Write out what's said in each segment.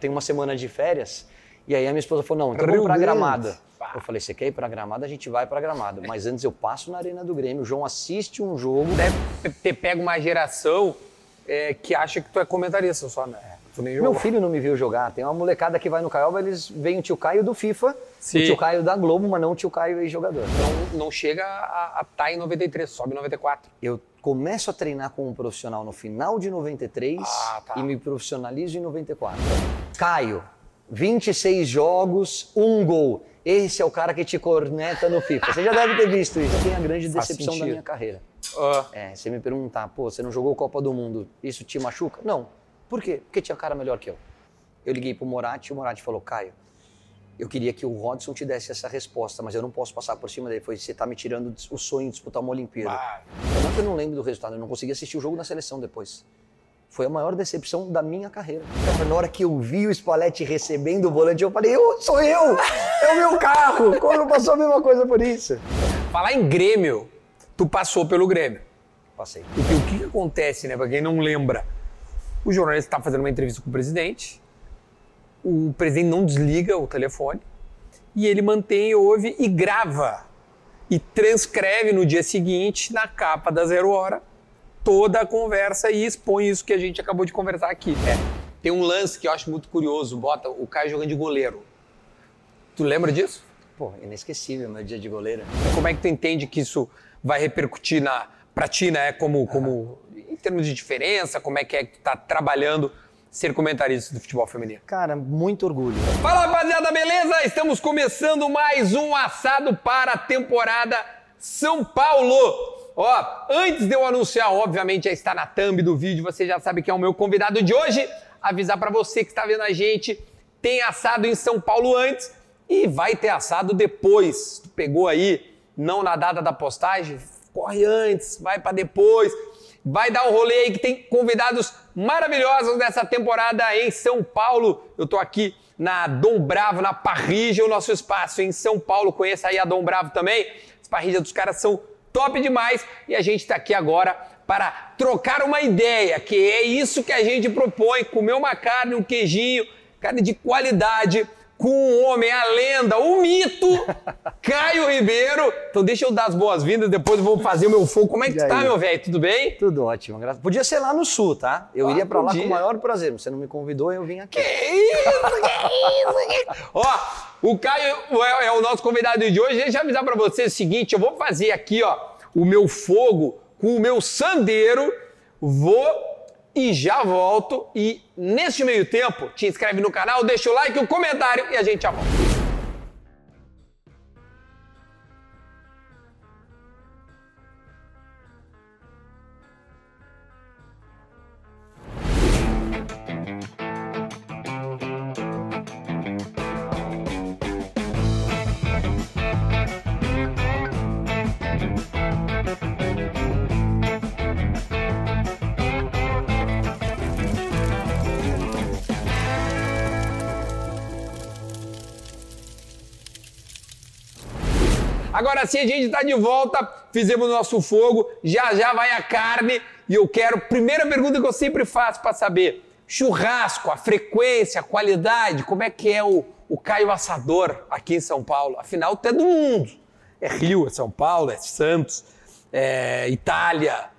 tenho uma semana de férias. E aí a minha esposa falou, não, então vamos pra Gramado. Eu falei, você quer ir pra Gramado? A gente vai pra Gramado. Mas antes eu passo na Arena do Grêmio, o João assiste um jogo. Deve ter pego uma geração é, que acha que tu é comentarista só, né? Tu nem Meu filho não me viu jogar. Tem uma molecada que vai no Caioba, eles veem o tio Caio do FIFA, Sim. o tio Caio da Globo, mas não o tio Caio ex-jogador. Não, não chega a estar em 93, sobe em 94. Eu começo a treinar como profissional no final de 93 Ah, tá. e me profissionalizo em 94. Caio, 26 jogos, um gol. Esse é o cara que te corneta no FIFA. Você já deve ter visto isso. Tem a grande decepção da minha carreira. Ah, É, você me perguntar, pô, você não jogou Copa do Mundo, isso te machuca? Não. Por quê? Porque tinha cara melhor que eu. Eu liguei pro Moratti e o Moratti falou, Caio, eu queria que o Rodson te desse essa resposta, mas eu não posso passar por cima dele. Foi, você tá me tirando o sonho de disputar uma Olimpíada. Não é que eu não lembro do resultado, eu não consegui assistir o jogo da seleção depois. Foi a maior decepção da minha carreira. Cara, na hora que eu vi o Spalletti recebendo o volante, eu falei, eu, sou eu! É o meu carro! Como não passou a mesma coisa por isso? falar em Grêmio, tu passou pelo Grêmio. Passei. E que- o que, acontece, né? Pra quem não lembra, o jornalista está fazendo uma entrevista com o presidente, o presidente não desliga o telefone e ele mantém, ouve e grava e transcreve no dia seguinte, na capa da Zero Hora, toda a conversa e expõe isso que a gente acabou de conversar aqui. É, tem um lance que eu acho muito curioso, bota o Caio jogando de goleiro. Tu lembra disso? Pô, inesquecível meu dia de goleiro. Como é que tu entende que isso vai repercutir na, pra ti, né? Como, como, em termos de diferença, como é que é que tu tá trabalhando ser comentarista do futebol feminino? Cara, muito orgulho. Fala rapaziada, beleza? Estamos começando mais um assado para a temporada São Paulo. Ó, antes de eu anunciar, obviamente já está na thumb do vídeo, você já sabe quem é o meu convidado de hoje. Avisar para você que está vendo a gente, tem assado em São Paulo antes e vai ter assado depois. Tu pegou aí, não na data da postagem, corre antes, vai para depois. Vai dar um rolê aí que tem convidados maravilhosos dessa temporada em São Paulo. Eu tô aqui na Dom Bravo, na Parrija, o nosso espaço em São Paulo. Conheça aí a Dom Bravo também. As parrilhas dos caras são top demais e a gente tá aqui agora para trocar uma ideia, que é isso que a gente propõe, comer uma carne, um queijinho, carne de qualidade, com um homem, a lenda, o mito, Caio Ribeiro. Então deixa eu dar as boas-vindas, depois eu vou fazer o meu fogo. Como é que tá, meu velho? Tudo bem? Tudo ótimo, graças. Podia ser lá no sul, tá? Eu Ah, iria pra lá com o maior prazer. Você não me convidou, eu vim aqui. Que isso, que isso? Ó, o Caio é, é o nosso convidado de hoje. Deixa eu avisar pra você o seguinte: eu vou fazer aqui, ó, o meu fogo com o meu sandeiro. Vou e já volto. E neste meio tempo, te inscreve no canal, deixa o like, o comentário e a gente já volta. Agora sim, a gente está de volta, fizemos o nosso fogo, já já vai a carne e eu quero, primeira pergunta que eu sempre faço para saber, churrasco, a frequência, a qualidade, como é que é o, o Caio Assador aqui em São Paulo? Afinal, tu é do mundo. É Rio, é São Paulo, é Santos, é Itália.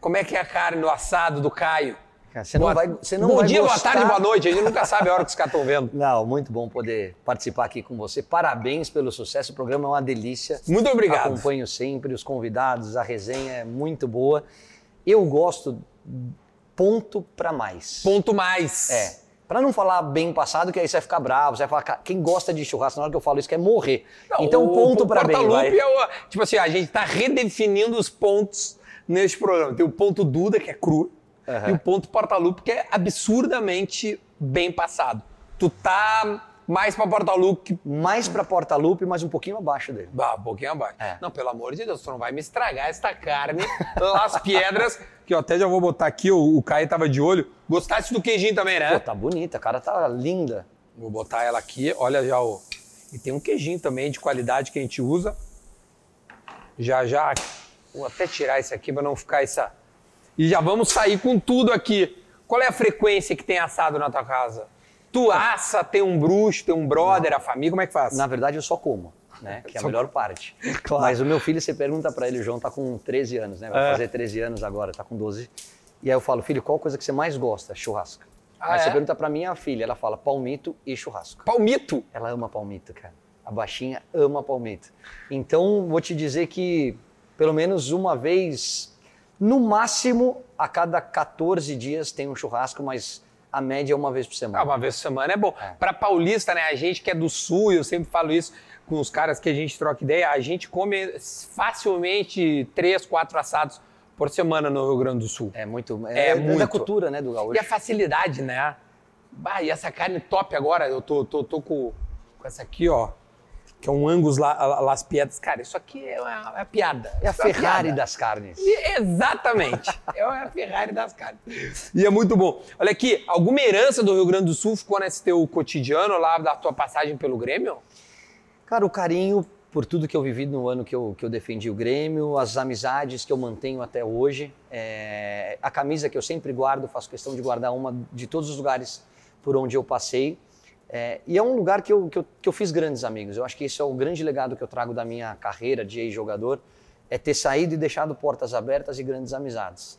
Como é que é a carne no assado do Caio? Cara, Você não Boa- vai, você não bom vai dia, gostar... boa tarde, boa noite. A gente nunca sabe a hora que os caras estão vendo. Não, muito bom poder participar aqui com você. Parabéns pelo sucesso. O programa é uma delícia. Muito obrigado. Acompanho sempre os convidados, a resenha é muito boa. Eu gosto ponto pra mais. Ponto mais. É. Pra não falar bem passado, que aí você vai ficar bravo, você vai falar, "Cara, quem gosta de churrasco, na hora que eu falo isso, quer morrer. Não, então, o- ponto o pra bem, vai. é o, tipo assim, a gente tá redefinindo os pontos neste programa. Tem o ponto Duda, que é cru, Aham. e o ponto Porta-Lupe, que é absurdamente bem passado. Tu tá mais pra Porta-Lupe, Mais pra porta-lupe, mas um pouquinho abaixo dele. bah, um pouquinho abaixo. É. Não, pelo amor de Deus, tu não vai me estragar esta carne, as pedras, que eu até já vou botar aqui, o, o Caio tava de olho. Gostasse do queijinho também, né? Pô, tá bonita, a cara tá linda. Vou botar ela aqui, olha já o. E tem um queijinho também de qualidade que a gente usa. Já já. Vou até tirar esse aqui para não ficar essa. E já vamos sair com tudo aqui. Qual é a frequência que tem assado na tua casa? Tu assa, tem um bruxo, tem um brother, a família, como é que faz? Na verdade, eu só como, né? Que é a Só- melhor parte. Claro. Mas o meu filho, você pergunta pra ele, o João tá com 13 anos, né? Vai É. fazer 13 anos agora, tá com 12. E aí eu falo, filho, qual coisa que você mais gosta? Churrasco. Ah, aí é? você pergunta pra minha filha, ela fala palmito e churrasco. Palmito. Ela ama palmito, cara. A baixinha ama palmito. Então, vou te dizer que pelo menos uma vez, no máximo, a cada 14 dias tem um churrasco, mas a média é uma vez por Ah, semana. uma vez por semana é bom. Pra paulista, né? A gente que é do sul, eu sempre falo isso com os caras que a gente troca ideia, a gente come facilmente três, quatro assados por semana no Rio Grande do Sul. É muito. É É, muito. da cultura, né, do gaúcho. E a facilidade, né? Bah, e essa carne top agora, eu tô, tô, tô com, com essa aqui, ó. Que é um Angus La- La- Las Piedras. Cara, isso aqui é uma, é uma piada. É a uma Ferrari das carnes. E- Exatamente. É a Ferrari das carnes. E é muito bom. Olha aqui, alguma herança do Rio Grande do Sul ficou nesse teu cotidiano lá da tua passagem pelo Grêmio? Cara, o carinho por tudo que eu vivi no ano que eu, que eu defendi o Grêmio, as amizades que eu mantenho até hoje, é, a camisa que eu sempre guardo, faço questão de guardar uma de todos os lugares por onde eu passei. É, e é um lugar que eu, que, eu, que eu fiz grandes amigos. Eu acho que esse é o grande legado que eu trago da minha carreira de ex-jogador, é ter saído e deixado portas abertas e grandes amizades.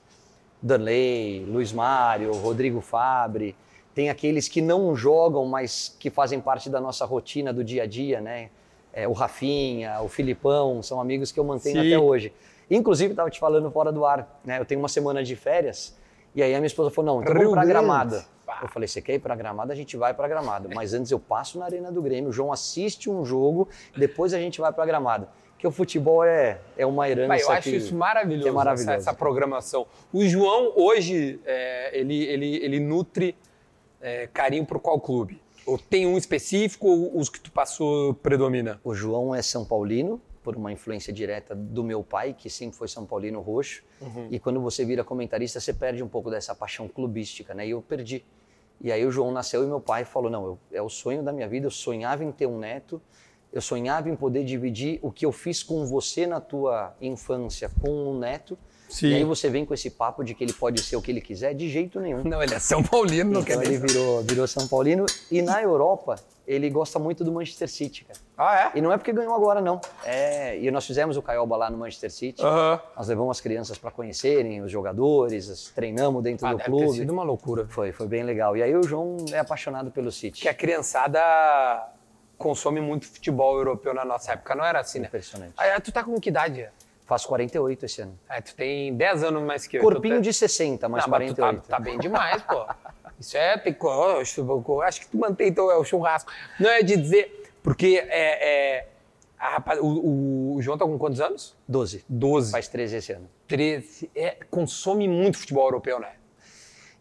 Danley, Luiz Mário, Rodrigo Fabre, tem aqueles que não jogam, mas que fazem parte da nossa rotina do dia a dia, né? É, o Rafinha, o Filipão, são amigos que eu mantenho Sim. até hoje. Inclusive, estava te falando fora do ar, né? Eu tenho uma semana de férias e aí a minha esposa falou: não, então Rio vamos para Grande. Gramado. Pá. Eu falei: você quer ir para Gramado? A gente vai para Gramado. Mas antes eu passo na Arena do Grêmio, o João assiste um jogo, depois a gente vai para Gramado. Porque o futebol é, é uma herança. Mas eu acho que- isso maravilhoso, que é maravilhoso. Essa, essa programação. O João, hoje, é, ele, ele, ele nutre é, carinho por qual clube? Ou tem um específico ou os que tu passou predomina? O João é São Paulino, por uma influência direta do meu pai, que sempre foi São Paulino roxo. E quando você vira comentarista, você perde um pouco dessa paixão clubística, né? E eu perdi. E aí o João nasceu e meu pai falou: não, eu, é o sonho da minha vida, eu sonhava em ter um neto, eu sonhava em poder dividir o que eu fiz com você na tua infância com um neto. Sim. E aí você vem com esse papo de que ele pode ser o que ele quiser, de jeito nenhum. Não, ele é São Paulino, não Então quer ele virou, virou São Paulino. E na Europa, ele gosta muito do Manchester City, cara. Ah, é? E não é porque ganhou agora, não. É, e nós fizemos o Caioba lá no Manchester City. Aham. Nós levamos as crianças para conhecerem os jogadores, as- treinamos dentro Ah, do deve ter clube. sido uma loucura. Foi, foi bem legal. E aí o João é apaixonado pelo City. Que a criançada consome muito futebol europeu na nossa época, não era assim, né? Impressionante. Ah, tu tá com que idade? Faço 48 esse ano. Ah, tu tem 10 anos mais que eu. Corpinho então tu- de 60, mas Não, mas tu tá, 48. tá bem demais, pô. Isso é. Eu acho que tu mantém então, é o churrasco. Não é de dizer. Porque é, é, a rapaz, o, o João tá com quantos anos? 12. 12. Faz 13 esse ano. 13. É, consome muito futebol europeu, né?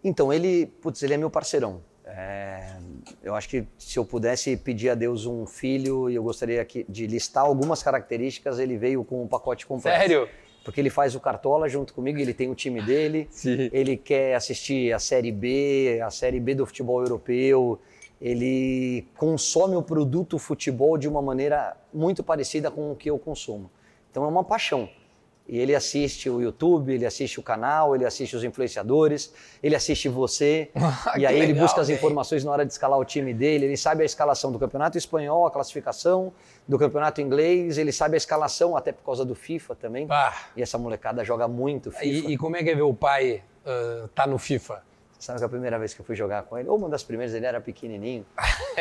Então, ele, putz, ele é meu parceirão. É, eu acho que se eu pudesse pedir a Deus um filho, e eu gostaria que- de listar algumas características, ele veio com um pacote completo. Sério? Porque ele faz o Cartola junto comigo, ele tem o time dele, Sim. ele quer assistir a Série B, a Série B do futebol europeu, ele consome o produto futebol de uma maneira muito parecida com o que eu consumo. Então é uma paixão. E ele assiste o YouTube, ele assiste o canal, ele assiste os influenciadores, ele assiste você. Que e aí ele legal, busca as informações na hora de escalar o time dele, ele sabe a escalação do campeonato espanhol, a classificação do campeonato inglês, ele sabe a escalação até por causa do FIFA também. Ah, E essa molecada joga muito FIFA. e, e como é que é ver o pai ah, tá no FIFA? Sabe que a primeira vez que eu fui jogar com ele, ou uma das primeiras, ele era pequenininho,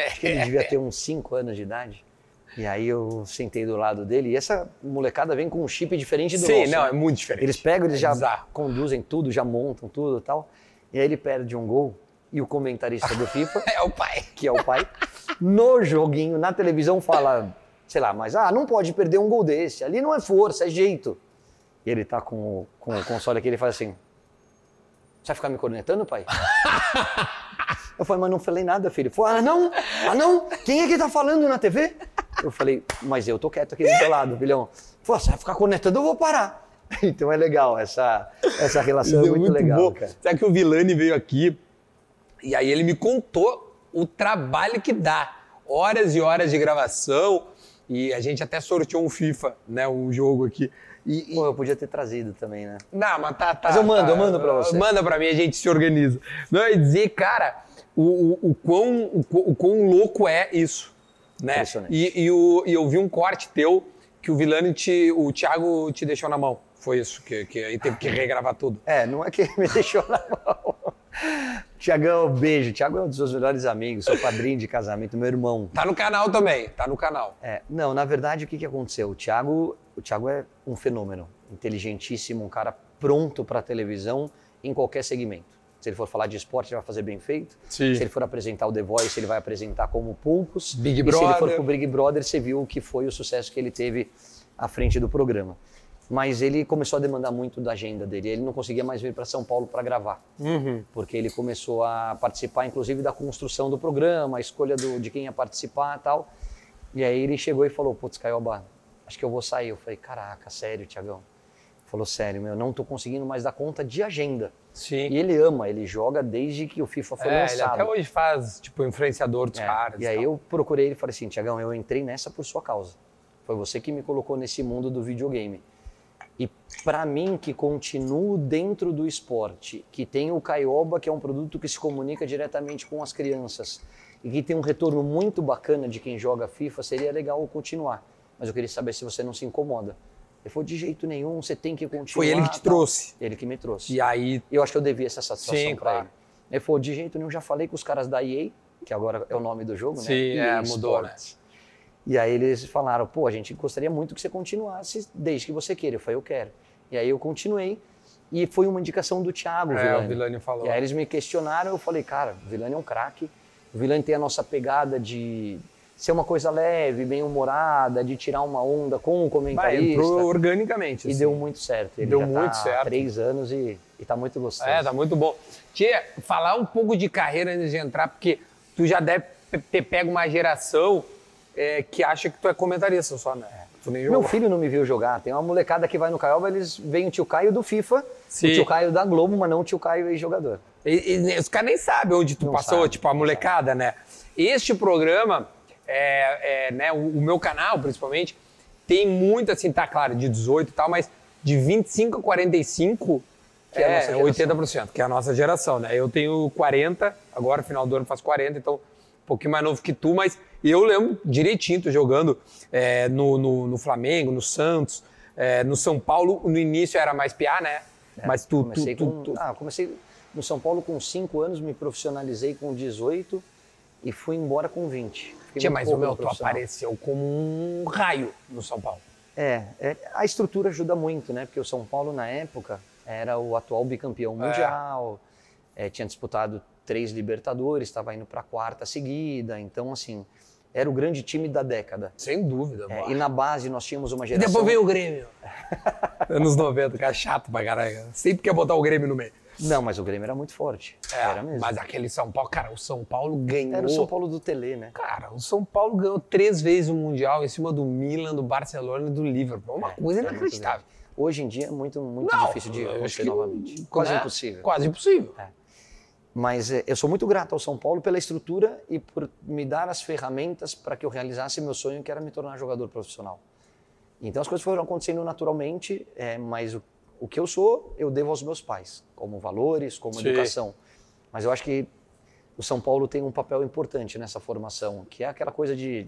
acho que ele devia ter uns 5 anos de idade. E aí eu sentei do lado dele, e essa molecada vem com um chip diferente do Sim, nosso. não, né? é muito diferente. Eles pegam, eles É já bizarro. conduzem tudo, já montam tudo e tal. E aí ele perde um gol, e o comentarista do FIFA, É o pai. que é o pai, no joguinho, na televisão, fala, sei lá, mas ah, não pode perder um gol desse, ali não é força, é jeito. E ele tá com, o- com o console aqui, ele faz assim, você vai ficar me cornetando, pai? Eu falei, mas não falei nada, filho. Ele falou, ah, não? Ah, não? Quem é que tá falando na TV? Eu falei, mas eu tô quieto aqui do teu lado, filhão. Falou, você vai ficar cornetando, eu vou parar. Então é legal, essa, essa relação é muito, legal, bom. cara. Sabe que o Vilani veio aqui e aí ele me contou o trabalho que dá. Horas e horas de gravação e a gente até sorteou um FIFA, né? Um jogo aqui. E, e- Pô, eu podia ter trazido também, né? Não, mas tá, tá. Mas eu mando, tá. eu mando pra você. Manda pra mim, a gente se organiza. Não, eu ia dizer, cara, o, o, o, quão, o, o quão louco é isso. Né? E, e, o, e eu vi um corte teu que o Vilani te, o Thiago te deixou na mão. Foi isso, que, que aí teve que regravar tudo. É, não é que ele me deixou na mão. Tiagão, beijo. Tiago é um dos meus melhores amigos, sou padrinho de casamento, meu irmão. Tá no canal também, tá no canal. É, não, na verdade, o que, que aconteceu? O Thiago, o Thiago é um fenômeno, inteligentíssimo, um cara pronto para televisão em qualquer segmento. Se ele for falar de esporte, ele vai fazer bem feito. Sim. Se ele for apresentar o The Voice, ele vai apresentar como poucos. Big e se ele for Brother. pro Big Brother, você viu o que foi o sucesso que ele teve à frente do programa. Mas ele começou a demandar muito da agenda dele. Ele não conseguia mais vir para São Paulo para gravar, Uhum. porque ele começou a participar, inclusive, da construção do programa, a escolha do- de quem ia participar e tal. E aí ele chegou e falou: Putz, Caioba, acho que eu vou sair. Eu falei: Caraca, sério, Tiagão? Falou: Sério, meu, não tô conseguindo mais dar conta de agenda. Sim. E ele ama, ele joga desde que o FIFA foi É, ele lançado. até hoje faz, tipo, influenciador dos É, caras. E aí tal. eu procurei ele e falei assim, Tiagão, eu entrei nessa por sua causa. Foi você que me colocou nesse mundo do videogame. E para mim, que continuo dentro do esporte, que tem o Caioba, que é um produto que se comunica diretamente com as crianças, e que tem um retorno muito bacana de quem joga FIFA, seria legal eu continuar. Mas eu queria saber se você não se incomoda. Ele falou, de jeito nenhum, você tem que continuar. Foi ele que te tal. trouxe. Ele que me trouxe. E aí, eu acho que eu devia essa satisfação Sim, pra claro. ele. Ele falou, de jeito nenhum, já falei com os caras da EA, que agora é o nome do jogo, né? Sim, EA é, mudou, Sports. E aí eles falaram, pô, a gente gostaria muito que você continuasse desde que você queira. Eu falei, eu quero. E aí eu continuei. E foi uma indicação do Thiago, é, Villani. o Vilani falou. E aí eles me questionaram, eu falei, cara, o Vilani é um craque. O Vilani tem a nossa pegada de ser uma coisa leve, bem humorada, de tirar uma onda com o Vai, comentarista. entrou organicamente. E assim. deu muito certo. Ele Deu muito tá certo. três anos e, e tá muito gostoso. É, tá muito bom. Tia, falar um pouco de carreira antes de entrar, porque tu já deve ter pego uma geração é, que acha que tu é comentarista só, né? Nem Meu filho não me viu jogar. Tem uma molecada que vai no Caioba, eles veem o tio Caio do FIFA, Sim. o tio Caio da Globo, mas não o tio Caio ex-jogador. E, e os caras nem sabem onde tu Não passou, sabe, tipo, a molecada, né? Este programa, é, é, né, o, o meu canal, principalmente, tem muito, assim, tá claro, de 18 e tal, mas de 25 a 45 Que é é, nossa geração. 80%, que é a nossa geração, né? Eu tenho 40, agora final do ano faço 40, então um pouquinho mais novo que tu, mas eu lembro direitinho tu jogando é, no, no, no Flamengo, no Santos, é, no São Paulo, no início era mais piá, né? mas tu, tu, Comecei tu, com, tu- ah, comecei no São Paulo com 5 anos, me profissionalizei com 18 e fui embora com 20. Fiquei Tia, mas o profissional. apareceu como um raio no São Paulo. É, é, a estrutura ajuda muito, né? Porque o São Paulo, na época, era o atual bicampeão mundial, é, tinha disputado três Libertadores, estava indo para a quarta seguida, então, assim, era o grande time da década. Sem dúvida. É, e na base nós tínhamos uma E geração... depois veio o Grêmio. Anos 90, cara, chato pra caralho. Sempre quer botar o Grêmio no meio. Não, mas o Grêmio era muito forte. É, era mesmo. Mas aquele São Paulo, cara, o São Paulo ganhou. Era o São Paulo do Tele, né? Cara, o São Paulo ganhou três vezes o Mundial em cima do Milan, do Barcelona e do Liverpool. É uma coisa Era muito inacreditável. Hoje em dia é muito, muito Não, difícil de acontecer novamente. Quase né? impossível. Quase impossível. Mas é, eu sou muito grato ao São Paulo pela estrutura e por me dar as ferramentas para que eu realizasse meu sonho, que era me tornar jogador profissional. Então as coisas foram acontecendo naturalmente, é, mas o, o que eu sou, eu devo aos meus pais, como valores, como Sim. educação. Mas eu acho que o São Paulo tem um papel importante nessa formação, que é aquela coisa de,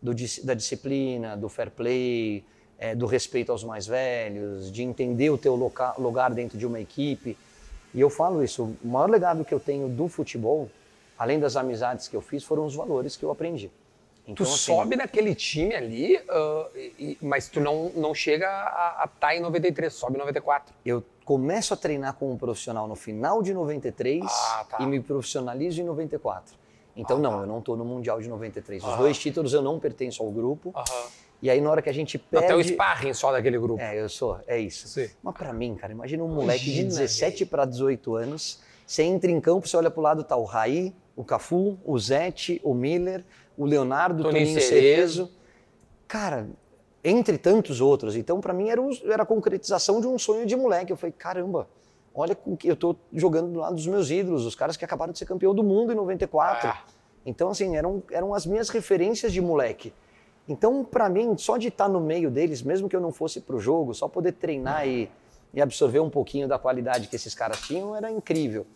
do da disciplina, do fair play, é, do respeito aos mais velhos, de entender o teu loca- lugar dentro de uma equipe. E eu falo isso, o maior legado que eu tenho do futebol, além das amizades que eu fiz, foram os valores que eu aprendi. Tu Então, assim, sobe naquele time ali, ah, e- mas tu não, não chega a estar em 93, sobe em 94. Eu começo a treinar como profissional no final de 93 Ah, tá. e me profissionalizo em 94. Então, Ah, não, tá. eu não estou no Mundial de 93. Os Aham. dois títulos eu não pertenço ao grupo. E aí, na hora que a gente perde... Até o sparring só daquele grupo. É, eu sou, é isso. Sim. Mas pra mim, cara, imagina um moleque de Imagina, 17 para 18 anos, você entra em campo, você olha pro lado, tá o Raí, o Cafu, o Zete, o Miller, o Leonardo, o Toninho Toninho Cerezo. Cerezo. Cara, entre tantos outros. Então, pra mim, era, um- era a concretização de um sonho de moleque. Eu falei, caramba, olha com que eu tô jogando do lado dos meus ídolos, os caras que acabaram de ser campeão do mundo em 94. Ah. Então, assim, eram, eram as minhas referências de moleque. Então, pra mim, só de estar no meio deles, mesmo que eu não fosse pro jogo, só poder treinar e, e absorver um pouquinho da qualidade que esses caras tinham, era incrível.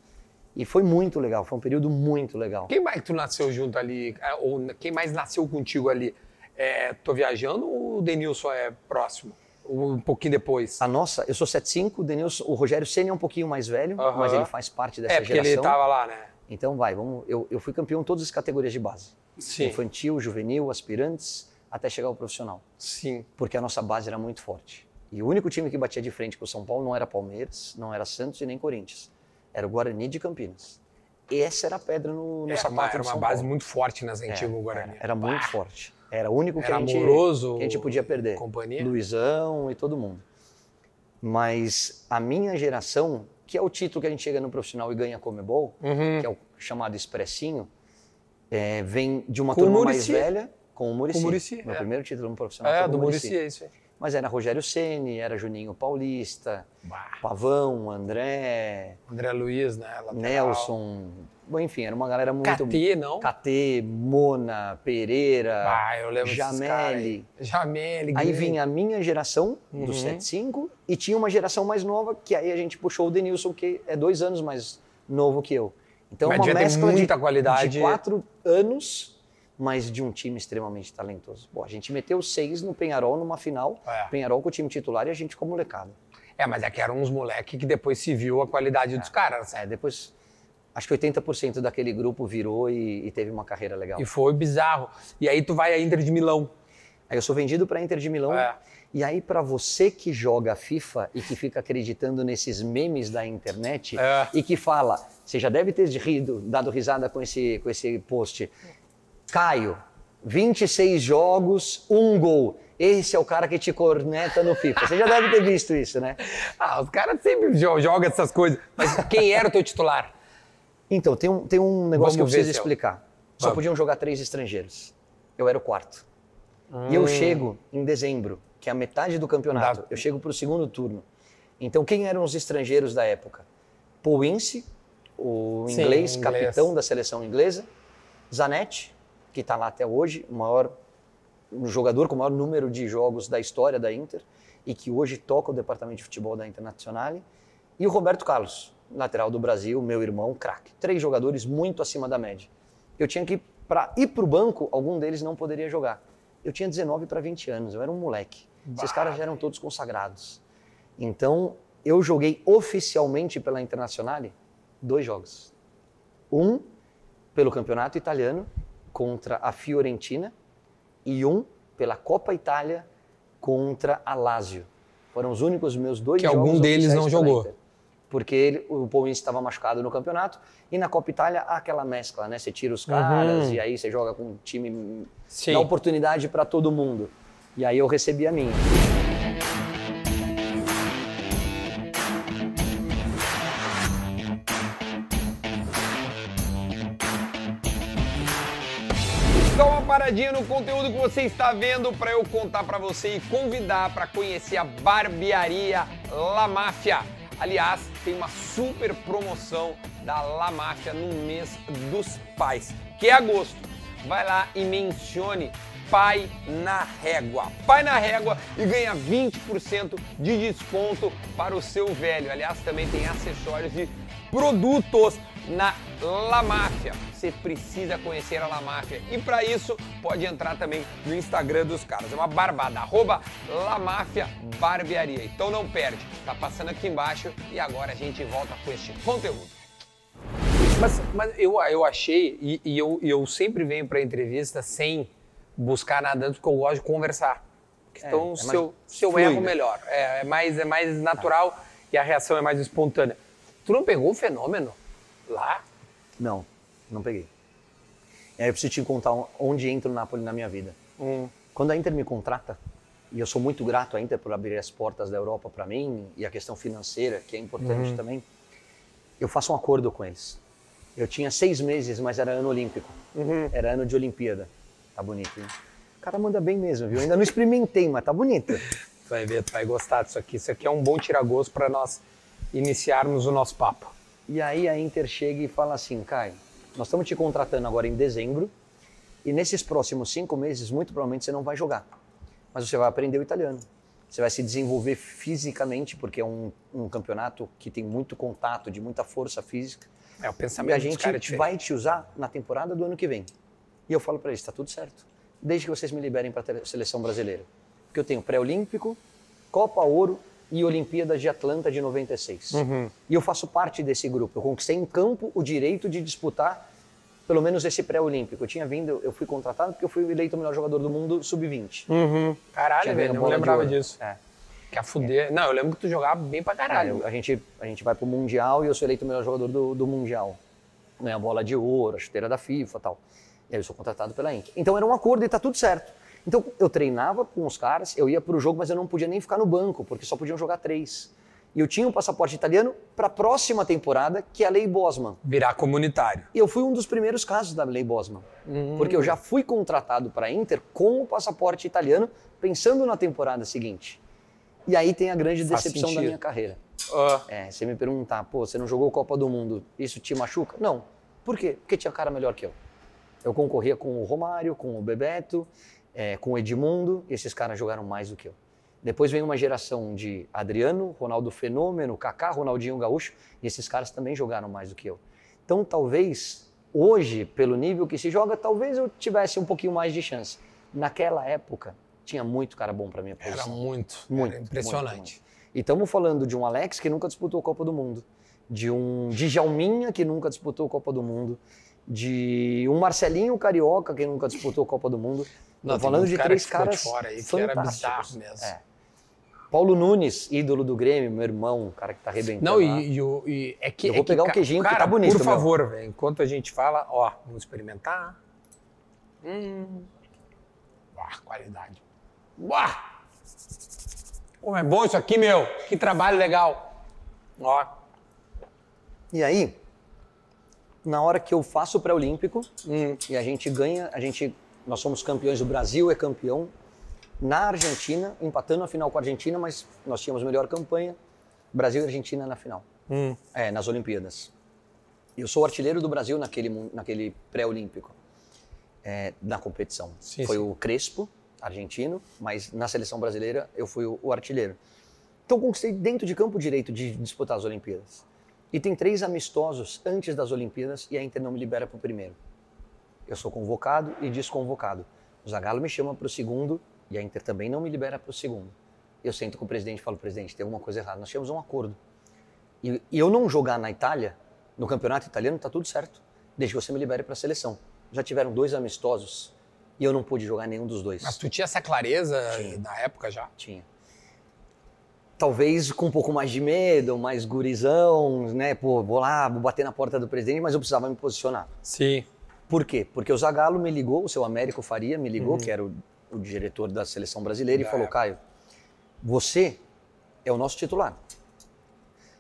E foi muito legal, foi um período muito legal. Quem mais que tu nasceu junto ali? É, ou quem mais nasceu contigo ali? É, tô viajando ou o Denilson é próximo? Um pouquinho depois? A nossa, eu sou 75, o Denilson, o Rogério Senna é um pouquinho mais velho, Aham. mas ele faz parte dessa é, porque geração. ele tava lá, né? Então vai, vamos. Eu, eu fui campeão em todas as categorias de base. Sim. Infantil, juvenil, aspirantes, até chegar ao profissional. Sim. Porque a nossa base era muito forte. E o único time que batia de frente com o São Paulo não era Palmeiras, não era Santos e nem Corinthians. Era o Guarani de Campinas. E essa era a pedra no, no Era sapato uma, era uma base Paulo. muito forte nas É, antigas Guarani. Era, era muito forte. Era o único que Era a gente, amoroso, que a gente podia perder. companhia? Luizão e todo mundo. Mas a minha geração, que é o título que a gente chega no profissional e ganha Comebol, Uhum. que é o chamado Expressinho, é, vem de uma Com turma mais Muricy. velha com o Murici. Meu é. primeiro título no profissional É, foi do. Murici, é isso aí. Mas era Rogério Ceni, era Juninho Paulista, Pavão, André, André Luiz, né? lateral. Nelson, bom, enfim, era uma galera muito... KT, não? KT, Mona, Pereira, Ah, eu lembro. Jameli. Jameli. Aí vinha a minha geração, Uhum. do 75, e tinha uma geração mais nova, que aí a gente puxou o Denilson, que é dois anos mais novo que eu. Então, Mas uma mescla de, muita qualidade. de quatro anos, mas de um time extremamente talentoso. Bom, a gente meteu seis no Penharol numa final, É. Penharol com o time titular e a gente como molecada. É, mas é que eram uns moleques que depois se viu a qualidade dos caras. É, depois, acho que 80% daquele grupo virou e, e teve uma carreira legal. E foi bizarro. E aí tu vai a Inter de Milão. Aí eu sou vendido para Inter de Milão. É. E aí, para você que joga FIFA e que fica acreditando nesses memes da internet É. e que fala, você já deve ter rido, dado risada com esse, com esse post. Caio, 26 jogos, um gol. Esse é o cara que te corneta no FIFA. Você já deve ter visto isso, né? Ah, os caras sempre jo- jogam essas coisas. Mas quem era o teu titular? Então, tem um, tem um negócio Vamos que eu preciso explicar. Só Vamos. podiam jogar três estrangeiros. Eu era o quarto. E eu chego em dezembro, que é a metade do campeonato. Eu chego para o segundo turno. Então, quem eram os estrangeiros da época? Paul Ince, o Sim, inglês, inglês. capitão da seleção inglesa. Zanetti, que está lá até hoje, o maior um jogador com o maior número de jogos da história da Inter e que hoje toca o departamento de futebol da Internazionale. E o Roberto Carlos, lateral do Brasil, meu irmão, craque. Três jogadores muito acima da média. Eu tinha que, para ir para o banco, algum deles não poderia jogar. Eu tinha 19 para 20 anos, eu era um moleque. Esses Bah. caras já eram todos consagrados. Então, eu joguei oficialmente pela Internazionale dois jogos. Um pelo campeonato italiano contra a Fiorentina e um pela Copa Itália contra a Lazio. Foram os únicos meus dois Que jogos algum deles não jogou. Inter. Porque ele, o Paul Ince estava machucado no campeonato e na Copa Itália há aquela mescla, né? Você tira os caras Uhum. e aí você joga com um time Sim. dá oportunidade para todo mundo. E aí eu recebi a minha. Paradinha no conteúdo que você está vendo para eu contar para você e convidar para conhecer a barbearia La Máfia. Aliás, tem uma super promoção da La Máfia no mês dos pais, que é agosto. Vai lá e mencione Pai na Régua. Pai na Régua e ganha 20% de desconto para o seu velho. Aliás, também tem acessórios e produtos na La Máfia. Você precisa conhecer a La Máfia. E para isso, pode entrar também no Instagram dos caras. É uma barbada, arroba La Máfia Barbearia. Então não perde. Tá passando aqui embaixo e agora a gente volta com este conteúdo. Mas, mas eu, eu achei, e, e eu, eu sempre venho para entrevista sem buscar nada antes, porque eu gosto de conversar. Então, é mais se eu, se eu fluido. erro, melhor. É, é mais, é mais natural e a reação é mais espontânea. Tu não pegou o fenômeno lá? Não, não peguei. E aí eu preciso te contar onde entra o Napoli na minha vida. Hum. Quando a Inter me contrata, e eu sou muito grato à Inter por abrir as portas da Europa para mim, e a questão financeira, que é importante Uhum. também, eu faço um acordo com eles. Eu tinha seis meses, mas era ano olímpico. Uhum. Era ano de Olimpíada. Tá bonito, hein? O cara manda bem mesmo, viu? Ainda não experimentei, mas tá bonito. Tu vai ver, tu vai gostar disso aqui. Isso aqui é um bom tiragosto para nós iniciarmos o nosso papo. E aí a Inter chega e fala assim, Caio, nós estamos te contratando agora em dezembro e nesses próximos cinco meses, muito provavelmente você não vai jogar. Mas você vai aprender o italiano. você vai se desenvolver fisicamente, porque é um, um campeonato que tem muito contato, de muita força física. É, o E pensamento a caras é gente diferente. vai te usar na temporada do ano que vem. E eu falo para eles, está tudo certo. Desde que vocês me liberem para a seleção brasileira. Porque eu tenho pré-olímpico, Copa Ouro e Olimpíadas de Atlanta de 96. Uhum. E eu faço parte desse grupo. Eu conquistei em campo o direito de disputar pelo menos esse pré-olímpico. Eu tinha vindo, eu fui contratado porque eu fui eleito o melhor jogador do mundo sub-20. Uhum. Caralho, velho, não lembrava disso. É. Quer fuder. Não, eu lembro que tu jogava bem pra caralho. A gente, a gente vai pro Mundial e eu sou eleito o melhor jogador do, do Mundial. Ganha a bola de ouro, a chuteira da FIFA e tal. E aí eu sou contratado pela Inc. Então era um acordo e tá tudo certo. Então eu treinava com os caras, eu ia pro jogo, mas eu não podia nem ficar no banco, porque só podiam jogar três. E eu tinha um passaporte italiano para a próxima temporada, que é a Lei Bosman. Virar comunitário. E eu fui um dos primeiros casos da Lei Bosman. Porque eu já fui contratado para a Inter com o passaporte italiano, pensando na temporada seguinte. E aí tem a grande decepção da minha carreira. Ah, É, você me perguntar, pô, você não jogou Copa do Mundo, isso te machuca? Não. Por quê? Porque tinha cara melhor que eu. Eu concorria com o Romário, com o Bebeto, é, com o Edmundo, esses caras jogaram mais do que eu. Depois vem uma geração de Adriano, Ronaldo Fenômeno, Kaká, Ronaldinho Gaúcho, e esses caras também jogaram mais do que eu. Então, talvez, hoje, pelo nível que se joga, talvez eu tivesse um pouquinho mais de chance. Naquela época, tinha muito cara bom para minha posição. era muito. Muito. Era impressionante. muito, muito. E estamos falando de um Alex que nunca disputou a Copa do Mundo, de um Djalminha que nunca disputou a Copa do Mundo, de um Marcelinho Carioca que nunca disputou a Copa do Mundo. Não, falando de cara três que caras fora aí, que era bizarro mesmo. É. Paulo Nunes, ídolo do Grêmio, meu irmão, cara que tá arrebentando. Não, e, e o- e é que. Eu é vou que, pegar um ca- queijinho que cara, tá bonito, Por favor, velho, enquanto a gente fala, ó, vamos experimentar. Hum. Uau, qualidade. Uau! Como é bom isso aqui, meu! Que trabalho legal! Ó. E aí, na hora que eu faço o pré-olímpico Hum. e a gente ganha, a gente, nós somos campeões, o Brasil é campeão na Argentina, empatando a final com a Argentina, mas nós tínhamos melhor campanha, Brasil e Argentina na final, Hum. é, nas Olimpíadas. Eu sou o artilheiro do Brasil naquele, naquele pré-olímpico, é, na competição. Sim, Foi sim. o Crespo, argentino, mas na seleção brasileira eu fui o, o artilheiro. Então conquistei dentro de campo direito de disputar as Olimpíadas. E tem três amistosos antes das Olimpíadas e a Inter não me libera para o primeiro. Eu sou convocado e desconvocado. O Zagallo me chama para o segundo e a Inter também não me libera para o segundo. Eu sento com o presidente e falo, presidente, tem alguma coisa errada. Nós tínhamos um acordo. E, e eu não jogar na Itália, no campeonato italiano, tá tudo certo. Desde que você me libere para a seleção. Já tiveram dois amistosos e eu não pude jogar nenhum dos dois. Mas tu tinha essa clareza Tinha. na época já? Tinha. Talvez com um pouco mais de medo, mais gurizão, né? Pô, vou lá, vou bater na porta do presidente, mas eu precisava me posicionar. Sim. Por quê? Porque o Zagallo me ligou, o seu Américo Faria me ligou, que era o, o diretor da seleção brasileira, Da e falou: época. Caio, você é o nosso titular.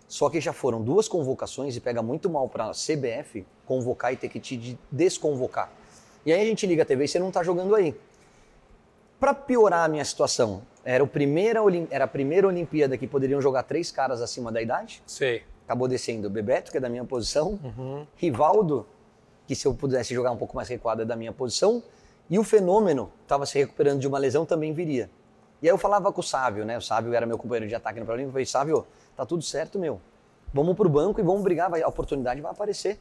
Só que já foram duas convocações e pega muito mal para a CBF convocar e ter que te de- desconvocar. E aí a gente liga a TV e você não está jogando aí. Para piorar a minha situação, era, o primeira, era a primeira Olimpíada que poderiam jogar três caras acima da idade. Sei. Acabou descendo o Bebeto, que é da minha posição, Rivaldo, que se eu pudesse jogar um pouco mais recuado é da minha posição, e o Fenômeno estava se recuperando de uma lesão, também viria. E aí eu falava com o Sávio, né? O Sávio era meu companheiro de ataque no Brasil, eu falei, Sávio, tá tudo certo, meu. Vamos pro banco e vamos brigar, vai- a oportunidade vai aparecer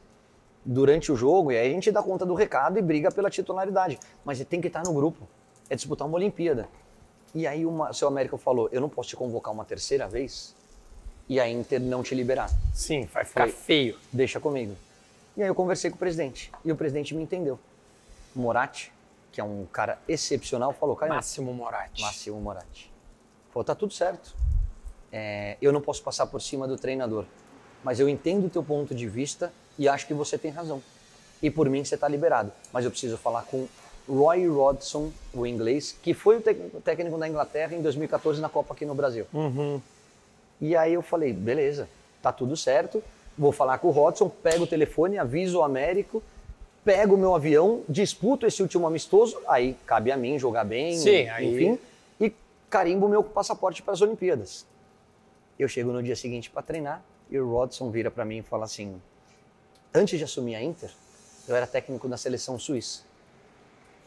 durante o jogo, e aí a gente dá conta do recado e briga pela titularidade. Mas tem que estar no grupo, é disputar uma Olimpíada. E aí o seu América falou, eu não posso te convocar uma terceira vez e a Inter não te liberar Sim, vai ficar Foi. feio. deixa comigo. E aí eu conversei com o presidente e o presidente me entendeu. Moratti, que é um cara excepcional, falou, Máximo Moratti. Máximo Moratti. Falou, tá tudo certo. É, eu não posso passar por cima do treinador, mas eu entendo o teu ponto de vista e acho que você tem razão. E por mim você está liberado, mas eu preciso falar com Roy Rodson, o inglês, que foi o técnico- técnico da Inglaterra em 2014 na Copa aqui no Brasil. Uhum. E aí eu falei, beleza, tá tudo certo. Vou falar com o Rodson, pego o telefone, aviso o Américo, pego o meu avião, disputo esse último amistoso, aí cabe a mim jogar bem, Sim, aí- enfim, e carimbo o meu passaporte para as Olimpíadas. Eu chego no dia seguinte para treinar e o Rodson vira para mim e fala assim: antes de assumir a Inter, eu era técnico da seleção suíça.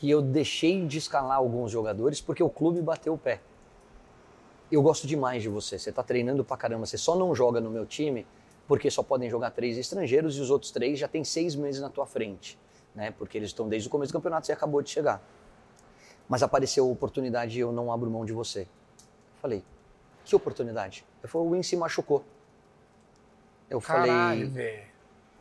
E eu deixei de escalar alguns jogadores porque o clube bateu o pé. eu gosto demais de você, você tá treinando pra caramba, você só não joga no meu time porque só podem jogar três estrangeiros e os outros três já tem seis meses na tua frente, né? Porque eles estão desde o começo do campeonato, você acabou de chegar. Mas apareceu a oportunidade e eu não abro mão de você. Falei, que oportunidade? Eu falei, o Win se machucou. Eu Caralho, falei, velho.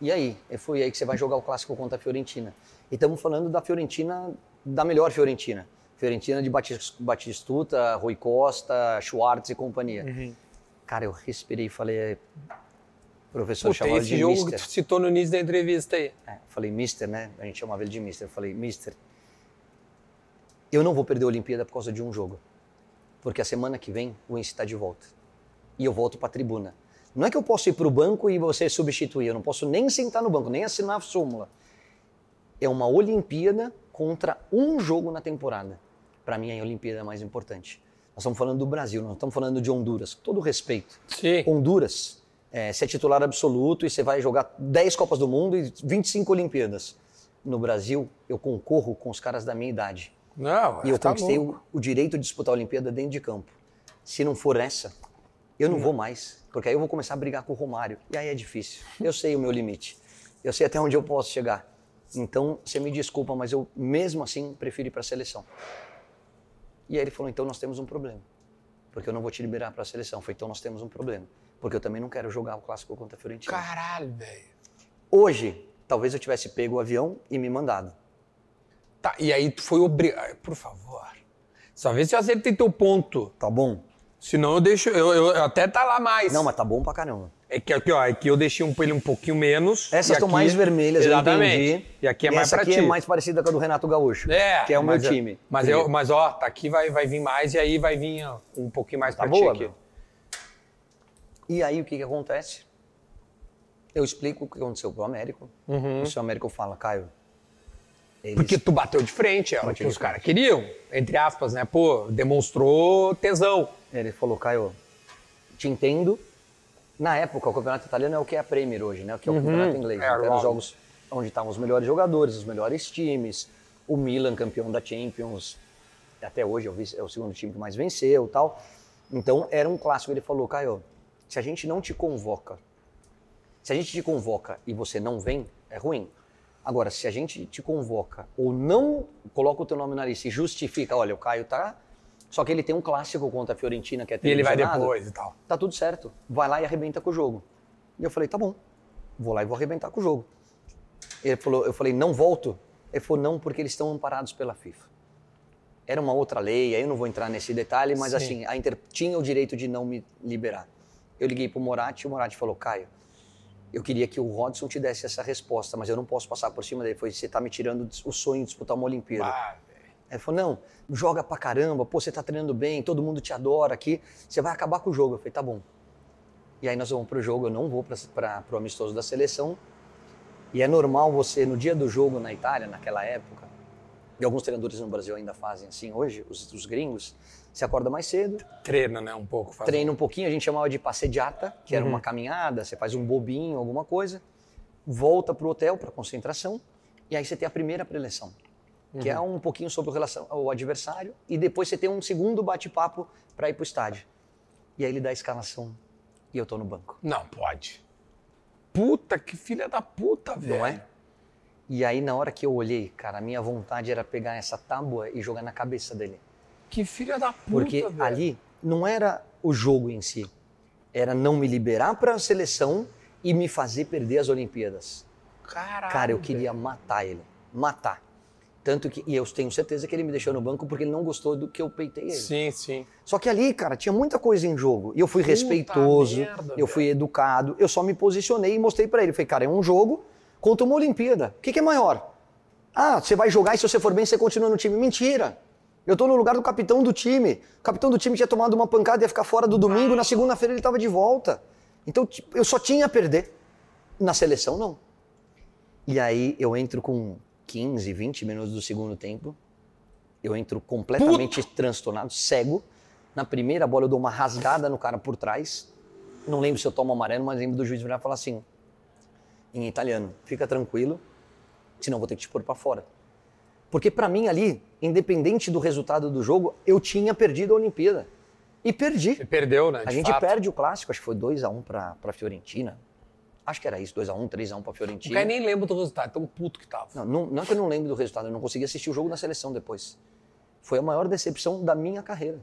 e aí? E foi aí que você vai jogar o clássico contra a Fiorentina. E estamos falando da Fiorentina, da melhor Fiorentina. Fiorentina de Batis- Batistuta, Rui Costa, Schwartz e companhia. Uhum. Cara, eu respirei e falei, professor Puta, chamava esse de jogo que Mister. tu citou no início da entrevista aí. É, falei, Mister, né? A gente chamava ele de Mister. Eu falei, Mister, eu não vou perder a Olimpíada por causa de um jogo. Porque a semana que vem o Ense está de volta. E eu volto para a tribuna. Não é que eu posso ir para o banco e você substituir. Eu não posso nem sentar no banco, nem assinar a súmula. É uma Olimpíada contra um jogo na temporada. Para mim, a Olimpíada é mais importante. Nós estamos falando do Brasil, não estamos falando de Honduras. Com todo respeito. Sim. Honduras, é, você é titular absoluto e você vai jogar 10 Copas do Mundo e 25 Olimpíadas. No Brasil, eu concorro com os caras da minha idade. Não, E eu tá conquistei o, o direito de disputar a Olimpíada dentro de campo. Se não for essa, eu não vou mais. Porque aí eu vou começar a brigar com o Romário. E aí é difícil. Eu sei o meu limite. Eu sei até onde eu posso chegar. Então, você me desculpa, mas eu mesmo assim prefiro ir para a seleção. E aí ele falou: então nós temos um problema. Porque eu não vou te liberar para a seleção. Foi então nós temos um problema. Porque eu também não quero jogar o clássico contra a Fiorentina. Caralho, velho. Hoje, talvez eu tivesse pego o avião e me mandado. Tá, e aí tu foi obrigado. Por favor. Só vê se eu acertei teu ponto. Tá bom? Senão eu deixo. Eu, eu- eu até tá lá mais. Não, mas tá bom pra caramba. É que aqui, ó, é que eu deixei um ele um pouquinho menos. Essas estão aqui- mais vermelhas, Exatamente. eu entendi. E aqui é E mais essa pra aqui ti. é mais parecida com a do Renato Gaúcho, É, que é o meu eu- time. Mas, eu, mas ó, tá aqui vai, vai vir mais e aí vai vir ó, um pouquinho mais Tá pra boa, ti aqui. meu? E aí o que que acontece? Eu explico o que aconteceu pro Américo. O seu Américo fala, Caio, eles... Porque tu bateu de frente, é o que os caras queriam, entre aspas, né? Pô, demonstrou tesão. Ele falou, Caio, te entendo. Na época, o campeonato italiano é o que é a Premier hoje, né? O que é o campeonato inglês. É, então, eram jogos onde estavam os melhores jogadores, os melhores times. O Milan, campeão da Champions, até hoje é o, é o segundo time que mais venceu e tal. Então, era um clássico. Ele falou, Caio, se a gente não te convoca, se a gente te convoca e você não vem, é ruim. Agora, se a gente te convoca ou não coloca o teu nome na lista e justifica, olha, o Caio tá... Só que ele tem um clássico contra a Fiorentina que é E ele vai depois e tal. tá tudo certo. Vai lá e arrebenta com o jogo. E eu falei, tá bom. Vou lá e vou arrebentar com o jogo. Ele falou, eu falei, não volto. Ele falou, não, porque eles estão amparados pela FIFA. Era uma outra lei, aí eu não vou entrar nesse detalhe, mas Sim. assim, a Inter tinha o direito de não me liberar. Eu liguei pro Moratti e o Moratti falou, Caio, eu queria que o Rodson te desse essa resposta, mas eu não posso passar por cima dele. Foi, você tá me tirando o sonho de disputar uma Olimpíada. Ah, ele falou, não, joga pra caramba, pô, você tá treinando bem, todo mundo te adora aqui, você vai acabar com o jogo. Eu falei, tá bom. E aí nós vamos pro jogo, eu não vou pra, pro amistoso da seleção. E é normal você, no dia do jogo na Itália, naquela época, e alguns treinadores no Brasil ainda fazem assim hoje, os, os gringos, você acorda mais cedo, Treina, né? Um pouco. Faz treina um pouquinho, a gente chamava de passediata, que era uma caminhada, você faz um bobinho, alguma coisa, volta pro hotel para concentração, e aí você tem a primeira preleção, que é um pouquinho sobre o, relação, o adversário, e depois você tem um segundo bate-papo para ir pro estádio. E aí ele dá a escalação e eu tô no banco, Não, pode. Puta, que filha da puta, velho. não é? E aí na hora que eu olhei, cara, a minha vontade era pegar essa tábua e jogar na cabeça dele. Que filha da puta, Porque velho. ali não era o jogo em si, era não me liberar para a seleção e me fazer perder as Olimpíadas. Caralho, Cara, eu velho. queria matar ele, matar. Tanto que, e eu tenho certeza que ele me deixou no banco porque ele não gostou do que eu peitei ele. Sim, sim. Só que ali, cara, tinha muita coisa em jogo. E eu fui Puta respeitoso, merda, eu fui educado, eu só me posicionei e mostrei pra ele. Falei, cara, é um jogo contra uma Olimpíada. O que, que é maior? Ah, você vai jogar e se você for bem, você continua no time. Mentira! Eu tô no lugar do capitão do time. O capitão do time tinha tomado uma pancada e ia ficar fora do domingo, na segunda-feira ele tava de volta. Então, tipo, eu só tinha a perder. Na seleção, não. E aí eu entro com 15, 20 minutos do segundo tempo. Eu entro completamente transtornado, cego. Na primeira bola eu dou uma rasgada no cara por trás. Não lembro se eu tomo amarelo, mas lembro do juiz virar e falar assim, em italiano, fica tranquilo, senão eu vou ter que te pôr pra fora. Porque pra mim ali, independente do resultado do jogo, eu tinha perdido a Olimpíada. E perdi. E perdeu, né? A gente fato. perde o clássico, acho que foi 2x1 pra, pra Fiorentina. Acho que era isso, 2x1, 3x1 pra O Fiorentina. cara nem lembra do resultado, tão puto que tava. Não, não, não é que eu não lembro do resultado, eu não consegui assistir o jogo na seleção depois. Foi a maior decepção da minha carreira.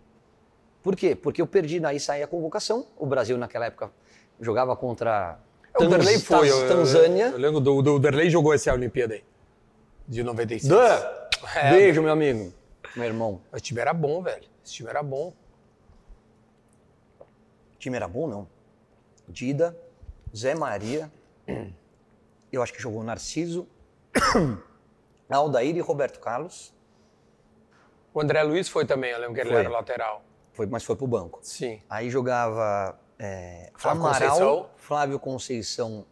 Por quê? Porque eu perdi, daí saí a convocação. O Brasil naquela época jogava contra o Derlei Tanz- foi. Tanz- eu- Tanzânia. Eu, lembro do, do o Derlei jogou essa Olimpíada aí. De 96. Dan, É, Beijo, meu amigo. Meu irmão. Esse time era bom, velho. Esse time era bom. O time era bom, não. Dida, Zé Maria, eu acho que jogou Narciso, Aldair e Roberto Carlos. O André Luiz foi também, eu lembro que ele Foi. era lateral. Foi, mas foi pro banco. Sim. Aí jogava é, Flávio Amaral, Conceição. Flávio Conceição,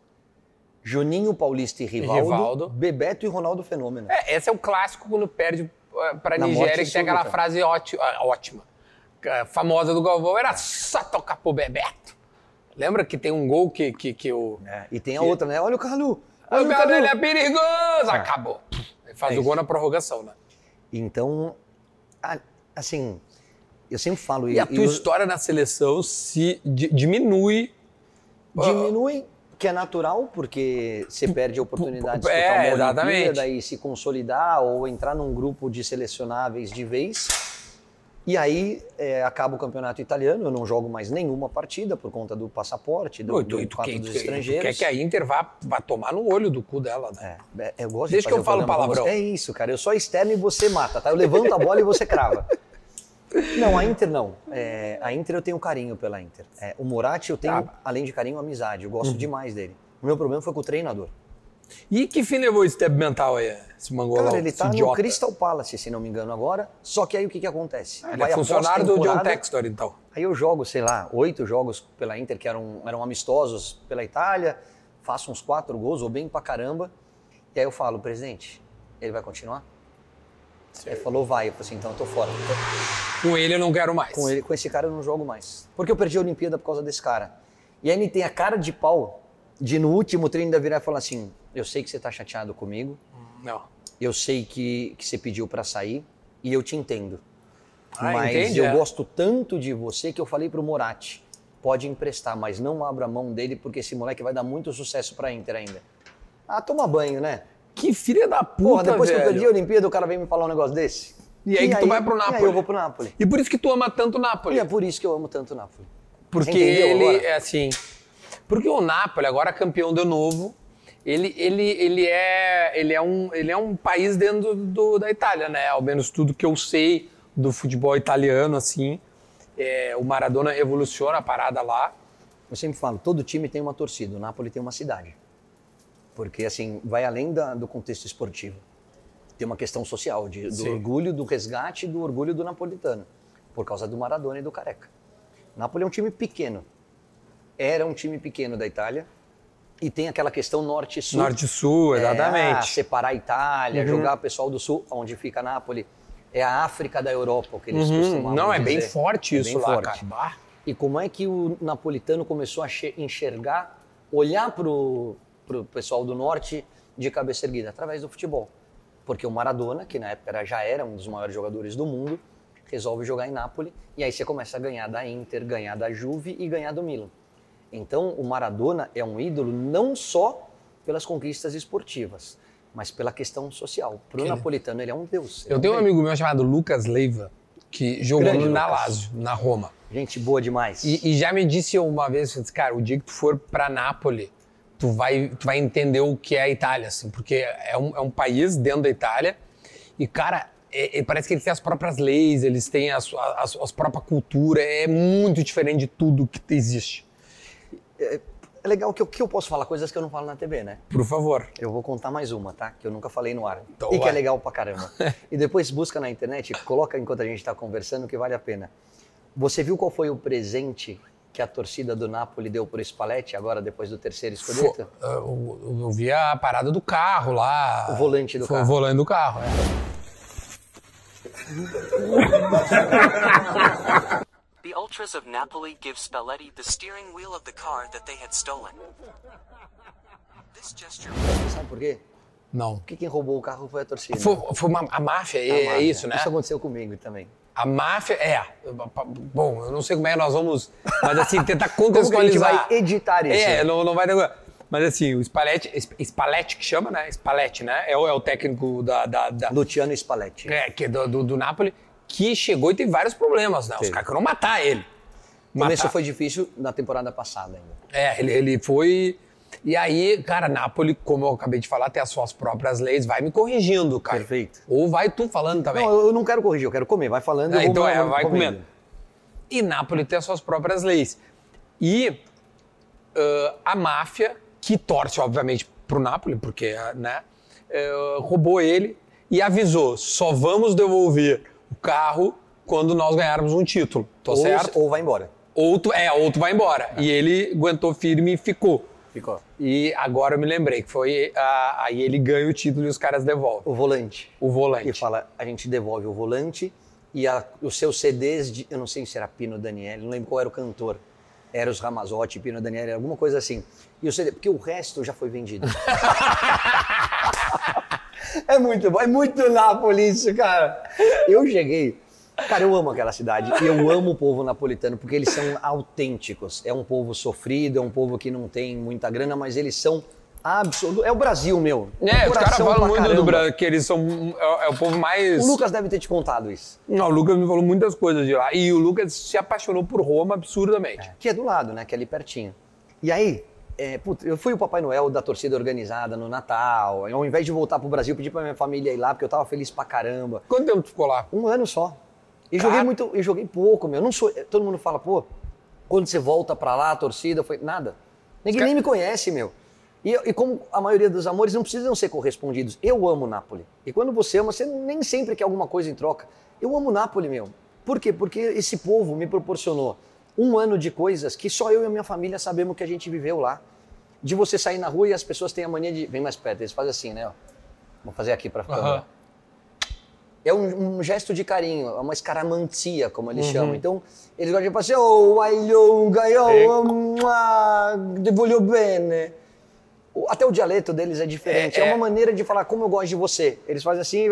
Juninho Paulista e Rivaldo, Rivaldo. Bebeto e Ronaldo Fenômeno. É, esse é o clássico quando perde uh, pra Na Nigéria, que tem aquela frase ótima, ah, ótima ah, famosa do Galvão, era só tocar pro Bebeto. Lembra que tem um gol que, que, que o... É, e tem a outra, né? Olha o Calu! Olha O o Calu! dele é perigoso! Acabou. Ele faz É o gol na prorrogação, né? Então, a- assim, eu sempre falo... E a tua história na seleção se di- diminui. Diminui, que é natural, porque você perde a oportunidade de É, disputar uma exatamente. Olimpíada e se consolidar ou entrar num grupo de selecionáveis de vez. E aí é, acaba o campeonato italiano, eu não jogo mais nenhuma partida por conta do passaporte, do, tu, fato dos estrangeiros. quer que a Inter vá, vá tomar no olho do cu dela, né? É, é, eu gosto Deixa de que eu falo palavrão. É isso, cara. Eu sou externo e você mata, tá? Eu levanto a bola e você crava. Não, a Inter não. É, a Inter eu tenho carinho pela Inter. É, o Moratti eu tenho, Tá. além de carinho, amizade. Eu Uhum. gosto demais dele. O meu problema foi com o treinador. E que fim levou esse tempo mental aí, esse mangolão? Cara, ele tá no idiota? Crystal Palace, se não me engano, agora. Só que aí o que, que acontece? Ele Vai é funcionário do John Textor, então. Aí eu jogo, sei lá, oito jogos pela Inter, que eram, eram amistosos pela Itália, faço uns quatro gols, ou bem pra caramba. E aí eu falo, presidente, ele vai continuar? Ele falou, vai. Eu falei assim, então eu tô fora. Com ele eu não quero mais. Com, ele, com esse cara eu não jogo mais. Porque eu perdi a Olimpíada por causa desse cara. E aí ele tem a cara de pau de no último treino da virar e falar assim, eu sei que você tá chateado comigo, Não. eu sei que, que você pediu pra sair e eu te entendo. Ah, mas entende, eu é. gosto tanto de você que eu falei pro Moratti, pode emprestar, mas não abra mão dele porque esse moleque vai dar muito sucesso pra Inter ainda. Ah, toma banho, né? Que filha da puta, Porra, depois que eu velho. perdi a Olimpíada, o cara vem me falar um negócio desse. E aí que tu vai pro E Napoli. aí eu vou pro Napoli. E por isso que tu ama tanto o Napoli. E é por isso que eu amo tanto o Napoli. Porque ele agora? é assim. Porque o Napoli, agora campeão de novo, ele, ele, ele, é, ele, é um, ele é um país dentro do, da Itália, né? Ao menos tudo que eu sei do futebol italiano, assim. É, o Maradona revoluciona a parada lá. Eu sempre falo, todo time tem uma torcida, o Napoli tem uma cidade. Porque, assim, vai além da- do contexto esportivo. Tem uma questão social, de- do Sim. orgulho do resgate do orgulho do napolitano, por causa do Maradona e do Careca. Napoli é um time pequeno. Era um time pequeno da Itália. E tem aquela questão norte-sul. Norte-Sul, É, ah, exatamente. separar a Itália, Uhum. jogar o pessoal do sul, onde fica Nápoles. É a África da Europa, o que eles Uhum. costumavam Não, é bem dizer. forte É isso bem lá, forte. cara. E como é que o napolitano começou a enxergar, olhar para o pessoal do norte de cabeça erguida? Através do futebol. Porque o Maradona, que na época era- já era um dos maiores jogadores do mundo, resolve jogar em Nápoles. E aí você começa a ganhar da Inter, ganhar da Juve e ganhar do Milan. Então o Maradona é um ídolo não só pelas conquistas esportivas, mas pela questão social. Para o napolitano ele é um deus. ele é Eu tenho um amigo meu chamado Lucas Leiva, que jogou Grande Lucas. Lazio, na Roma. Gente boa demais. E, e já me disse uma vez, disse, cara, o dia que tu for pra Nápoles, tu vai, tu vai entender o que é a Itália, assim, porque é um, é um país dentro da Itália e, cara, é- é- parece que eles têm as próprias leis, eles têm a as, as própria cultura, é muito diferente de tudo que existe. É legal que eu, que eu posso falar coisas que eu não falo na TV, né? Por favor. Eu vou contar mais uma, tá? Que eu nunca falei no ar. Então e que é legal pra caramba. e depois busca na internet, coloca enquanto a gente tá conversando, que vale a pena. Você viu qual foi o presente que a torcida do Napoli deu pro Spalletti agora, depois do terceiro escoleta? eu, eu- eu vi a parada do carro lá. O volante do Foi carro. O volante do carro, é. The ultras of Napoli give Spalletti the steering wheel of the car that they had stolen. This gesture Sabe por quê? Não. Porque quem roubou o carro foi a torcida. Foi, foi uma- a máfia, é, A é máfia. isso, né? Isso aconteceu comigo também. A máfia, é. Bom, eu não sei como é que nós vamos. Mas assim, tentar Como que a gente contextualizar. vai editar isso? É, não, não vai ter. Mas assim, o Spalletti, Spalletti que chama, né? Spalletti, né? É o, é o técnico da. da, da Luciano Spalletti. é, que é do, do, do Napoli, que chegou e teve vários problemas, né? Os Teve. caras queriam matar ele. O começo Matar- foi difícil na temporada passada ainda. É, ele, ele foi. E aí, cara, Napoli, como eu acabei de falar, tem as suas próprias leis. Vai me corrigindo, cara. Perfeito. Ou vai tu falando também. Não, eu não quero corrigir, eu quero comer. Vai falando, eu vou então é, vai comendo. E Nápoles tem as suas próprias leis. E ah, a máfia, que torce, obviamente, pro Nápoles, porque né, eh, roubou ele e avisou: só vamos devolver o carro quando nós ganharmos um título. Tô Ou, certo? ou vai embora. Ou tu, é, ou tu vai embora. E ele aguentou firme e ficou. Ficou. E agora eu me lembrei que foi. ah, aí ele ganha o título e os caras devolvem. O volante. O volante. E fala, a gente devolve o volante e a- os seus CDs de, eu não sei se era Pino Daniele, não lembro qual era o cantor. Era os Ramazotti, Pino Daniele, alguma coisa assim. E o CD, porque o resto já foi vendido. é muito bom, é muito Nápoles isso, cara. Eu cheguei, cara, eu amo aquela cidade e eu amo o povo napolitano porque eles são autênticos. É um povo sofrido, é um povo que não tem muita grana, mas eles são absolutos. É o Brasil, meu. É, os caras falam muito do caramba. Brasil, que eles são. É, é o povo mais. O Lucas deve ter te contado isso. Não, o Lucas me falou muitas coisas de lá. E o Lucas se apaixonou por Roma absurdamente. Que é do lado, né? Que é ali pertinho. E aí, é, putz, eu fui o Papai Noel da torcida organizada no Natal. Ao invés de voltar pro Brasil, pedi pra minha família ir lá, porque eu tava feliz pra caramba. Quanto tempo tu ficou lá? Um ano só. E joguei Cara. muito, e joguei pouco, meu. Não sou, todo mundo fala, pô, quando você volta pra lá, a torcida, foi nada. Ninguém Os nem me conhece, meu. E, e como a maioria dos amores não precisam ser correspondidos. Eu amo Nápoles. E quando você ama, você nem sempre quer alguma coisa em troca. Eu amo Nápoles, meu. Por quê? Porque esse povo me proporcionou um ano de coisas que só eu e a minha família sabemos que a gente viveu lá. De você sair na rua e as pessoas têm a mania de. Vem mais perto, eles fazem assim, né? ó. Vou fazer aqui pra câmera. Aham. É um, um gesto de carinho, é uma escaramantia, como eles Uhum. chamam. Então, eles gostam de falar assim, oh, Ailonga, oh, te voglio bene. Até o dialeto deles é diferente, É, é, é. uma maneira de falar como eu gosto de você. Eles fazem assim...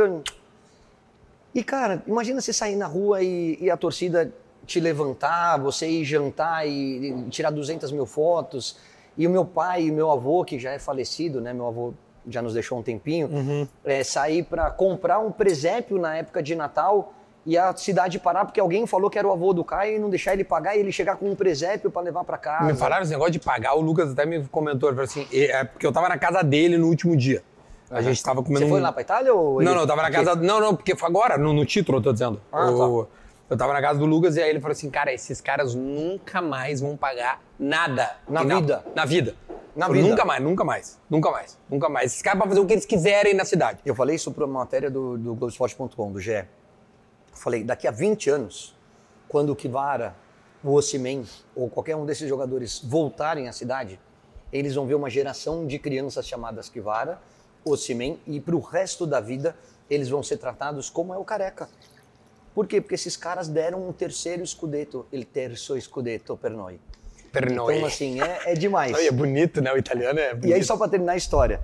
E, cara, imagina você sair na rua e, e a torcida te levantar, você ir jantar e, e tirar 200 mil fotos. E o meu pai e meu avô, que já é falecido, né? Meu avô já nos deixou um tempinho, é, sair para comprar um presépio na época de Natal e a cidade parar porque alguém falou que era o avô do Caio e não deixar ele pagar e ele chegar com um presépio para levar para casa. Me falaram esse negócio de pagar, o Lucas até me comentou, ele falou assim, é porque eu tava na casa dele no último dia. A gente tava comendo Você foi lá para Itália ou Não, ele- não, eu tava na casa. Não, não, porque foi agora, no, no título, eu tô dizendo. Ah, O- Eu tava na casa do Lucas e aí ele falou assim: cara, esses caras nunca mais vão pagar nada. Na E vida. Na vida. Na vida. Nunca mais, nunca mais. Nunca mais. Nunca mais. Esses caras podem fazer o que eles quiserem na cidade. Eu falei isso para uma matéria do, do Globoesporte.com, do GE. Eu falei, daqui a 20 anos, quando o Kivara, o Osimhen ou qualquer um desses jogadores voltarem à cidade, eles vão ver uma geração de crianças chamadas Kivara, Osimhen, e para o resto da vida eles vão ser tratados como é o Careca. Por quê? Porque esses caras deram um terceiro escudeto, il terzo scudetto per noi. Per noi. Então, assim, é, é demais. Ai, é bonito, né? O italiano é bonito. E aí, só pra terminar a história.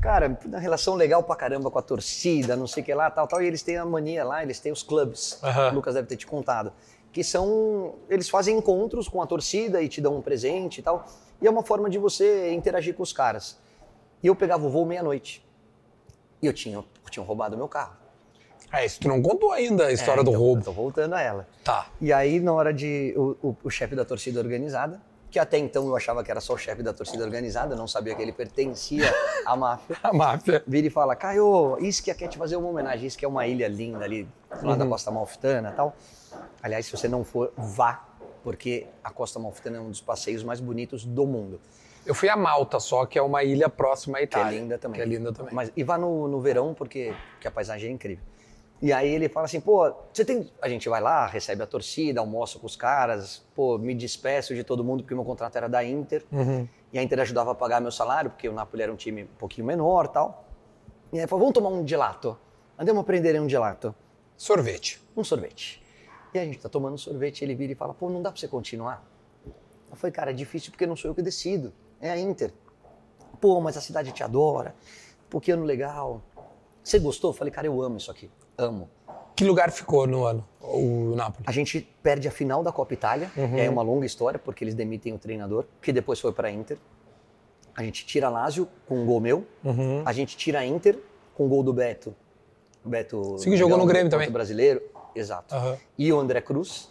Cara, uma relação legal pra caramba com a torcida, não sei o que lá, tal, tal. E eles têm a mania lá, eles têm os clubes. Aham. O Lucas deve ter te contado. Que são. Eles fazem encontros com a torcida e te dão um presente e tal. E é uma forma de você interagir com os caras. E eu pegava o voo meia-noite. E eu tinha, tinham roubado meu carro. Ah, isso tu não contou ainda a história É, do então, roubo. Tô voltando a ela. Tá. E aí, na hora de. O, o- o chefe da torcida organizada, que até então eu achava que era só o chefe da torcida organizada, não sabia que ele pertencia à máfia, A máfia. vira e fala: Caio, Ischia quer te fazer uma homenagem. Ischia é uma ilha linda ali, do lado da Costa Malfitana e tal. Aliás, se você não for, vá, porque a Costa Malfitana é um dos passeios mais bonitos do mundo. Eu fui a Malta só, que é uma ilha próxima à Que Itália. é linda também. Que é linda também. Mas, e vá no, no verão, porque, porque a paisagem é incrível. E aí ele fala assim, pô, você tem... A gente vai lá, recebe a torcida, almoça com os caras, pô, me despeço de todo mundo, porque meu contrato era da Inter. Uhum. E a Inter ajudava a pagar meu salário, porque o Napoli era um time um pouquinho menor tal. E aí falou, vamos tomar um gelato. Andemos a prender um gelato. Sorvete. Um sorvete. E a gente tá tomando sorvete, ele vira e fala, pô, não dá pra você continuar? Eu falei, cara, é difícil porque não sou eu que decido, é a Inter. Pô, mas a cidade te adora, pô, que ano legal. Você gostou? Eu falei, cara, eu amo isso aqui, amo. Que lugar ficou no ano o Napoli? A gente perde a final da Copa Itália, Uhum. é uma longa história, porque eles demitem o treinador, que depois foi para Inter. A gente tira Lazio com um gol meu, Uhum. a gente tira a Inter com um gol do Beto. O Beto. Sim, jogou no Grêmio também. brasileiro, exato. Aham. E o André Cruz.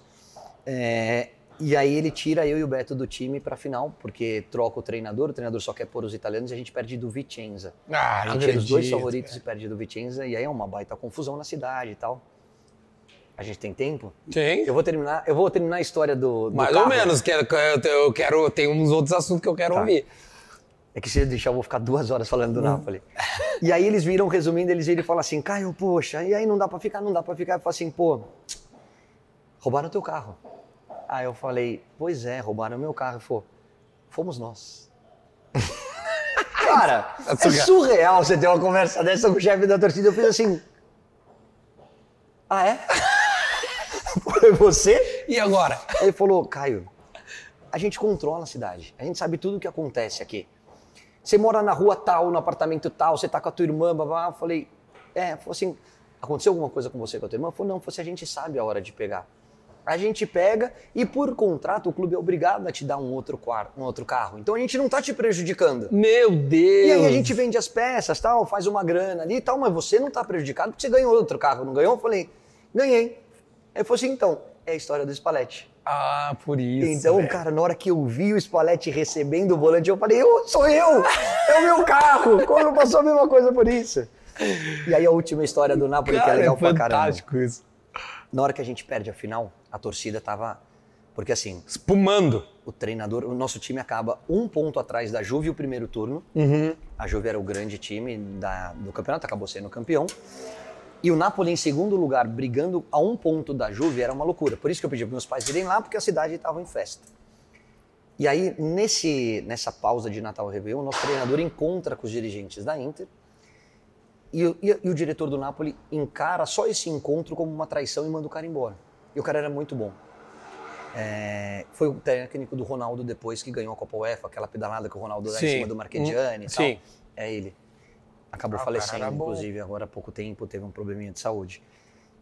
É, e aí ele tira eu e o Beto do time para final, porque troca o treinador, o treinador só quer pôr os italianos e a gente perde do Vicenza. Ah, A não gente tira os dois favoritos cara. e perde do Vicenza, e aí é uma baita confusão na cidade e tal. A gente tem tempo? Tem. Eu vou terminar, eu vou terminar a história do, do Mais carro. ou menos. Quero, eu quero, tem uns outros assuntos que eu quero Tá. ouvir. É que se eu deixar, eu vou ficar duas horas falando do Napoli. E aí eles viram, resumindo, eles viram e falam assim, Caio, poxa, e aí não dá pra ficar, não dá pra ficar. Eu falo assim, pô, roubaram teu carro. Aí eu falei, pois é, roubaram meu carro. Ele falou, fomos nós. Cara, é surreal. você ter uma conversa dessa com o chefe da torcida. Eu fiz assim, ah é? Foi você? E agora? Aí ele falou, Caio, a gente controla a cidade. A gente sabe tudo o que acontece aqui. Você mora na rua tal, no apartamento tal, você tá com a tua irmã, blá, blá. Eu falei, é, falou assim, aconteceu alguma coisa com você com a tua irmã? Ele falou, não, falou assim, a gente sabe a hora de pegar. A gente pega e por contrato o clube é obrigado a te dar um outro, quarto, um outro carro. Então a gente não tá te prejudicando. Meu Deus! E aí a gente vende as peças, tal, faz uma grana ali e tal, mas você não tá prejudicado porque você ganhou outro carro, não ganhou? Eu falei, ganhei. Aí falou assim, então, é a história do Spalletti. Ah, por isso. Então, velho. cara, na hora que eu vi o Spalletti recebendo o volante, eu falei, eu, sou eu! É o meu carro! Como passou a mesma coisa por isso? E aí a última história do Napoli, que é Cara, legal é pra caramba. fantástico isso. Na hora que a gente perde a final, a torcida tava... Porque assim, Espumando. o treinador, o nosso time acaba um ponto atrás da Juve o primeiro turno. Uhum. A Juve era o grande time da- do campeonato, acabou sendo campeão. E o Napoli em segundo lugar, brigando a um ponto da Juve, era uma loucura. Por isso que eu pedi para meus pais irem lá, porque a cidade estava em festa. E aí, nesse, nessa pausa de Natal Réveillon, o nosso treinador encontra com os dirigentes da Inter e, o- e- e o diretor do Napoli encara só esse encontro como uma traição e manda o cara embora. E o cara era muito bom. É, foi o técnico do Ronaldo depois que ganhou a Copa UEFA, aquela pedalada que o Ronaldo dá em cima do Marchegiani e tal. Sim. É ele. Acabou Ah, falecendo, inclusive, agora há pouco tempo, teve um probleminha de saúde.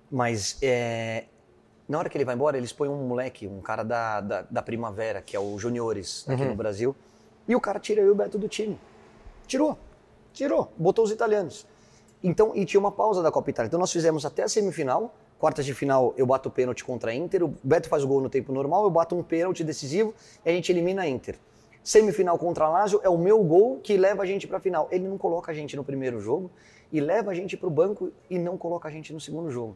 Mas é, na hora que ele vai embora, eles põem um moleque, um cara da, da, da Primavera, que é o Juniores aqui Uhum. no Brasil, e o cara tira eu e o Beto do time. Tirou. Tirou. Botou os italianos. Então, e tinha uma pausa da Copa Itália. Então nós fizemos até a semifinal. Quartas de final, eu bato o pênalti contra a Inter. O Beto faz o gol no tempo normal, eu bato um pênalti decisivo e a gente elimina a Inter. Semifinal contra a Lazio é o meu gol que leva a gente para a final. Ele não coloca a gente no primeiro jogo e leva a gente para o banco e não coloca a gente no segundo jogo.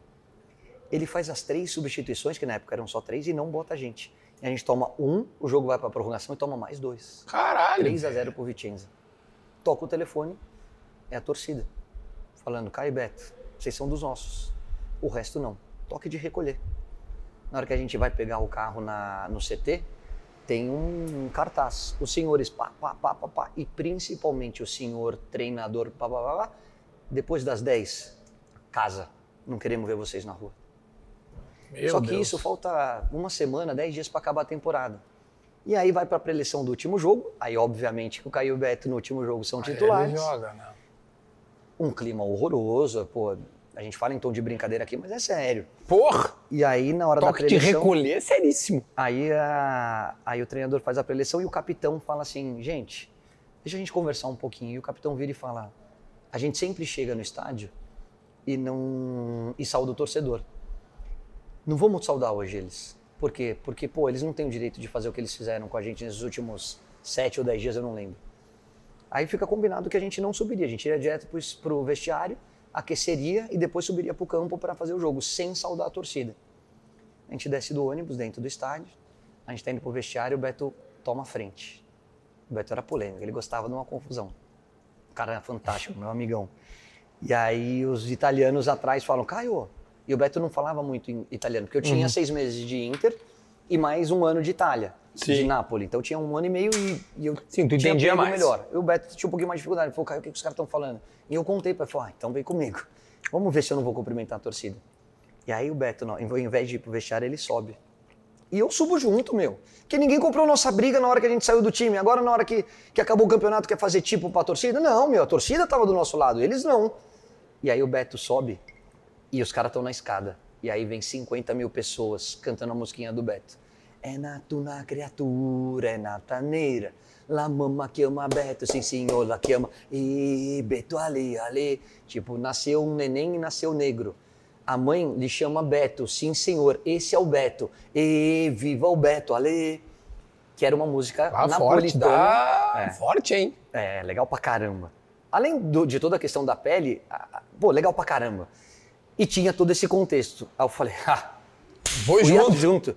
Ele faz as três substituições, que na época eram só três, e não bota a gente. E a gente toma um, o jogo vai para a prorrogação e toma mais dois. Caralho. 3 a 0 pro Vicenza. Toca o telefone, é a torcida. Falando, Caio e Beto, vocês são dos nossos. O resto não. Toque de recolher. Na hora que a gente vai pegar o carro na, no CT, tem um cartaz. Os senhores, pá, pá, pá, pá, pá, e principalmente o senhor treinador, pá, pá, pá, pá, depois das 10, casa. Não queremos ver vocês na rua. Meu Só que Deus. isso falta uma semana, dez dias para acabar a temporada. E aí vai para a preleção do último jogo. Aí, obviamente, que o Caio e o Beto no último jogo são Aí titulares. Ele joga, né? Um clima horroroso. Pô, a gente fala em tom de brincadeira aqui, mas é sério. Porra! E aí, na hora Toque da de preleção, recolher é seríssimo. aí, a- aí o treinador faz a preleção e o capitão fala assim, gente, deixa a gente conversar um pouquinho. E o capitão vira e fala, a gente sempre chega no estádio e não e sauda o torcedor. Não vamos saudar hoje eles. Por quê? Porque, pô, eles não têm o direito de fazer o que eles fizeram com a gente nesses últimos sete ou dez dias, eu não lembro. Aí fica combinado que a gente não subiria, a gente iria direto pro, pro vestiário, aqueceria e depois subiria pro campo para fazer o jogo, sem saudar a torcida. A gente desce do ônibus dentro do estádio, a gente tá indo pro vestiário, o Beto toma a frente. O Beto era polêmico, ele gostava de uma confusão. O cara era fantástico, meu amigão. E aí os italianos atrás falam, Caio. E o Beto não falava muito em italiano, porque eu tinha seis meses de Inter e mais um ano de Itália, Sim. de Nápoles. Então eu tinha um ano e meio e, e eu Sim, tu tinha entendia mais. melhor. E o Beto tinha um pouquinho mais de dificuldade. Ele falou, Caio, o que, que os caras estão falando? E eu contei para ele, falou, ah, então vem comigo. Vamos ver se eu não vou cumprimentar a torcida. E aí o Beto, não, ao invés de ir pro vestiário, ele sobe. E eu subo junto, meu. Porque ninguém comprou nossa briga na hora que a gente saiu do time. Agora, na hora que, que acabou o campeonato, quer fazer tipo pra torcida? Não, meu, a torcida tava do nosso lado, eles não. E aí o Beto sobe E os caras estão na escada. E aí vem 50 mil pessoas cantando a musiquinha do Beto. É nato na criatura, é nataneira. La mama que ama Beto, sim senhor, la que ama. E Beto ali, ali. Tipo, nasceu um neném e nasceu negro. A mãe lhe chama Beto, sim senhor, esse é o Beto. E viva o Beto, ali. Que era uma música Ah, forte, napolitana. dá... É. Forte, hein? É, legal pra caramba. Além do- de toda a questão da pele, a- pô, legal pra caramba. E tinha todo esse contexto. Aí eu falei, ah, Vou junto. junto.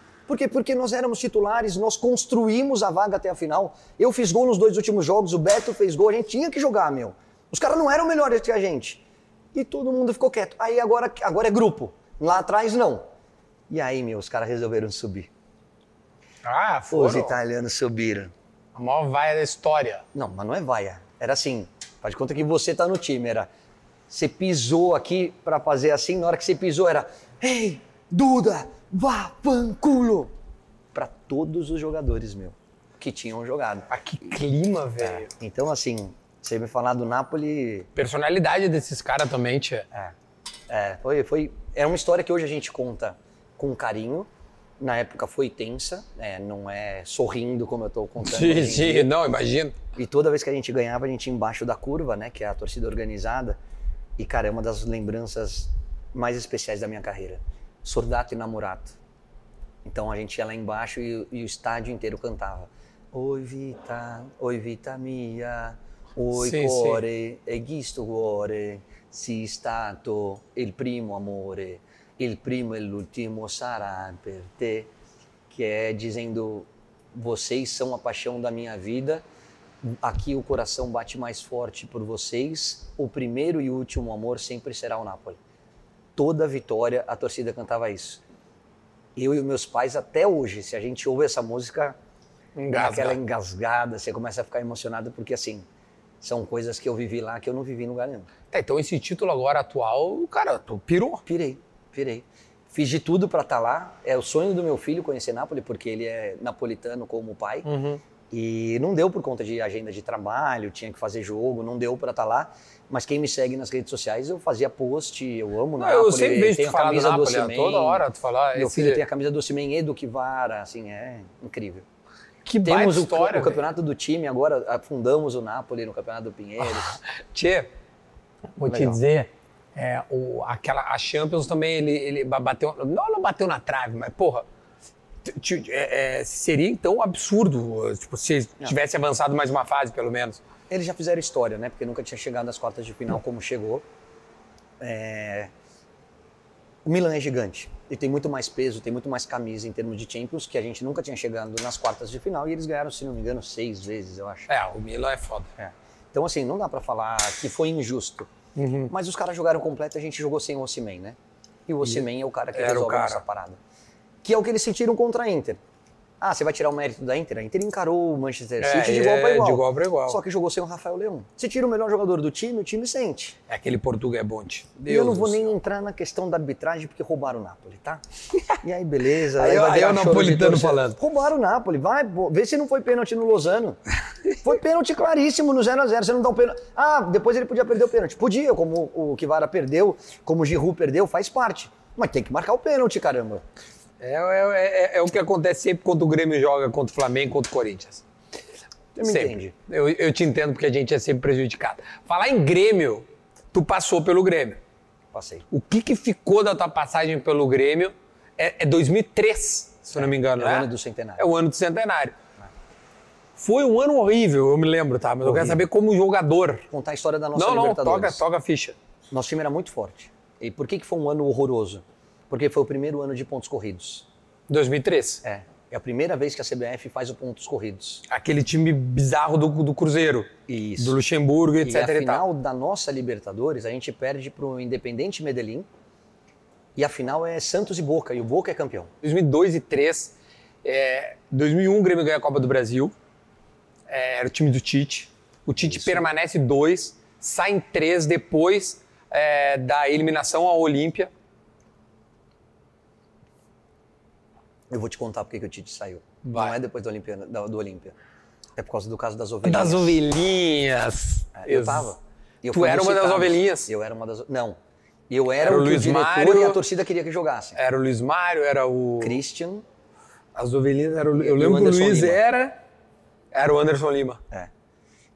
Por quê? Porque nós éramos titulares, nós construímos a vaga até a final. Eu fiz gol nos dois últimos jogos, o Beto fez gol, a gente tinha que jogar, meu. Os caras não eram melhores que a gente. E todo mundo ficou quieto. Aí agora, agora é grupo. Lá atrás, não. E aí, meu, os caras resolveram subir. Ah, Os foram. italianos subiram. A maior vaia da história. Não, mas não é vaia. Era assim, faz conta que você tá no time, era... Você pisou aqui pra fazer assim, na hora que você pisou era... Ei, Duda, vá, panculo! Pra todos os jogadores, meu, que tinham jogado. Ah, que clima, velho. Então, assim, você me falar do Napoli... Personalidade desses caras também, tia. É, é foi, foi... É uma história que hoje a gente conta com carinho. Na época foi tensa, é, não é sorrindo como eu tô contando Sim, sim, não, imagino. E toda vez que a gente ganhava, a gente ia embaixo da curva, né? Que é a torcida organizada. E, cara, é uma das lembranças mais especiais da minha carreira. Sordato e Namorato. Então a gente ia lá embaixo e, e o estádio inteiro cantava. Oi vita, oi vita mia, oi Sim, sim. cuore, e gisto cuore, si stato il primo amore, il primo e l'ultimo sarà per te. Que é dizendo, vocês são a paixão da minha vida, aqui o coração bate mais forte por vocês, o primeiro e último amor sempre será o Napoli. Toda vitória a torcida cantava isso. Eu e meus pais até hoje, se a gente ouve essa música, Engasga. aquela engasgada, você começa a ficar emocionado porque assim, são coisas que eu vivi lá que eu não vivi em lugar nenhum. Tá, então esse título agora atual, cara, tu pirou. Pirei, pirei. Fiz de tudo para estar lá. É o sonho do meu filho conhecer Nápoles, porque ele é napolitano como o pai. E não deu por conta de agenda de trabalho, tinha que fazer jogo, não deu para estar lá. Mas quem me segue nas redes sociais, eu fazia post, eu amo Não, Nápoles, eu sempre vejo tenho tu do camisa do Napoli, Osimhen. toda hora tu falar. Meu esse- filho tem a camisa do Osimhen e do Kivara, assim, é incrível. Que Temos o, história, o campeonato do time, agora afundamos o Napoli no campeonato do Pinheiros. Tchê, vou te Legal. dizer, é, o, aquela, a Champions também, ele, ele ba- bateu, não, não bateu na trave, mas, porra, é, é, seria então absurdo, tipo, se tivesse avançado mais uma fase, pelo menos. Eles já fizeram história, né? Porque nunca tinha chegado nas quartas de final como chegou. É, O Milan é gigante e tem muito mais peso, tem muito mais camisa em termos de Champions, que a gente nunca tinha chegado nas quartas de final e eles ganharam, se não me engano, seis vezes, eu acho. É, o Milan é foda. É. Então, assim, não dá pra falar que foi injusto. Uhum. Mas os caras jogaram completo e a gente jogou sem o Osimhen, né? E o Osimhen é o cara que Era resolve essa parada. Que é o que eles sentiram contra a Inter. Ah, você vai tirar o mérito da Inter? A Inter encarou o Manchester É, City de igual é, para igual. igual pra igual. Só que jogou sem o Rafael Leão. Você tira o melhor jogador do time, o time sente. É aquele português bom, tio. e eu não Deus vou nem céu. entrar na questão da arbitragem porque roubaram o Napoli, tá? E aí, beleza. Aí eu- vai aí é o napolitano falando. Roubaram o Napoli. Vai, pô, vê se não foi pênalti no Lozano. Foi pênalti claríssimo no 0x0. Você não dá um pênalti. Ah, depois ele podia perder o pênalti. Podia, como o Kivara perdeu, como o Giroud perdeu, faz parte. Mas tem que marcar o pênalti, caramba. É, é- é- é o que acontece sempre quando o Grêmio joga contra o Flamengo, contra o Corinthians. Você me Sempre. entende? Eu, eu te entendo porque a gente é sempre prejudicado. Falar em Grêmio, tu passou pelo Grêmio. Passei. O que, que ficou da tua passagem pelo Grêmio? É, é 2003, se eu não me engano, é o né? ano do centenário. É o ano do centenário. Foi um ano horrível, eu me lembro, tá? Mas eu quero Horrível. saber como jogador. Contar a história da nossa Não, não, Libertadores. toca, toca a ficha. Nosso time era muito forte. E por que, que foi um ano horroroso? Porque foi o primeiro ano de pontos corridos. 2003. É. É a primeira vez que a CBF faz o pontos corridos. Aquele time bizarro do, do Cruzeiro. Isso. Do Luxemburgo, etc. a e tal. final da nossa Libertadores, a gente perde para o Independente Medellín. E a final é Santos e Boca, e o Boca é campeão. 2002 e 2003, É, 2001 o Grêmio ganha a Copa do Brasil. É, era o time do Tite. O Tite permanece dois, sai em três depois é, da eliminação ao Olímpia. Eu vou te contar porque que o Tite saiu. Vai. Não é depois do Olímpia, da- do Olímpia. É por causa do caso das ovelhinhas. Das ovelhinhas. É, Eu tava. Eu Tu era uma das ovelhinhas? Eu era uma das. Não. Eu era, Era o o Luiz diretor Mário- e a torcida queria que jogasse. Era o Luiz Mário, era o. Christian. As ovelhinhas, era o... E eu lembro que o Luiz Lima. era. Era o Anderson Lima. É. O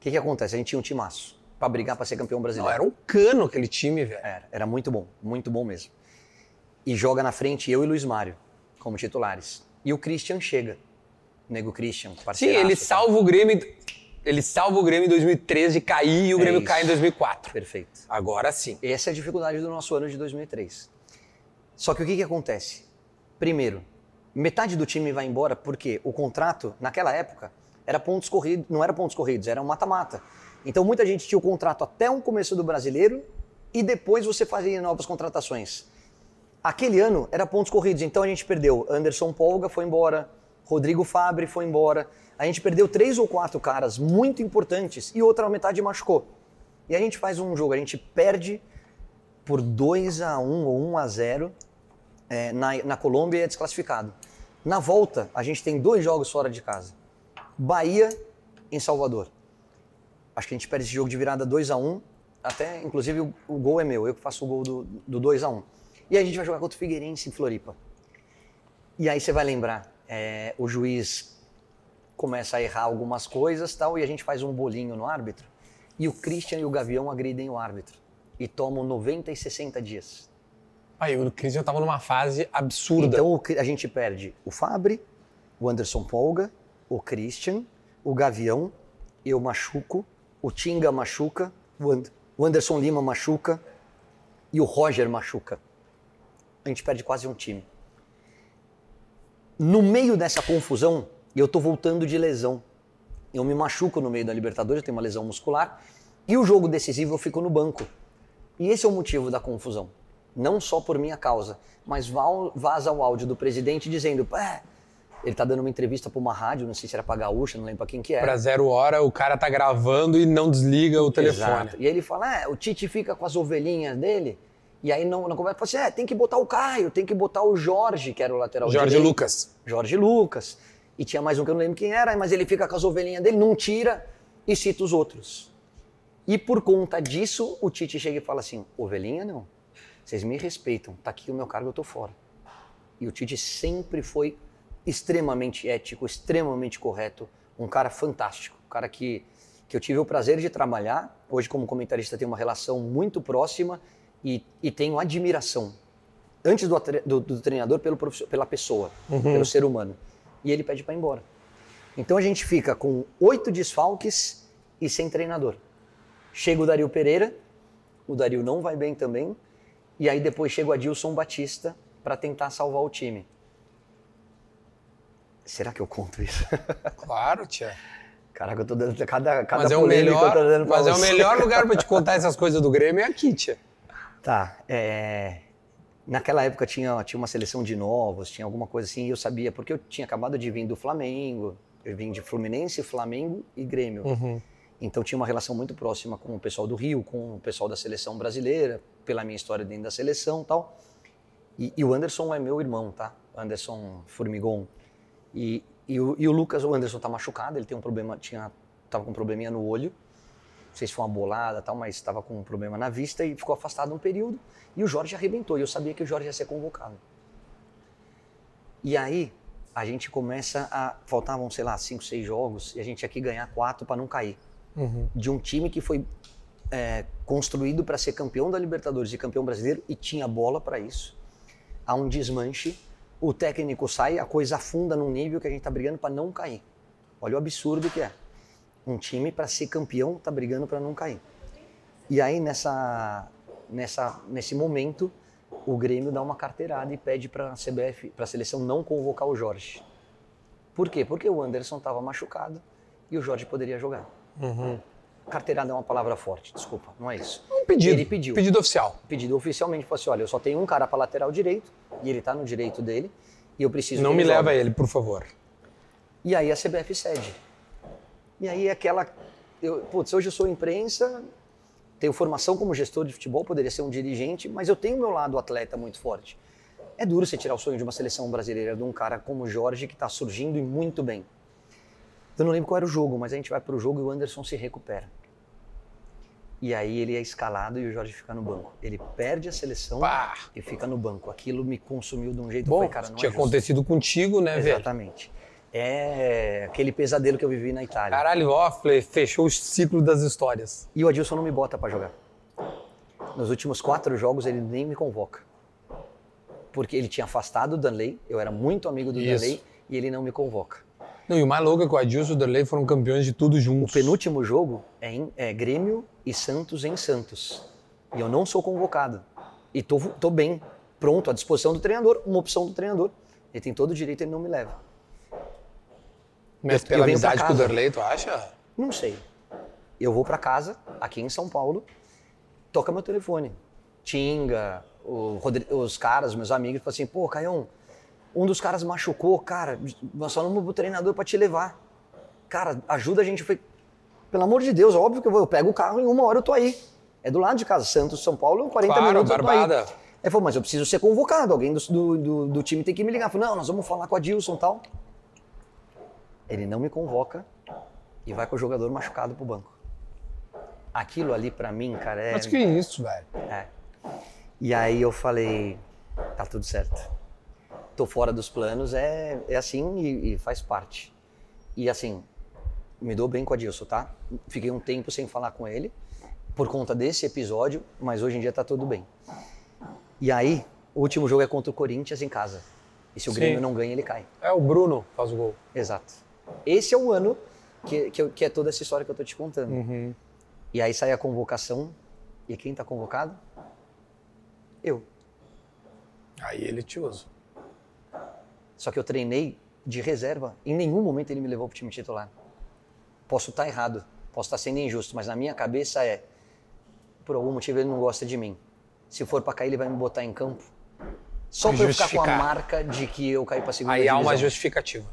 que, que acontece? A gente tinha um timaço pra brigar pra ser campeão Não, brasileiro. era um cano aquele time, velho. Era, era muito bom, muito bom mesmo. E joga na frente eu e Luiz Mário como titulares. E o Christian chega. O nego Christian, Sim, ele tá? salva o Grêmio. Ele salva o Grêmio em 2013 de cair e o É Grêmio isso. cai em 2004. Perfeito. Agora sim. Essa é a dificuldade do nosso ano de 2003. Só que o que, que acontece? Primeiro, metade do time vai embora porque o contrato, naquela época, era pontos corridos, não era pontos corridos, era um mata-mata. Então muita gente tinha o contrato até o começo do brasileiro e depois você fazia novas contratações. Aquele ano era pontos corridos, então a gente perdeu Anderson Polga foi embora, Rodrigo Fabre foi embora. A gente perdeu três ou quatro caras muito importantes e outra metade machucou. E a gente faz um jogo, a gente perde por 2 a 1 ou 1 a 0 é, na, na Colômbia e é desclassificado. Na volta, a gente tem dois jogos fora de casa. Bahia em Salvador. Acho que a gente perde esse jogo de virada 2 a 1 até, inclusive, o, o gol é meu, eu que faço o gol do, do 2 a 1 E a gente vai jogar contra o Figueirense em Floripa. E aí você vai lembrar, é, o juiz começa a errar algumas coisas tal, e a gente faz um bolinho no árbitro. E o Christian e o Gavião agridem o árbitro. E tomam 90 e 60 dias. Aí o Cristian tava numa fase absurda. Então a gente perde o Fabre, o Anderson Polga, o Christian, o Gavião, eu machuco, o Tinga machuca, o, And- o Anderson Lima machuca e o Roger machuca. A gente perde quase um time. No meio dessa confusão, eu tô voltando de lesão. Eu me machuco no meio da Libertadores, eu tenho uma lesão muscular. E o jogo decisivo eu fico no banco. E esse é o motivo da confusão. Não só por minha causa, mas vaza o áudio do presidente dizendo: Pé, ele tá dando uma entrevista para uma rádio, não sei se era pra Gaúcha, não lembro pra quem que era. Pra zero hora, o cara tá gravando e não desliga o telefone. Exato. E ele fala: é, o Tite fica com as ovelhinhas dele. E aí não, não conversa, fala assim: é, tem que botar o Caio, tem que botar o Jorge, que era o lateral Jorge direito. Lucas. Jorge Lucas. E tinha mais um que eu não lembro quem era, mas ele fica com as ovelhinhas dele, não tira e cita os outros. E por conta disso, o Tite chega e fala assim: ovelhinha não. Vocês me respeitam, tá aqui o meu cargo, eu tô fora. E o Tite sempre foi extremamente ético, extremamente correto, um cara fantástico, um cara que, que eu tive o prazer de trabalhar. Hoje, como comentarista, tenho uma relação muito próxima e, e tenho admiração. Antes do, do- do treinador, pelo, pela pessoa, pelo ser humano. E ele pede para ir embora. Então a gente fica com oito desfalques e sem treinador. Chega o Dario Pereira, o Dario não vai bem também, e aí depois chega o Adilson Batista para tentar salvar o time. Será que eu conto isso? Claro, tia. Caraca, eu tô dando cada, cada Mas é o melhor, mas é o você. melhor lugar pra te contar essas coisas do Grêmio é aqui, tia. Tá, é... Naquela época tinha, tinha uma seleção de novos, tinha alguma coisa assim, e eu sabia, porque eu tinha acabado de vir do Flamengo, eu vim de Fluminense, Flamengo e Grêmio. Então tinha uma relação muito próxima com o pessoal do Rio, com o pessoal da seleção brasileira, pela minha história dentro da seleção tal. E, e o Anderson é meu irmão, tá? Anderson Formigon. E, e, o, e o Lucas, o Anderson tá machucado, ele tem um problema, tinha, tava com um probleminha no olho. Não sei se foi uma bolada tal, mas estava com um problema na vista e ficou afastado um período. E o Jorge arrebentou, e eu sabia que o Jorge ia ser convocado. E aí, a gente começa a. Faltavam, sei lá, cinco, seis jogos, e a gente tinha que ganhar quatro para não cair. De um time que foi é, construído para ser campeão da Libertadores e campeão brasileiro, e tinha bola para isso. Há um desmanche, o técnico sai, a coisa afunda num nível que a gente tá brigando para não cair. Olha o absurdo que é. Um time para ser campeão tá brigando para não cair. E aí nessa, nessa, nesse momento o Grêmio dá uma carteirada e pede para a CBF, para a seleção não convocar o Jorge. Por quê? Porque o Anderson estava machucado e o Jorge poderia jogar. Carteirada é uma palavra forte, desculpa, não é isso. Um pedido. Ele pediu. Pedido oficial. Pedido oficialmente, falou assim, olha, eu só tenho um cara para lateral direito e ele está no direito dele E eu preciso Não me ele leva jogue. ele, por favor. E aí a CBF cede. E aí aquela. Eu, putz, hoje eu sou imprensa, tenho formação como gestor de futebol, poderia ser um dirigente, mas eu tenho meu lado atleta muito forte. É duro você tirar o sonho de uma seleção brasileira de um cara como o Jorge, que está surgindo e muito bem. Eu não lembro qual era o jogo, mas a gente vai para o jogo e o Anderson se recupera. E aí ele é escalado e o Jorge fica no banco. Ele perde a seleção Pá. e fica no banco. Aquilo me consumiu de um jeito Bom, que falei, cara, não tinha é acontecido contigo, né, velho? Exatamente. É aquele pesadelo que eu vivi na Itália. Caralho, fe- fechou o ciclo das histórias. E o Adilson não me bota pra jogar. Nos últimos quatro jogos ele nem me convoca. Porque ele tinha afastado o Danley, eu era muito amigo do Isso. Danley, e ele não me convoca. Não, e o mais louco é que o Adilson e o Derlei foram campeões de tudo O juntos. penúltimo jogo é, em, é Grêmio e Santos em Santos. E eu não sou convocado. E tô, tô bem, pronto, à disposição do treinador, uma opção do treinador. Ele tem todo o direito, ele não me leva. Mas eu pela pra amizade com o. Derlei, tu acha? Não sei. Eu vou pra casa, aqui em São Paulo, toca meu telefone. Tinga, o Rodri- os caras, meus amigos, falam assim, pô, Caião, um dos caras machucou, cara, nós falamos pro treinador pra te levar. Cara, ajuda a gente. Eu falei, pelo amor de Deus, óbvio que eu vou, eu pego o carro e em uma hora eu tô aí. É do lado de casa, Santos, São Paulo, 40 Claro, minutos eu tô barbada. aí. Ele falou, mas eu preciso ser convocado, alguém do, do, do- do time tem que me ligar. Eu falei, não, nós vamos falar com a Dilson e tal. Ele não me convoca e vai com o jogador machucado pro banco. Aquilo ali pra mim, cara, é. Mas que isso, velho? é. E aí eu falei, tá tudo certo. Tô fora dos planos, é, é assim e, e faz parte. E assim, me dou bem com a Dilson, tá? Fiquei um tempo sem falar com ele por conta desse episódio, mas hoje em dia tá tudo bem. E aí, o último jogo é contra o Corinthians em casa. E se o Sim. Grêmio não ganha, ele cai. É o Bruno faz o gol. Exato. Esse é o ano que, que, que é toda essa história que eu tô te contando. Uhum. E aí sai a convocação. E quem tá convocado? Eu. Aí ele te usa. Só que eu treinei de reserva. Em nenhum momento ele me levou pro time titular. Posso estar errado, posso estar sendo injusto, mas na minha cabeça é: por algum motivo ele não gosta de mim. Se for pra cair, ele vai me botar em campo. Só pra eu ficar com a marca de que eu caí pra segunda Aí há divisão. uma justificativa.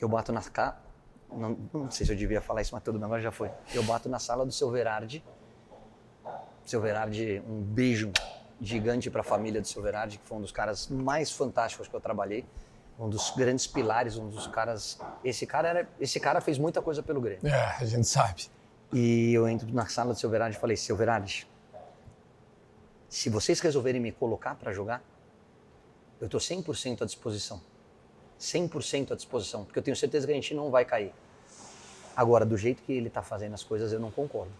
Eu bato na ca... não, não sei se eu devia falar isso, mas tudo bem, agora já foi. Eu bato na sala do seu Verardi. Seu Verardi, um beijo gigante para a família do seu Verardi, que foi um dos caras mais fantásticos que eu trabalhei, um dos grandes pilares, um dos caras. Esse cara era, esse cara fez muita coisa pelo Grêmio. É, a gente sabe. E eu entro na sala do seu Verardi e falei: Seu Verardi, se vocês resolverem me colocar para jogar, eu estou 100% à disposição. 100% à disposição, porque eu tenho certeza que a gente não vai cair. Agora, do jeito que ele está fazendo as coisas, eu não concordo.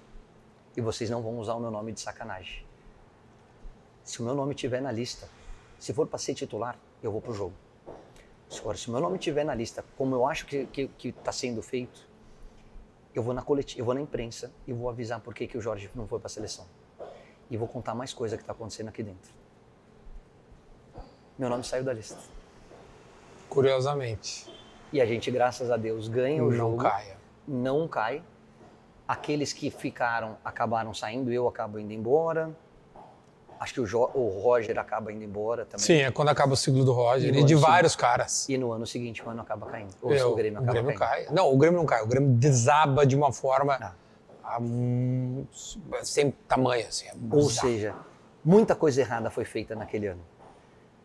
E vocês não vão usar o meu nome de sacanagem. Se o meu nome estiver na lista, se for para ser titular, eu vou pro jogo. Agora, se o meu nome estiver na lista, como eu acho que está tá sendo feito, eu vou na coletiva, eu vou na imprensa e vou avisar por que, que o Jorge não foi para a seleção. E vou contar mais coisa que está acontecendo aqui dentro. Meu nome saiu da lista. Curiosamente. E a gente, graças a Deus, ganha o não jogo. caia. Não cai. Aqueles que ficaram acabaram saindo, eu acabo indo embora. Acho que o, Jo- o Roger acaba indo embora também. Sim, é quando acaba o ciclo do Roger E e, de vários caras. E no ano seguinte o ano acaba caindo. Ou Eu- o Grêmio acaba caindo. cai. Não, o Grêmio não cai. O Grêmio desaba de uma forma Ah. um- sem tamanho, assim. é Ou seja, muita coisa errada foi feita naquele ano.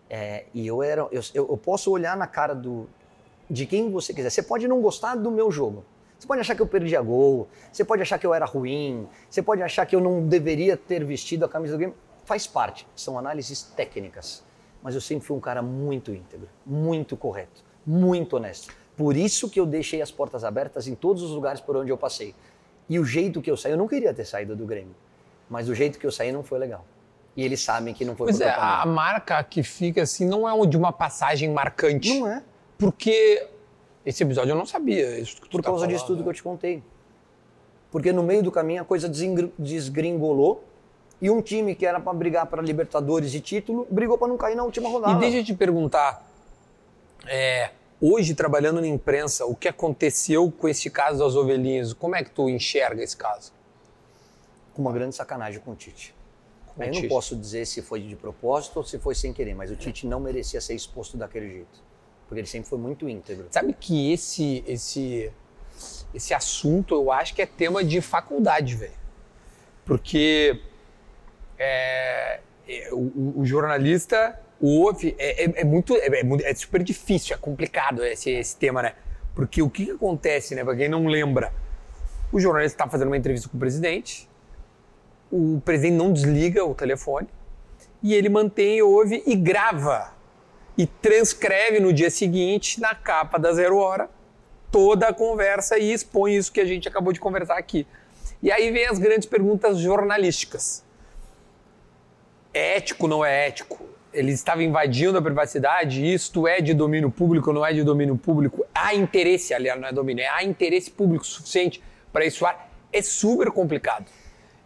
É, e eu era, eu, eu, posso olhar na cara do de quem você quiser. Você pode não gostar do meu jogo. Você pode achar que eu perdi a gol. Você pode achar que eu era ruim. Você pode achar que eu não deveria ter vestido a camisa do Grêmio. Faz parte. São análises técnicas. Mas eu sempre fui um cara muito íntegro, muito correto, muito honesto. Por isso que eu deixei as portas abertas em todos os lugares por onde eu passei. E o jeito que eu saí, eu não queria ter saído do Grêmio. Mas o jeito que eu saí não foi legal. E eles sabem que não foi Pois por é, a marca que fica assim não é de uma passagem marcante. Não é. Porque esse episódio eu não sabia. Isso que tu Por tá causa disso falando. tudo que eu te contei. Porque no meio do caminho a coisa desgringolou e um time que era para brigar para Libertadores e título brigou para não cair na última rodada. E deixa eu te perguntar, é, hoje trabalhando na imprensa, o que aconteceu com esse caso das ovelhinhas? Como é que tu enxerga esse caso? Com uma grande sacanagem com o Tite. Eu não posso dizer se foi de propósito ou se foi sem querer, mas o Tite não merecia ser exposto daquele jeito. porque ele sempre foi muito íntegro. Sabe que esse, esse, esse assunto eu acho que é tema de faculdade, velho. Porque é, é, o, o jornalista ouve, é, é, é muito, é, é muito- é super difícil, é complicado esse, esse tema, né? Porque o que, que acontece, né? Pra quem não lembra, o jornalista está fazendo uma entrevista com o presidente, o presidente não desliga o telefone e ele mantém, ouve e grava e transcreve no dia seguinte, na capa da Zero Hora, toda a conversa e expõe isso que a gente acabou de conversar aqui. E aí vem as grandes perguntas jornalísticas. É ético não é ético? Ele estava invadindo a privacidade? Isto é de domínio público ou não é de domínio público? Há interesse, aliás, não é domínio, é há interesse público suficiente para isso? É super complicado.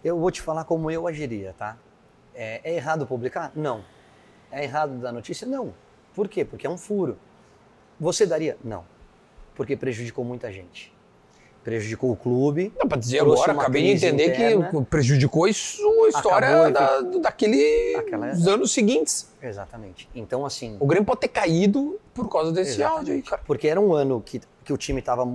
Eu vou te falar como eu agiria, tá? É, é errado publicar? Não. É errado dar notícia? Não. Por quê? Porque é um furo. Você daria? Não. Porque prejudicou muita gente. Prejudicou o clube. Não, para dizer agora, acabei de entender interna. que prejudicou isso a história Acabou da, ficou- daquele Aquela- dos anos seguintes. Exatamente. Então, assim. O Grêmio pode ter caído por causa desse áudio aí, cara. Porque era um ano que, que o time estava.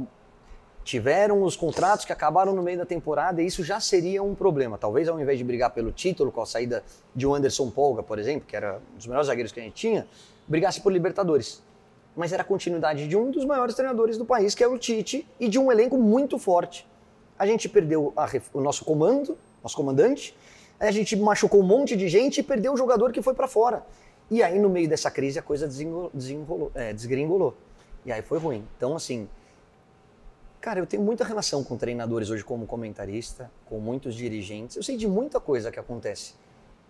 Tiveram os contratos que acabaram no meio da temporada e isso já seria um problema. Talvez ao invés de brigar pelo título, com a saída de um Anderson Polga, por exemplo, que era um dos melhores zagueiros que a gente tinha, brigasse por Libertadores. Mas era a continuidade de um dos maiores treinadores do país, que é o Tite, e de um elenco muito forte. A gente perdeu a o nosso comando, nosso comandante, a gente machucou um monte de gente e perdeu o jogador que foi para fora. E aí, no meio dessa crise, a coisa é, desgringolou. E aí foi ruim. Então, assim, cara, eu tenho muita relação com treinadores hoje como comentarista, com muitos dirigentes. Eu sei de muita coisa que acontece.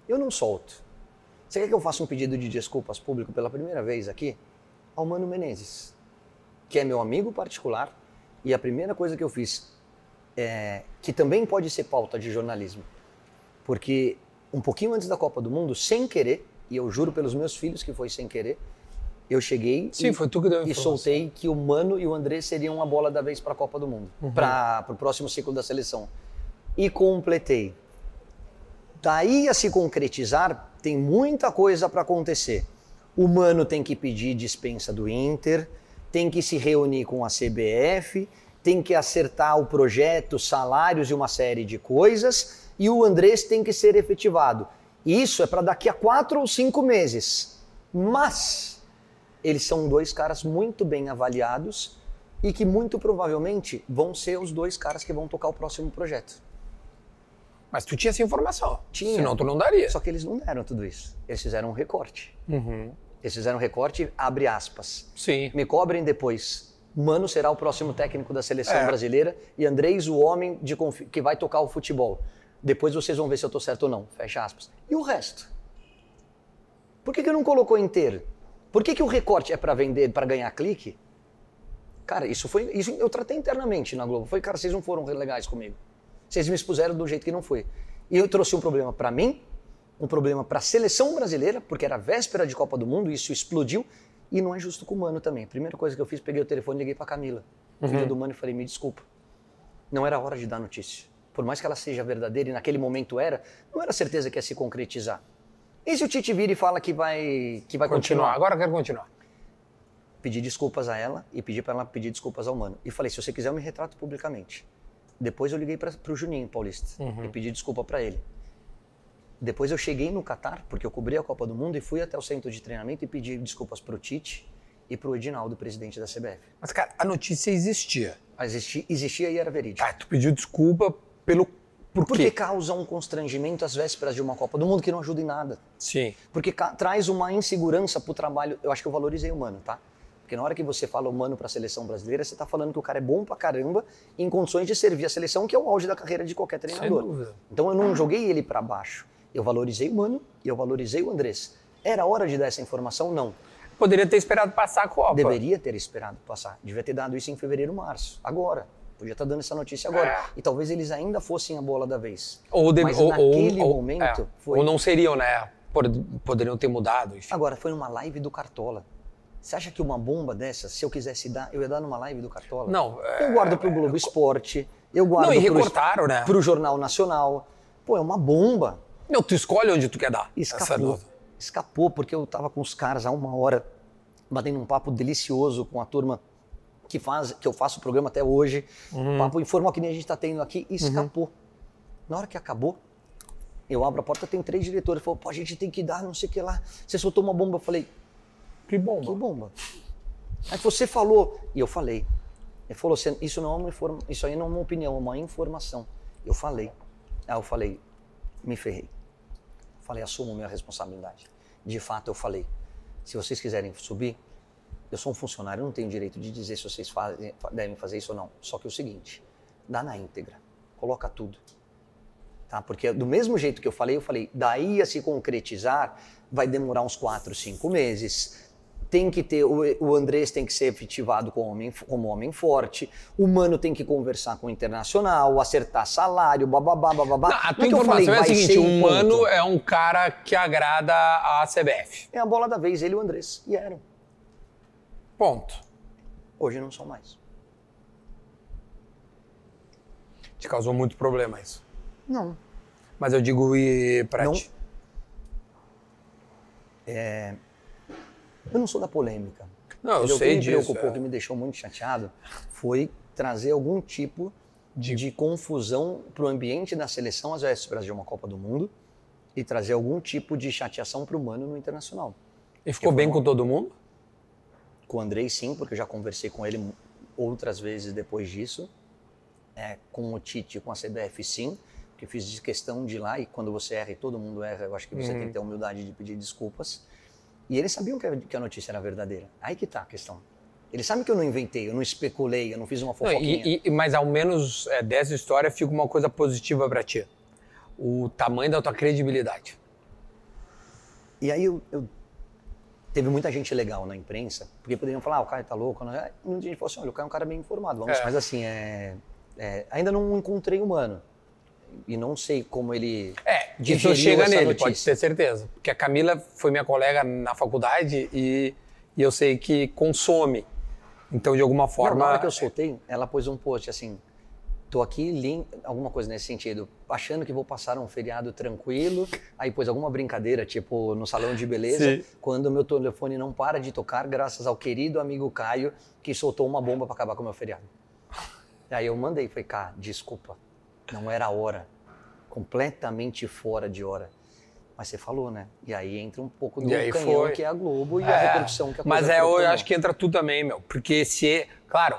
Eu não solto. Você quer que eu faça um pedido de desculpas público pela primeira vez aqui? Ao Mano Menezes, que é meu amigo particular, e a primeira coisa que eu fiz, é, que também pode ser pauta de jornalismo, porque um pouquinho antes da Copa do Mundo, sem querer, e eu juro pelos meus filhos que foi sem querer, eu cheguei Sim, e, e soltei que o Mano e o André seriam a bola da vez para a Copa do Mundo, Uhum. para o próximo ciclo da seleção. E completei. Daí a se concretizar, tem muita coisa para acontecer. O Mano tem que pedir dispensa do Inter, tem que se reunir com a CBF, tem que acertar o projeto, salários e uma série de coisas, e o Andrés tem que ser efetivado. Isso é para daqui a quatro ou cinco meses. Mas eles são dois caras muito bem avaliados e que muito provavelmente vão ser os dois caras que vão tocar o próximo projeto. Mas tu tinha essa informação. Tinha. Senão tu não daria. Só que eles não deram tudo isso. Eles fizeram um recorte. Uhum. Eles fizeram um recorte, abre aspas. Sim. Me cobrem depois. Mano será o próximo técnico da seleção É. brasileira e Andrés o homem de que vai tocar o futebol. Depois vocês vão ver se eu tô certo ou não. Fecha aspas. E o resto? Por que, que não colocou inteiro? Por que, que o recorte é para vender, para ganhar clique? Cara, isso foi. Isso eu tratei internamente na Globo. Foi, cara, vocês não foram legais comigo. Vocês me expuseram do jeito que não foi. E eu trouxe um problema para mim, um problema para a seleção brasileira, porque era véspera de Copa do Mundo, e isso explodiu, e não é justo com o Mano também. A primeira coisa que eu fiz, peguei o telefone e liguei para Camila, filha do Mano, e falei: me desculpa. Não era hora de dar notícia. Por mais que ela seja verdadeira, e naquele momento era, não era certeza que ia se concretizar. E se o Tite vira e fala que vai, que vai Continuar. continuar? Agora eu quero continuar. pedi desculpas a ela e pedi para ela pedir desculpas ao Mano. E falei, se você quiser, eu me retrato publicamente. Depois eu liguei para o Juninho Paulista e pedi desculpa para ele. Depois eu cheguei no Catar, porque eu cobri a Copa do Mundo e fui até o centro de treinamento e pedi desculpas para o Tite e para o Edinaldo, presidente da CBF. Mas, cara, a notícia existia. Existia, existia e era verídico. Ah, tu pediu desculpa pelo. Por Porque quê? causa um constrangimento às vésperas de uma Copa do Mundo que não ajuda em nada. Sim. Porque traz uma insegurança pro trabalho. Eu acho que eu valorizei o Mano, tá? Porque na hora que você fala o Mano pra seleção brasileira, você tá falando que o cara é bom pra caramba em condições de servir a seleção, que é o auge da carreira de qualquer treinador. dúvida. Então eu não joguei ele pra baixo. Eu valorizei o Mano e eu valorizei o Andrés. Era hora de dar essa informação? Não. Poderia ter esperado passar a Copa. Deveria ter esperado passar. Devia ter dado isso em fevereiro, março. Agora. Podia estar dando essa notícia agora. É. E talvez eles ainda fossem a bola da vez. Ou, deve- Mas ou, naquele ou, momento é. foi. ou não seriam, né? Pod- Poderiam ter mudado. Enfim. Agora, foi numa live do Cartola. Você acha que uma bomba dessa, se eu quisesse dar, eu ia dar numa live do Cartola? Não, é- Eu guardo pro Globo Esporte, eu guardo Não, pro, recortaram, né? pro Jornal Nacional. Pô, é uma bomba. Não, tu escolhe onde tu quer dar. Escapou. Escapou, porque eu tava com os caras há uma hora batendo um papo delicioso com a turma que faz, que eu faço o programa até hoje. Papo informal que nem a gente está tendo aqui e escapou. Na hora que acabou, eu abro a porta, tem três diretores. Falou, pô, a gente tem que dar, não sei o que lá. Você soltou uma bomba. Eu falei, Que bom, que bomba. Aí você falou, e eu falei. Ele falou, "Você- isso não é uma informa, isso aí não é uma opinião, é uma informação. Eu falei. Aí eu falei, me ferrei. Falei, assumo minha responsabilidade. De fato, eu falei, se vocês quiserem subir, eu sou um funcionário, eu não tenho direito de dizer se vocês fazem, fa- devem fazer isso ou não. Só que é o seguinte, dá na íntegra, coloca tudo. Tá? Porque do mesmo jeito que eu falei, eu falei, daí a se concretizar vai demorar uns quatro, cinco meses. Tem que ter, o, Andrés tem que ser efetivado como homem, como homem forte, o Mano tem que conversar com o Internacional, acertar salário, bababá, bababá. Não, a tua é que eu falei, informação é a seguinte: o Mano ponto. é um cara que agrada a CBF. É a bola da vez, ele e o Andrés. E eram. Ponto. Hoje não são mais. Te causou muito problema isso. Não. Mas eu digo e pra Não. ti. Eu não sou da polêmica. Não, eu sei O que me disso. preocupou, é. que me deixou muito chateado, foi trazer algum tipo De- de, confusão para o ambiente da seleção às vésperas de uma Copa do Mundo e trazer algum tipo de chateação para o Mano no Internacional. E ficou bem com todo mundo? Com o Andrei, sim, porque eu já conversei com ele outras vezes depois disso. É, com o Tite, com a CBF, sim, porque fiz questão de ir lá e quando você erra e todo mundo erra, eu acho que você tem que ter a humildade de pedir desculpas. E eles sabiam que a, notícia era verdadeira. Aí que tá a questão. Eles sabem que eu não inventei, eu não especulei, eu não fiz uma Não, fofoquinha. e- e- mas ao menos é, dessa história fica uma coisa positiva pra ti. O tamanho da tua credibilidade. E aí eu, eu- teve muita gente legal na imprensa, porque poderiam falar, ah, o cara tá louco. Não é? E muita gente falou assim, olha, o cara é um cara bem informado. Vamos, É. Mas assim, é, é, ainda não encontrei humano. E não sei como ele É, isso chega nele, notícia. pode ter certeza. Porque a Camila foi minha colega na faculdade e, e eu sei que consome. Então, de alguma Não, forma. na hora que eu soltei, ela pôs um post assim, tô aqui, lim... alguma coisa nesse sentido, achando que vou passar um feriado tranquilo, aí pôs alguma brincadeira, tipo, no salão de beleza, Sim. quando o meu telefone não para de tocar, graças ao querido amigo Caio, que soltou uma bomba para acabar com o meu feriado. Aí eu mandei, falei, cara, desculpa, não era a hora, completamente fora de hora. Mas você falou, né? E aí entra um pouco do canhão foi. que é a Globo e a É, repercussão que a Mas é, eu proporcionou. acho que entra tu também, meu. Porque se. Claro,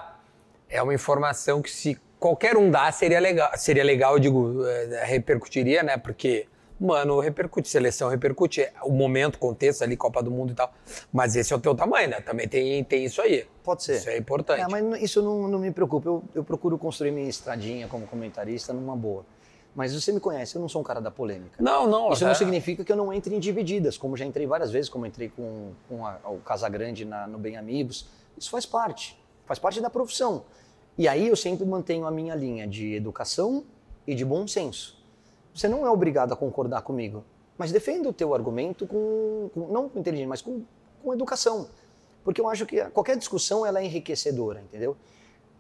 é uma informação que se qualquer um dá, seria legal. Seria legal, eu digo, é, repercutiria, né? Porque, mano, repercute, seleção repercute. O momento, contexto ali, Copa do Mundo e tal. Mas esse é o teu tamanho, né? Também tem, tem isso aí. Pode ser. Isso é importante. É, mas isso não, não me preocupa. Eu, eu procuro construir minha estradinha como comentarista numa boa. Mas você me conhece, eu não sou um cara da polêmica. Não, não. Isso é- não significa que eu não entre em divididas, como já entrei várias vezes, como entrei com, com a- o Casagrande na, no Bem Amigos. Isso faz parte, faz parte da profissão. E aí eu sempre mantenho a minha linha de educação e de bom senso. Você não é obrigado a concordar comigo, mas defenda o teu argumento com, com- não com inteligência, mas com, com educação. Porque eu acho que qualquer discussão ela é enriquecedora, entendeu?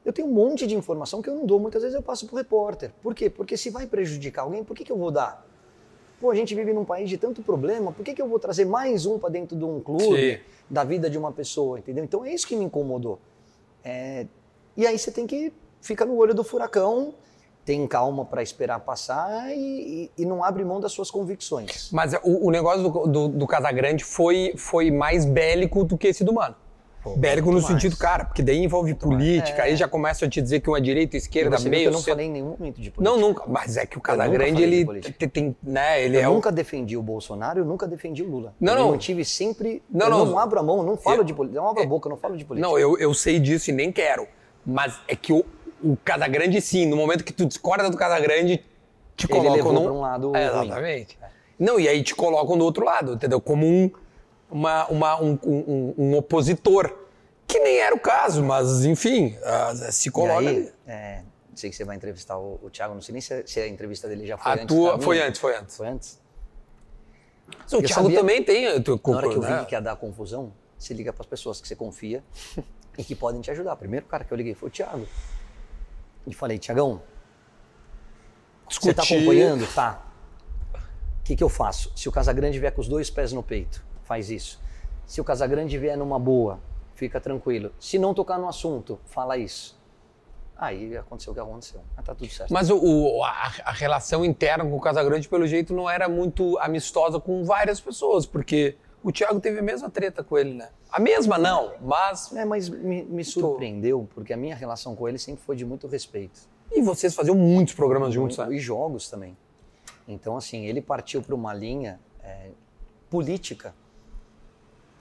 Eu tenho um monte de informação que eu não dou, muitas vezes eu passo para o repórter. Por quê? Porque se vai prejudicar alguém, por que, que eu vou dar? Pô, a gente vive num país de tanto problema, por que, que eu vou trazer mais um para dentro de um clube, Sim. da vida de uma pessoa, entendeu? Então é isso que me incomodou. É, E aí você tem que ficar no olho do furacão, tem calma para esperar passar e, e- e não abre mão das suas convicções. Mas o, o negócio do, do, do Casagrande foi, foi mais bélico do que esse do Mano. Pô, bélico no muito sentido, mais. cara, porque daí envolve política, aí já começa a te dizer que uma direita, E esquerda, você meio. eu não falei em nenhum momento de política. Não, nunca. Mas é que o Casagrande, ele tem, né, ele Eu é o- nunca defendi o Bolsonaro, eu nunca defendi o Lula. Não, eu não. mantive sempre. Não, eu não. não abro a mão, não falo Eu- de política. Não abro a boca, eu não falo de política. Não, eu, eu sei disso e nem quero. Mas é que o, o Casagrande, sim, no momento que tu discorda do Casagrande, te Ele colocam num... pra um lado É, exatamente. Não, e aí te colocam do outro lado, entendeu? Como um, uma, uma- um, um- um opositor. Que nem era o caso, mas enfim, ah, se E coloca aí, ali. é, sei que você vai entrevistar o, o Thiago, não sei nem se, se a entrevista dele já foi A antes. tua foi antes, foi antes. Foi antes? O Thiago sabia- também tem. Tu, Na hora que eu vi né? que ia dar confusão, você liga para as pessoas que você confia e que podem te ajudar. Primeiro cara que eu liguei foi o Thiago. E falei, Tiagão, você tá acompanhando? Tá. O que, que eu faço? Se o Casagrande vier com os dois pés no peito, faz isso. Se o Casagrande vier numa boa, fica tranquilo. Se não tocar no assunto, fala isso. Aí aconteceu o que aconteceu. Mas tá tudo certo. Mas o, o- a, a relação interna com o Casagrande, pelo jeito, não era muito amistosa com várias pessoas, porque o Thiago teve a mesma treta com ele, né? A mesma não, mas. É, mas me, me surpreendeu, porque a minha relação com ele sempre foi de muito respeito. E vocês faziam muitos programas juntos, né? E jogos também. Então, assim, ele partiu para uma linha é, política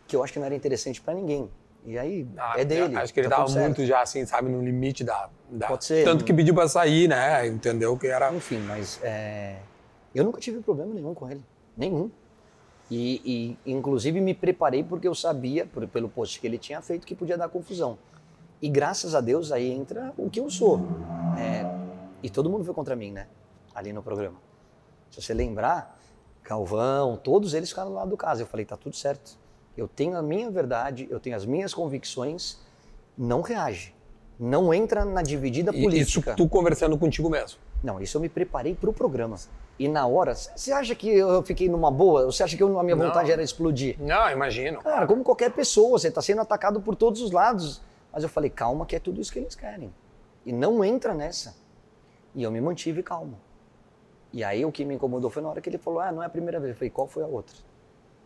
que eu acho que não era interessante para ninguém. E aí, Ah, é dele. Acho que ele tá tava tudo certo. muito já, assim, sabe, no limite da. da- Pode ser. Tanto que pediu pra sair, né? Entendeu que era. Enfim, mas é, eu nunca tive problema nenhum com ele. Nenhum. E, e, inclusive, me preparei porque eu sabia, por- pelo post que ele tinha feito, que podia dar confusão. E graças a Deus aí entra o que eu sou. É, e todo mundo foi contra mim, né? Ali no programa. Se você lembrar, Galvão, todos eles ficaram do lado do caso. Eu falei, tá tudo certo. Eu tenho a minha verdade, eu tenho as minhas convicções. Não reage. Não entra na dividida E- Isso política. tu conversando contigo mesmo. Não, isso eu me preparei para o programa. E na hora, você acha que eu fiquei numa boa? Você acha que eu- a minha Não. vontade era explodir? Não, imagino. Cara, como qualquer pessoa, você está sendo atacado por todos os lados. Mas eu falei, calma, que é tudo isso que eles querem. E não entra nessa. E eu me mantive calmo. E aí o que me incomodou foi na hora que ele falou, ah, não é a primeira vez. Eu falei, qual foi a outra?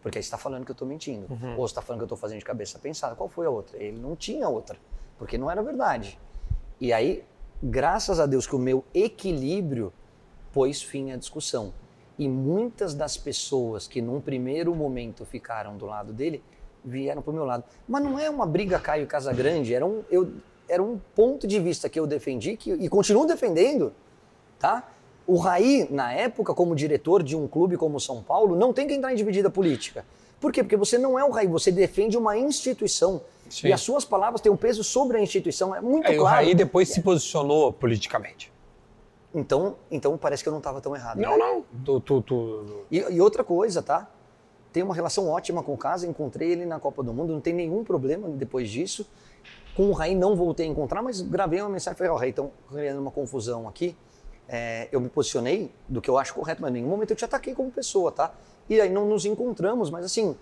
Porque aí você está falando que eu estou mentindo. Ou você está falando que eu estou fazendo de cabeça pensada. Qual foi a outra? Ele não tinha outra, porque não era verdade. E aí, graças a Deus que o meu equilíbrio pôs fim à discussão. E muitas das pessoas que num primeiro momento ficaram do lado dele vieram para o meu lado. Mas não é uma briga Caio Casagrande, era um, eu, era um ponto de vista que eu defendi que, e continuo defendendo. Tá? O Raí, na época, como diretor de um clube como o São Paulo, não tem que entrar em dividida política. Por quê? Porque você não é o Raí, você defende uma instituição. Sim. E as suas palavras têm um peso sobre a instituição. É muito o claro. Raí depois se posicionou politicamente. Então, então parece que eu não estava tão errado. Não, né? não. Tu, tu, tu- E, e outra coisa, tá? Tenho uma relação ótima com o Casa, encontrei ele na Copa do Mundo, não tem nenhum problema depois disso. Com o Raí não voltei a encontrar, mas gravei uma mensagem e falei, ó, Raí, estão criando uma confusão aqui. É, eu me posicionei do que eu acho correto, mas em nenhum momento eu te ataquei como pessoa, tá? E aí não nos encontramos, mas assim,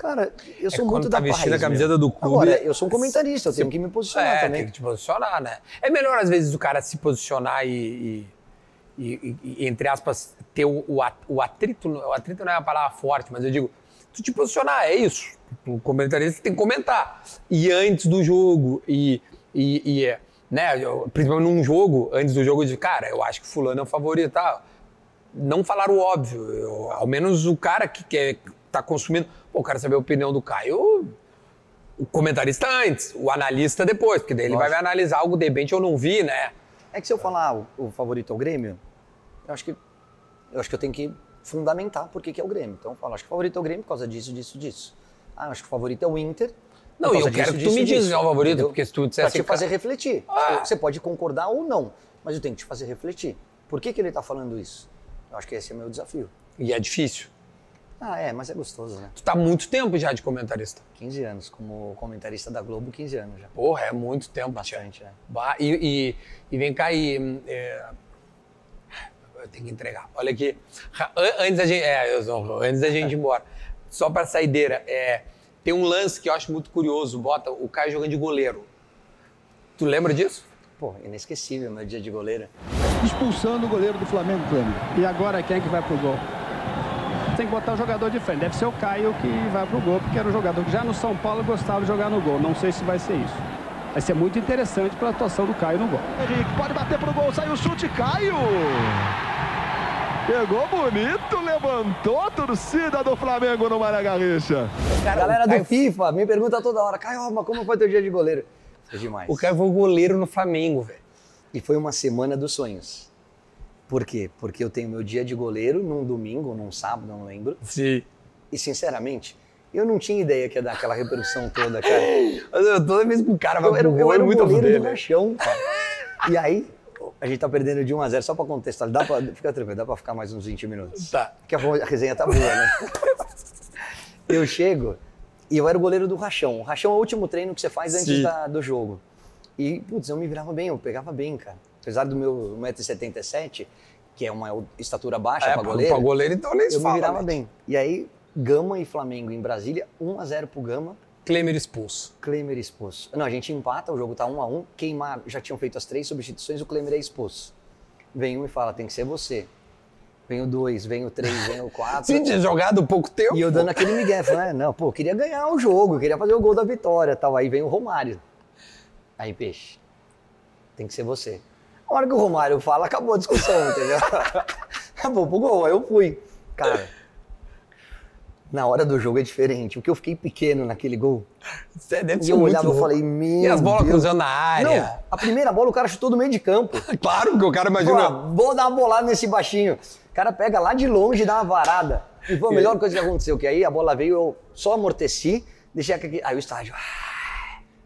cara, eu sou É muito tá da vestindo a camiseta do clube, Agora, eu sou um comentarista, eu tenho que me posicionar é, também. tem que te posicionar, né? É melhor, às vezes, o cara se posicionar e, e- e- e- entre aspas, ter o, o at- o atrito. O atrito não é uma palavra forte, mas eu digo, tu te posicionar, é isso. O comentarista tem que comentar. E antes do jogo, e, e, e, é, né, eu- principalmente num jogo, antes do jogo, eu digo, cara, eu acho que fulano é o favorito, tá? Não falar o óbvio. Eu- ao menos o cara que quer tá consumindo. Pô, eu quero saber a opinião do Caio. O comentarista antes, o analista depois, porque daí ele vai Lógico. analisar algo de repente eu não vi, né? É que se eu falar o, o favorito é o Grêmio, eu acho que eu acho que eu tenho que fundamentar por que é o Grêmio. Então eu falo, acho que o favorito é o Grêmio por causa disso, disso, disso. Ah, eu acho que o favorito é o Inter. Não, e eu causa quero disso, que tu me disso, disso, quem é o favorito, entendeu? porque se tu Pra dissesse te que- fazer refletir. Ah. Você pode concordar ou não, mas eu tenho que te fazer refletir. Por que que ele está falando isso? Eu acho que esse é o meu desafio. E é difícil. Ah, é, mas é gostoso, né? Tu tá há muito tempo já de comentarista. 15 anos, como comentarista da Globo, 15 anos já. Porra, é muito tempo. Bastante, né? E, e, e vem cá e. hum, é, Eu tenho que entregar. Olha aqui. Antes da gente, é, eu sou- antes da gente ir embora. Só pra saideira. É, tem um lance que eu acho muito curioso. Bota o Caio jogando de goleiro. Tu lembra disso? Pô, inesquecível meu dia de goleira. expulsando o goleiro do Flamengo, Clênio. E agora quem é que vai pro gol? Tem que botar o jogador de frente. Deve ser o Caio que vai pro gol, porque era um jogador que já no São Paulo gostava de jogar no gol. Não sei se vai ser isso. Vai ser muito interessante para a atuação do Caio no gol. Henrique pode bater pro gol, saiu o chute, Caio! Pegou bonito, levantou a torcida do Flamengo no Mané Garrincha. A galera do FIFA me pergunta toda hora, Caio, mas como foi teu dia de goleiro? Foi demais. O Caio foi goleiro no Flamengo, velho. E foi uma semana dos sonhos. Por quê? Porque eu tenho meu dia de goleiro num domingo, num sábado, não lembro. Sim. E sinceramente, eu não tinha ideia que ia dar aquela repercussão toda, cara. Eu- toda vez que o cara vai Eu eu gol, é era muito goleiro fuder, do rachão, cara. E aí, a gente tá perdendo de 1 a 0 só pra contextualizar. Dá pra, fica tranquilo, dá pra ficar mais uns 20 minutos. Tá. Porque a, resenha tá boa, né? eu chego e eu era o goleiro do rachão. O rachão é o último treino que você faz antes da- do jogo. E, putz, eu me virava bem, eu pegava bem, cara. Apesar do meu 1,77m, que é uma estatura baixa É, pra pra goleiro, pra goleiro, então nem se eu fala, me virava né? bem. E aí, Gama e Flamengo em Brasília, 1 a 0 pro Gama, Klemer expulso. Klemer expulso. Não, a gente empata, o jogo tá 1 a 1 queimar, já tinham feito as três substituições, o Klemer é expulso. Vem um e fala, tem que ser você. Vem o dois, vem o três, vem o quatro. Sim, tinha jogado pouco tempo. E eu dando aquele migué, falando, "É, não, pô, eu queria ganhar o jogo, eu queria fazer o gol da vitória tal. Aí vem o Romário. Aí, peixe, tem que ser você. A hora que o Romário fala, acabou a discussão, entendeu? acabou pro gol, aí eu fui. Cara, na hora do jogo é diferente. O que eu fiquei pequeno naquele gol, Você deve e eu olhava e falei, meu E as bolas Deus. cruzando na área. Não, a primeira bola o cara chutou do meio de campo. Claro que o cara Pô, imagina. vou dar uma bolada nesse baixinho. O cara pega lá de longe e dá uma varada. E foi a melhor coisa que aconteceu, que aí a bola veio, eu só amorteci, deixei aqui. Aí o estádio. ah.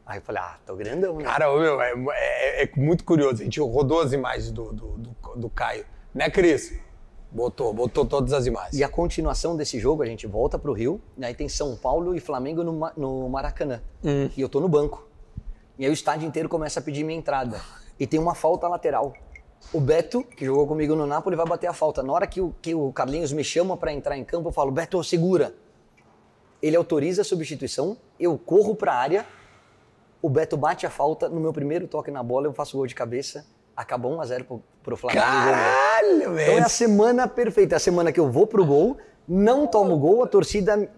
Aí eu falei, ah, tô grandão, né? Cara, meu, é, é- é muito curioso. A gente rodou as imagens do, do, do, do Caio. Né, Cris? Botou, botou todas as imagens. E a continuação desse jogo, a gente volta pro Rio, e aí tem São Paulo e Flamengo no, no Maracanã. E eu tô no banco. E aí o estádio inteiro começa a pedir minha entrada. E tem uma falta lateral. O Beto, que jogou comigo no Napoli, vai bater a falta. Na hora que o, que o Carlinhos me chama para entrar em campo, eu falo, Beto, segura. Ele autoriza a substituição, eu corro pra área, o Beto bate a falta, no meu primeiro toque na bola, eu faço gol de cabeça, acabou 1x0 pro, pro Flamengo. Caralho, Então é velho. a semana perfeita, é a semana que eu vou pro gol, não tomo gol, a torcida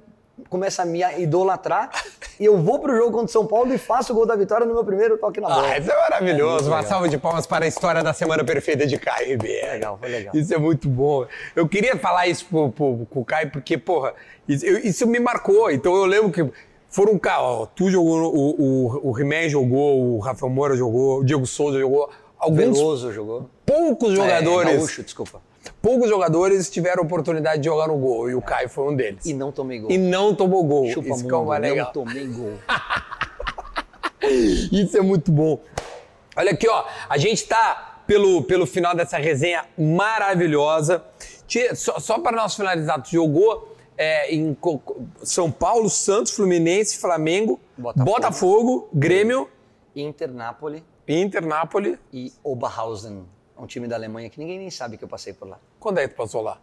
começa a me idolatrar e eu vou pro jogo contra o São Paulo e faço o gol da vitória no meu primeiro toque na bola. Ah, isso é maravilhoso. É Uma legal. salva de palmas para a história da semana perfeita de Caio Ribeiro. Legal, foi legal. Isso é muito bom. Eu queria falar isso pro, pro, pro Caio, porque, porra, isso, eu- isso me marcou. Então eu lembro que foram cá, ó, tu jogou, o, o, o He-Man jogou, o Rafael Moura jogou, o Diego Souza jogou. Alguns Veloso jogou. poucos É, jogadores, Gaúcho, desculpa. poucos jogadores tiveram oportunidade de jogar no gol. E o Caio foi um deles. E não tomei gol. E não tomou gol. Chupa isso mundo, é o mais não tomei gol. Isso é muito bom. Olha aqui, ó. A gente tá pelo, pelo final dessa resenha maravilhosa. Só, só para nós finalizar, tu jogou é, em São Paulo, Santos, Fluminense, Flamengo, Botafogo. Botafogo, Grêmio, Inter, Napoli Inter, Nápoles. e Oberhausen, um time da Alemanha que ninguém nem sabe que eu passei por lá. Quando é que tu passou lá?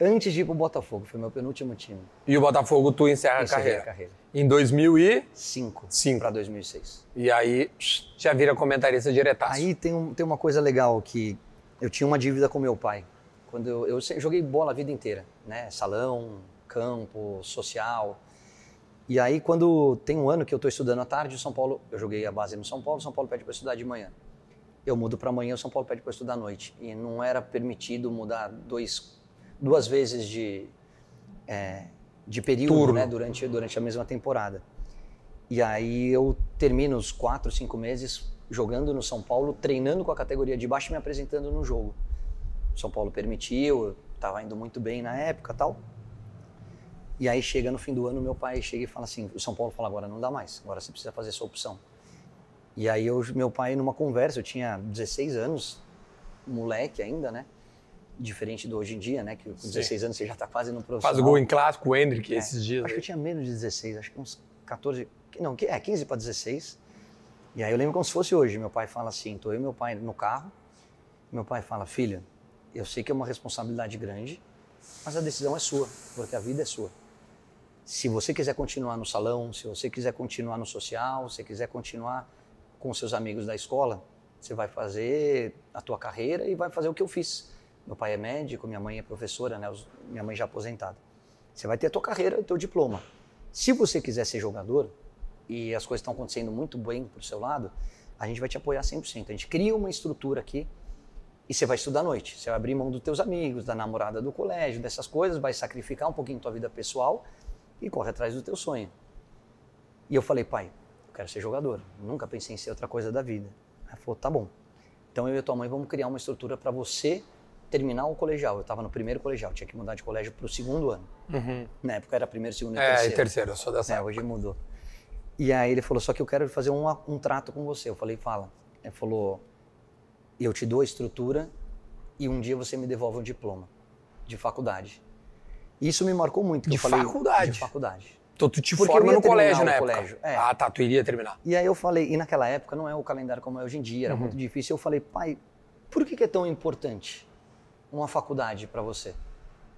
Antes de ir pro Botafogo, foi meu penúltimo time. E o Botafogo, tu encerra a carreira. a carreira. Em 2000 e... Cinco, Cinco. para 2006. E aí, já vira comentarista diretaço. Aí tem, um- tem uma coisa legal que eu tinha uma dívida com meu pai. Quando eu, eu joguei bola a vida inteira, né? Salão, campo, social. E aí quando tem um ano que eu estou estudando à tarde, São Paulo, eu joguei a base no São Paulo, São Paulo pede para estudar de manhã. Eu mudo para amanhã, o São Paulo pede para estudar à noite. E não era permitido mudar dois, duas vezes de, é, de período, né? Durante, durante a mesma temporada. E aí eu termino os quatro, cinco meses jogando no São Paulo, treinando com a categoria de baixo e me apresentando no jogo. São Paulo permitiu, eu estava indo muito bem na época tal. E aí chega no fim do ano, meu pai chega e fala assim, o São Paulo fala, agora não dá mais, agora você precisa fazer sua opção. E aí eu, meu pai, numa conversa, eu tinha 16 anos, moleque ainda, né? Diferente do hoje em dia, né? Que com 16 anos você já tá quase no profissional. Faz o gol em clássico, o Hendrick, É, esses dias. Acho que eu tinha menos de 16, acho que uns 14, não, é 15 para 16. E aí eu lembro como se fosse hoje. Meu pai fala assim: tô eu e meu pai no carro. Meu pai fala: filha, eu sei que é uma responsabilidade grande, mas a decisão é sua, porque a vida é sua. Se você quiser continuar no salão, se você quiser continuar no social, se você quiser continuar com seus amigos da escola, você vai fazer a tua carreira e vai fazer o que eu fiz. Meu pai é médico, minha mãe é professora, né? minha mãe já aposentada. Você vai ter a tua carreira, o teu diploma. Se você quiser ser jogador e as coisas estão acontecendo muito bem pro seu lado, a gente vai te apoiar 100%. A gente cria uma estrutura aqui e você vai estudar à noite. Você vai abrir mão dos teus amigos, da namorada do colégio, dessas coisas, vai sacrificar um pouquinho tua vida pessoal e corre atrás do teu sonho. E eu falei, pai, eu quero ser jogador. Nunca pensei em ser outra coisa da vida. Ela falou, tá bom. Então eu e tua mãe vamos criar uma estrutura para você terminar o colegial. Eu estava no primeiro colegial, tinha que mudar de colégio para o segundo ano. Na época era primeiro, segundo e É, terceiro. e terceiro, eu sou dessa É, época. hoje mudou. E aí ele falou, só que eu quero fazer um, um trato com você. Eu falei, fala. Ele falou, eu te dou a estrutura e um dia você me devolve um diploma de faculdade. Isso me marcou muito. De falei, faculdade? De faculdade. Então tu te Porque forma no colégio época. colégio, é. Ah, tá, tu iria terminar. E aí eu falei, e naquela época não é o calendário como é hoje em dia, era muito difícil. Eu falei, pai, por que, que é tão importante uma faculdade para você?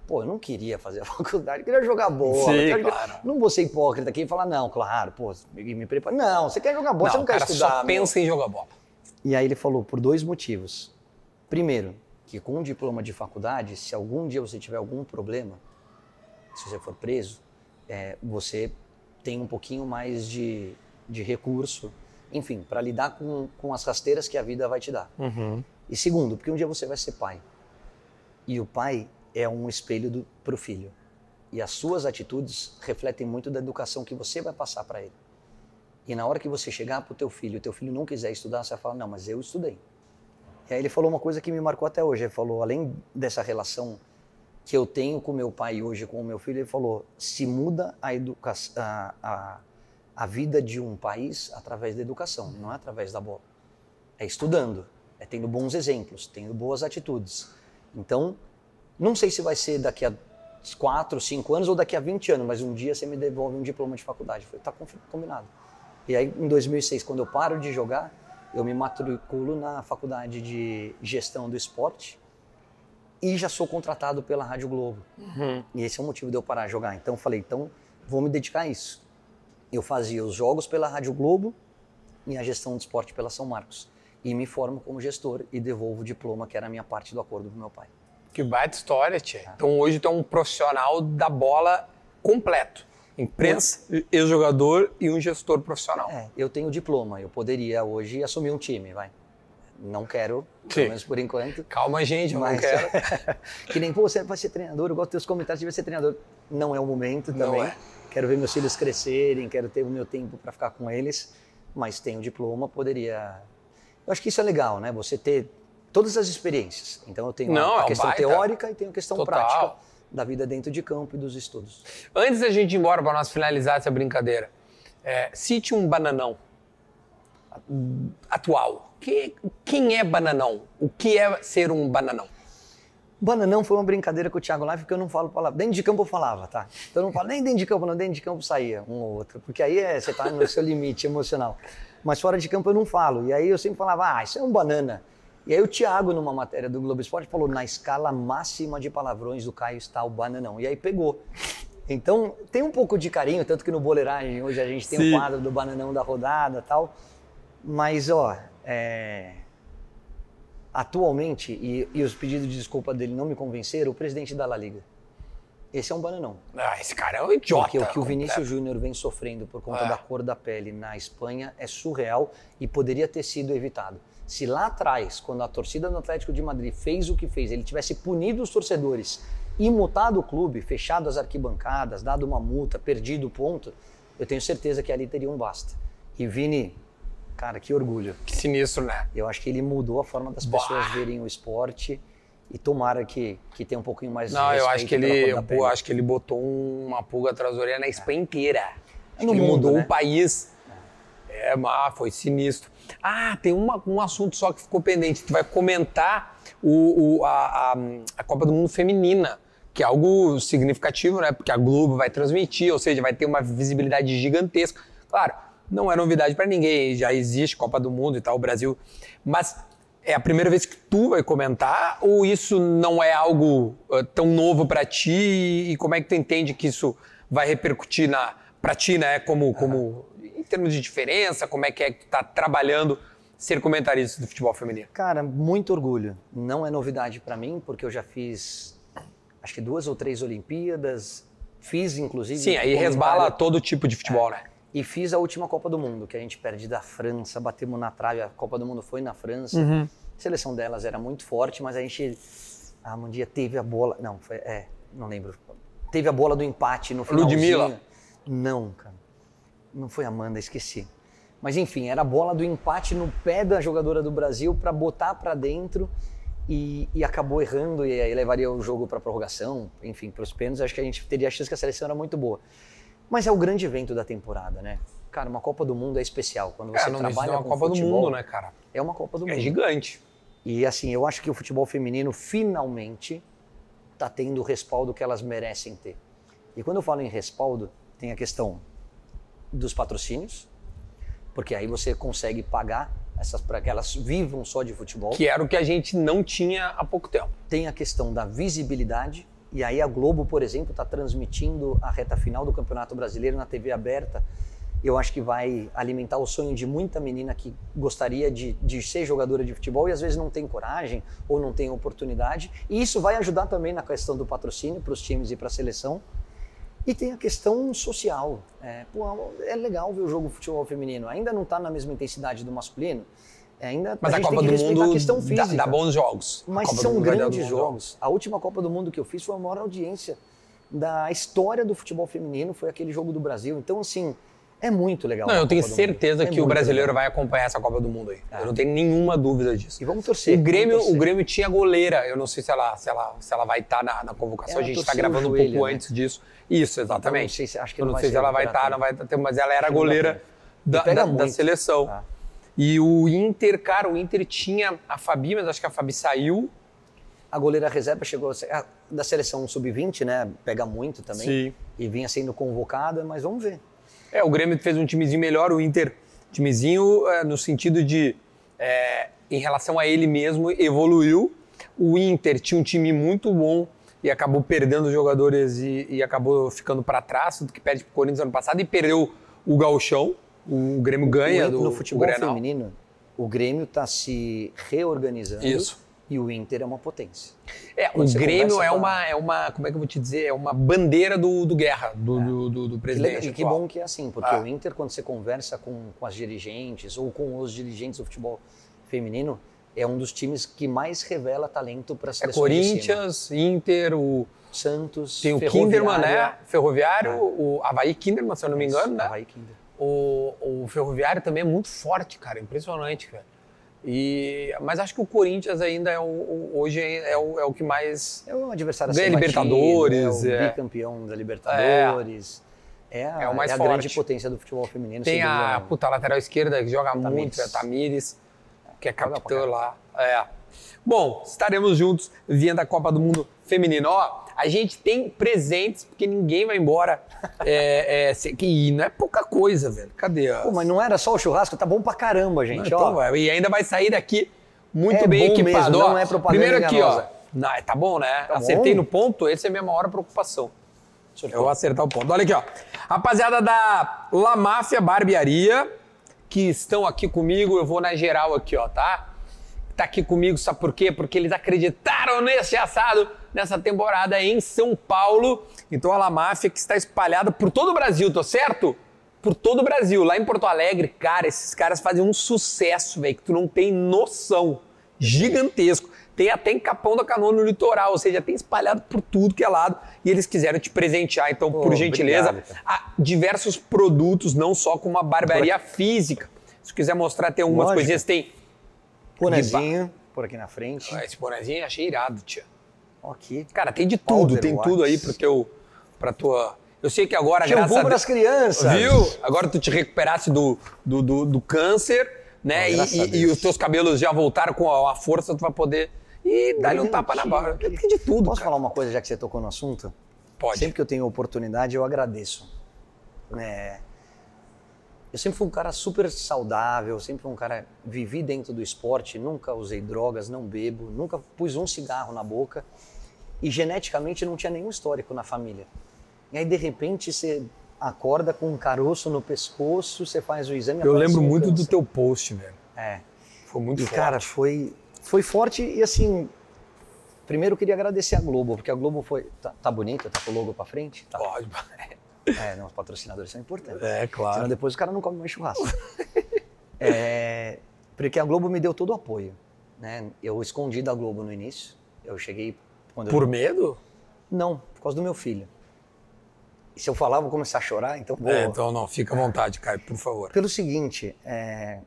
Pô, eu não queria fazer a faculdade, eu queria jogar bola. Sim, eu queria- claro. Não vou ser hipócrita aqui e falar, não, claro, pô, me, me prepara. Não, você quer jogar bola, você não, não o quer cara estudar. só meu. pensa em jogar bola. E aí ele falou por dois motivos. Primeiro, que com um diploma de faculdade, se algum dia você tiver algum problema, se você for preso, é, você tem um pouquinho mais de, de recurso, enfim, para lidar com, com as rasteiras que a vida vai te dar. E segundo, porque um dia você vai ser pai. E o pai é um espelho para o filho. E as suas atitudes refletem muito da educação que você vai passar para ele. E na hora que você chegar para o teu filho, o teu filho não quiser estudar, você vai falar, não, mas eu estudei. E aí ele falou uma coisa que me marcou até hoje. Ele falou, além dessa relação que eu tenho com meu pai hoje, com o meu filho, ele falou, se muda a, educação, a, a, a vida de um país através da educação, não é através da bola. É estudando, é tendo bons exemplos, tendo boas atitudes. Então, não sei se vai ser daqui a 4, 5 anos ou daqui a 20 anos, mas um dia você me devolve um diploma de faculdade. Falei, tá combinado. E aí, em 2006, quando eu paro de jogar, eu me matriculo na faculdade de gestão do esporte e já sou contratado pela Rádio Globo. E esse é o motivo de eu parar de jogar. Então, eu falei, então, vou me dedicar a isso. Eu fazia os jogos pela Rádio Globo e a gestão do esporte pela São Marcos. E me formo como gestor e devolvo o diploma, que era a minha parte do acordo do meu pai. Que baita história, Tia. Então hoje tu é um profissional da bola completo. Imprensa, ex-jogador e um gestor profissional. É, eu tenho diploma, eu poderia hoje assumir um time, vai. Não quero, Sim. pelo menos por enquanto. Calma, gente, eu não Mas, quero. que nem, pô, você vai ser treinador, eu gosto dos teus comentários de vai ser treinador. Não é o momento também. é. Quero ver meus filhos crescerem, quero ter o meu tempo para ficar com eles, mas tenho diploma, poderia. Eu acho que isso é legal, né? Você ter todas as experiências. Então eu tenho Não, a, é um questão baita. teórica e tenho a questão Total. prática da vida dentro de campo e dos estudos. Antes da gente ir embora para nós finalizar essa brincadeira, é, cite um bananão atual. Que- quem é bananão? O que é ser um bananão? Bananão foi uma brincadeira com o Thiago Live, porque eu não falo palavra. Dentro de campo eu falava, tá? Então eu não falo nem dentro de campo, não. Dentro de campo saía um ou outro. Porque aí é, você tá no seu limite emocional. Mas fora de campo eu não falo. E aí eu sempre falava, ah, isso é um banana. E aí o Thiago, numa matéria do Globo Esporte, falou, na escala máxima de palavrões do Caio está o bananão. E aí pegou. Então tem um pouco de carinho, tanto que no Boleiragem hoje a gente tem Sim. o quadro do bananão da rodada tal. Mas, ó, é... atualmente, e, e os pedidos de desculpa dele não me convenceram, o presidente da La Liga. Esse é um bananão. Ah, esse cara é um idiota. Porque o que o Vinícius. Júnior vem sofrendo por conta É. da cor da pele na Espanha é surreal e poderia ter sido evitado. Se lá atrás, quando a torcida do Atlético de Madrid fez o que fez, ele tivesse punido os torcedores e multado o clube, fechado as arquibancadas, dado uma multa, perdido o ponto, eu tenho certeza que ali teria um basta. E Vini, cara, que orgulho. Que sinistro, né? Eu acho que ele mudou a forma das Bah. pessoas verem o esporte e tomara que, que tenha um pouquinho mais de Não, eu acho que ele, eu acho que ele botou uma pulga atrás da orelha na Espanha inteira. Acho No que ele mundo, mudou né? o país. É, mas foi sinistro. Ah, tem uma- um assunto só que ficou pendente. Tu vai comentar o, o- a, a- a Copa do Mundo Feminina, que é algo significativo, né? Porque a Globo vai transmitir, ou seja, vai ter uma visibilidade gigantesca. Claro, não é novidade para ninguém, já existe Copa do Mundo e tal, o Brasil. Mas é a primeira vez que tu vai comentar ou isso não é algo ah, tão novo para ti e como é que tu entende que isso vai repercutir na para ti, né, como como em termos de diferença, como é que é que tu tá trabalhando ser comentarista do futebol feminino? Cara, muito orgulho. Não é novidade para mim, porque eu já fiz acho que duas ou três Olimpíadas, fiz inclusive. Sim, aí resbala todo tipo de futebol, né? E fiz a última Copa do Mundo, que a gente perde da França, batemos na trave, a Copa do Mundo foi na França. Uhum. A seleção delas era muito forte, mas a gente. Ah, um dia teve a bola. Não, foi. É, não lembro. Teve a bola do empate no finalzinho. Ludmilla? Não, cara. Não foi Amanda, esqueci. Mas enfim, era a bola do empate no pé da jogadora do Brasil para botar para dentro e, e acabou errando e aí levaria o jogo para prorrogação, enfim, para os pênaltis. Acho que a gente teria a chance que a seleção era muito boa. Mas é o grande evento da temporada, né? Cara, uma Copa do Mundo é especial. Quando você Cara, não, isso trabalha é uma com Copa futebol, do Mundo, né, cara? É uma Copa do É Mundo. gigante. E assim, eu acho que o futebol feminino finalmente está tendo o respaldo que elas merecem ter. E quando eu falo em respaldo, tem a questão dos patrocínios, porque aí você consegue pagar essas para que elas vivam só de futebol. Que era o que a gente não tinha há pouco tempo. Tem a questão da visibilidade, E aí a Globo, por exemplo, está transmitindo a reta final do Campeonato Brasileiro na TV aberta. Eu acho que vai alimentar o sonho de muita menina que gostaria de, de ser jogadora de futebol e às vezes não tem coragem ou não tem oportunidade. E isso vai ajudar também na questão do patrocínio para os times e para a seleção. E tem a questão social. É, pô, é legal ver o jogo de futebol feminino. Ainda não está na mesma intensidade do masculino. é, Ainda Mas a, gente Copa do Mundo a questão dá, física. dá bons jogos. A Mas são grandes jogos. A última Copa do Mundo que eu fiz foi a maior audiência da história do futebol feminino, foi aquele jogo do Brasil. Então, assim, é muito legal. Não, a eu tenho certeza É que o muito brasileiro legal. vai acompanhar essa Copa do Mundo aí. Eu não tenho nenhuma dúvida disso. E vamos torcer. O Grêmio, torcer. o Grêmio tinha goleira. Eu não sei se ela, se ela, se ela vai estar na, na convocação. Ela a gente está o gravando um joelho, pouco né? antes disso. Isso, exatamente. não sei se- acho que eu não sei se ela vai estar, recuperar não vai ter, mas ela era goleira da, da- da seleção. Ah. E o Inter, cara, o Inter tinha a Fabi, mas acho que a Fabi saiu. A goleira reserva chegou a ser, a- da seleção sub-20, né? Pega muito também. Sim. E vinha sendo convocada, mas vamos ver. É, o Grêmio fez um timezinho melhor, o Inter, timezinho é, no sentido de, é, em relação a ele mesmo, evoluiu. O Inter tinha um time muito bom e acabou perdendo jogadores e, e acabou ficando para trás, do que perde pro Corinthians ano passado, e perdeu o Gauchão. O Grêmio ganha O- do no o futebol Grenal. feminino, o Grêmio está se reorganizando. Isso. E o Inter é uma potência. É, o Quando Grêmio é uma, é uma, como é que eu vou te dizer, é uma bandeira do, do guerra, do, do, do, do Que presidente. e que bom que é assim, porque Ah. o Inter, quando você conversa com, com as dirigentes ou com os dirigentes do futebol feminino, é um dos times que mais revela talento para a É seleção cima. Corinthians, Inter, o, Santos, tem o Kinderman, né? Ferroviário, Ah. o Havaí Kinderman, se eu não me engano, né? Havaí Kinder. O, o Ferroviário também é muito forte, cara, impressionante, cara. E, mas acho que o Corinthians ainda é o, o- hoje é o, é o que mais. É um adversário a Ganha ser batido, Libertadores, é o é. bicampeão da Libertadores. É, a, É o mais é a forte. grande potência do futebol feminino. Tem a puta lateral esquerda que joga Tamires. muito, é a Tamires, que é capitã lá. É. Bom, estaremos juntos vendo a Copa do Mundo Feminino. Ó, a gente tem presentes, porque ninguém vai embora. É, é, que não é pouca coisa, velho. Cadê? a- Pô, mas não era só o churrasco, tá bom pra caramba, gente. Então, ó. vai. e ainda vai sair daqui muito É bem equipado. mesmo, ó. não é propaganda Primeiro aqui, enganosa. ó. Não, tá bom, né? Tá Acertei bom. no ponto, essa é a minha maior preocupação. Eu vou acertar o ponto. Olha aqui, ó. Rapaziada da La Máfia Barbearia, que estão aqui comigo, eu vou na geral aqui, ó, tá? Tá aqui comigo, sabe por quê? Porque eles acreditaram nesse assado nessa temporada em São Paulo. Então a La Máfia que está espalhada por todo o Brasil, tô certo? Por todo o Brasil. Lá em Porto Alegre, cara, esses caras fazem um sucesso, velho, que tu não tem noção. Gigantesco. Tem até em Capão da Canoa no litoral, ou seja, tem espalhado por tudo que é lado. E eles quiseram te presentear, então, por gentileza, obrigado, há diversos produtos, não só com uma barbearia física. Se quiser mostrar, tem algumas Lógico. coisinhas, tem. Bonezinho, por aqui na frente. Ah, Esse bonezinho eu achei irado, tia. Aqui. Cara, tem de tudo, Powder tem Wax. tudo aí pro teu, pra tua... Eu sei que agora, Shampoo graças a pras Deus... crianças. Viu? Agora tu te recuperasse do, do, do, do câncer, né? Ah, E- e, e os teus cabelos já voltaram com a, a força, tu vai poder... E dar-lhe um tapa na barra. Tem de tudo, Posso cara. falar uma coisa, já que você tocou no assunto? Pode. Sempre que eu tenho oportunidade, eu agradeço. É, Eu sempre fui um cara super saudável, sempre fui um cara. Vivi dentro do esporte, nunca usei drogas, não bebo, nunca pus um cigarro na boca. E geneticamente não tinha nenhum histórico na família. E aí, de repente, você acorda com um caroço no pescoço, você faz o exame. Eu lembro muito do câncer. teu post, velho. É. Foi muito E, forte. cara, foi, foi forte e assim. Primeiro eu queria agradecer a Globo, porque a Globo foi. Tá, tá bonita? Tá com o logo pra frente? Tá. Pode. É, não, os patrocinadores são importantes. É, Senão claro. depois o cara não come mais churrasco. É, porque a Globo me deu todo o apoio. Né? Eu escondi da Globo no início. Eu cheguei. Quando Por eu... medo? Não, por causa do meu filho. E se eu falar, eu vou começar a chorar, então vou. É, então não, fica à vontade, Caio, por favor. Pelo seguinte, é,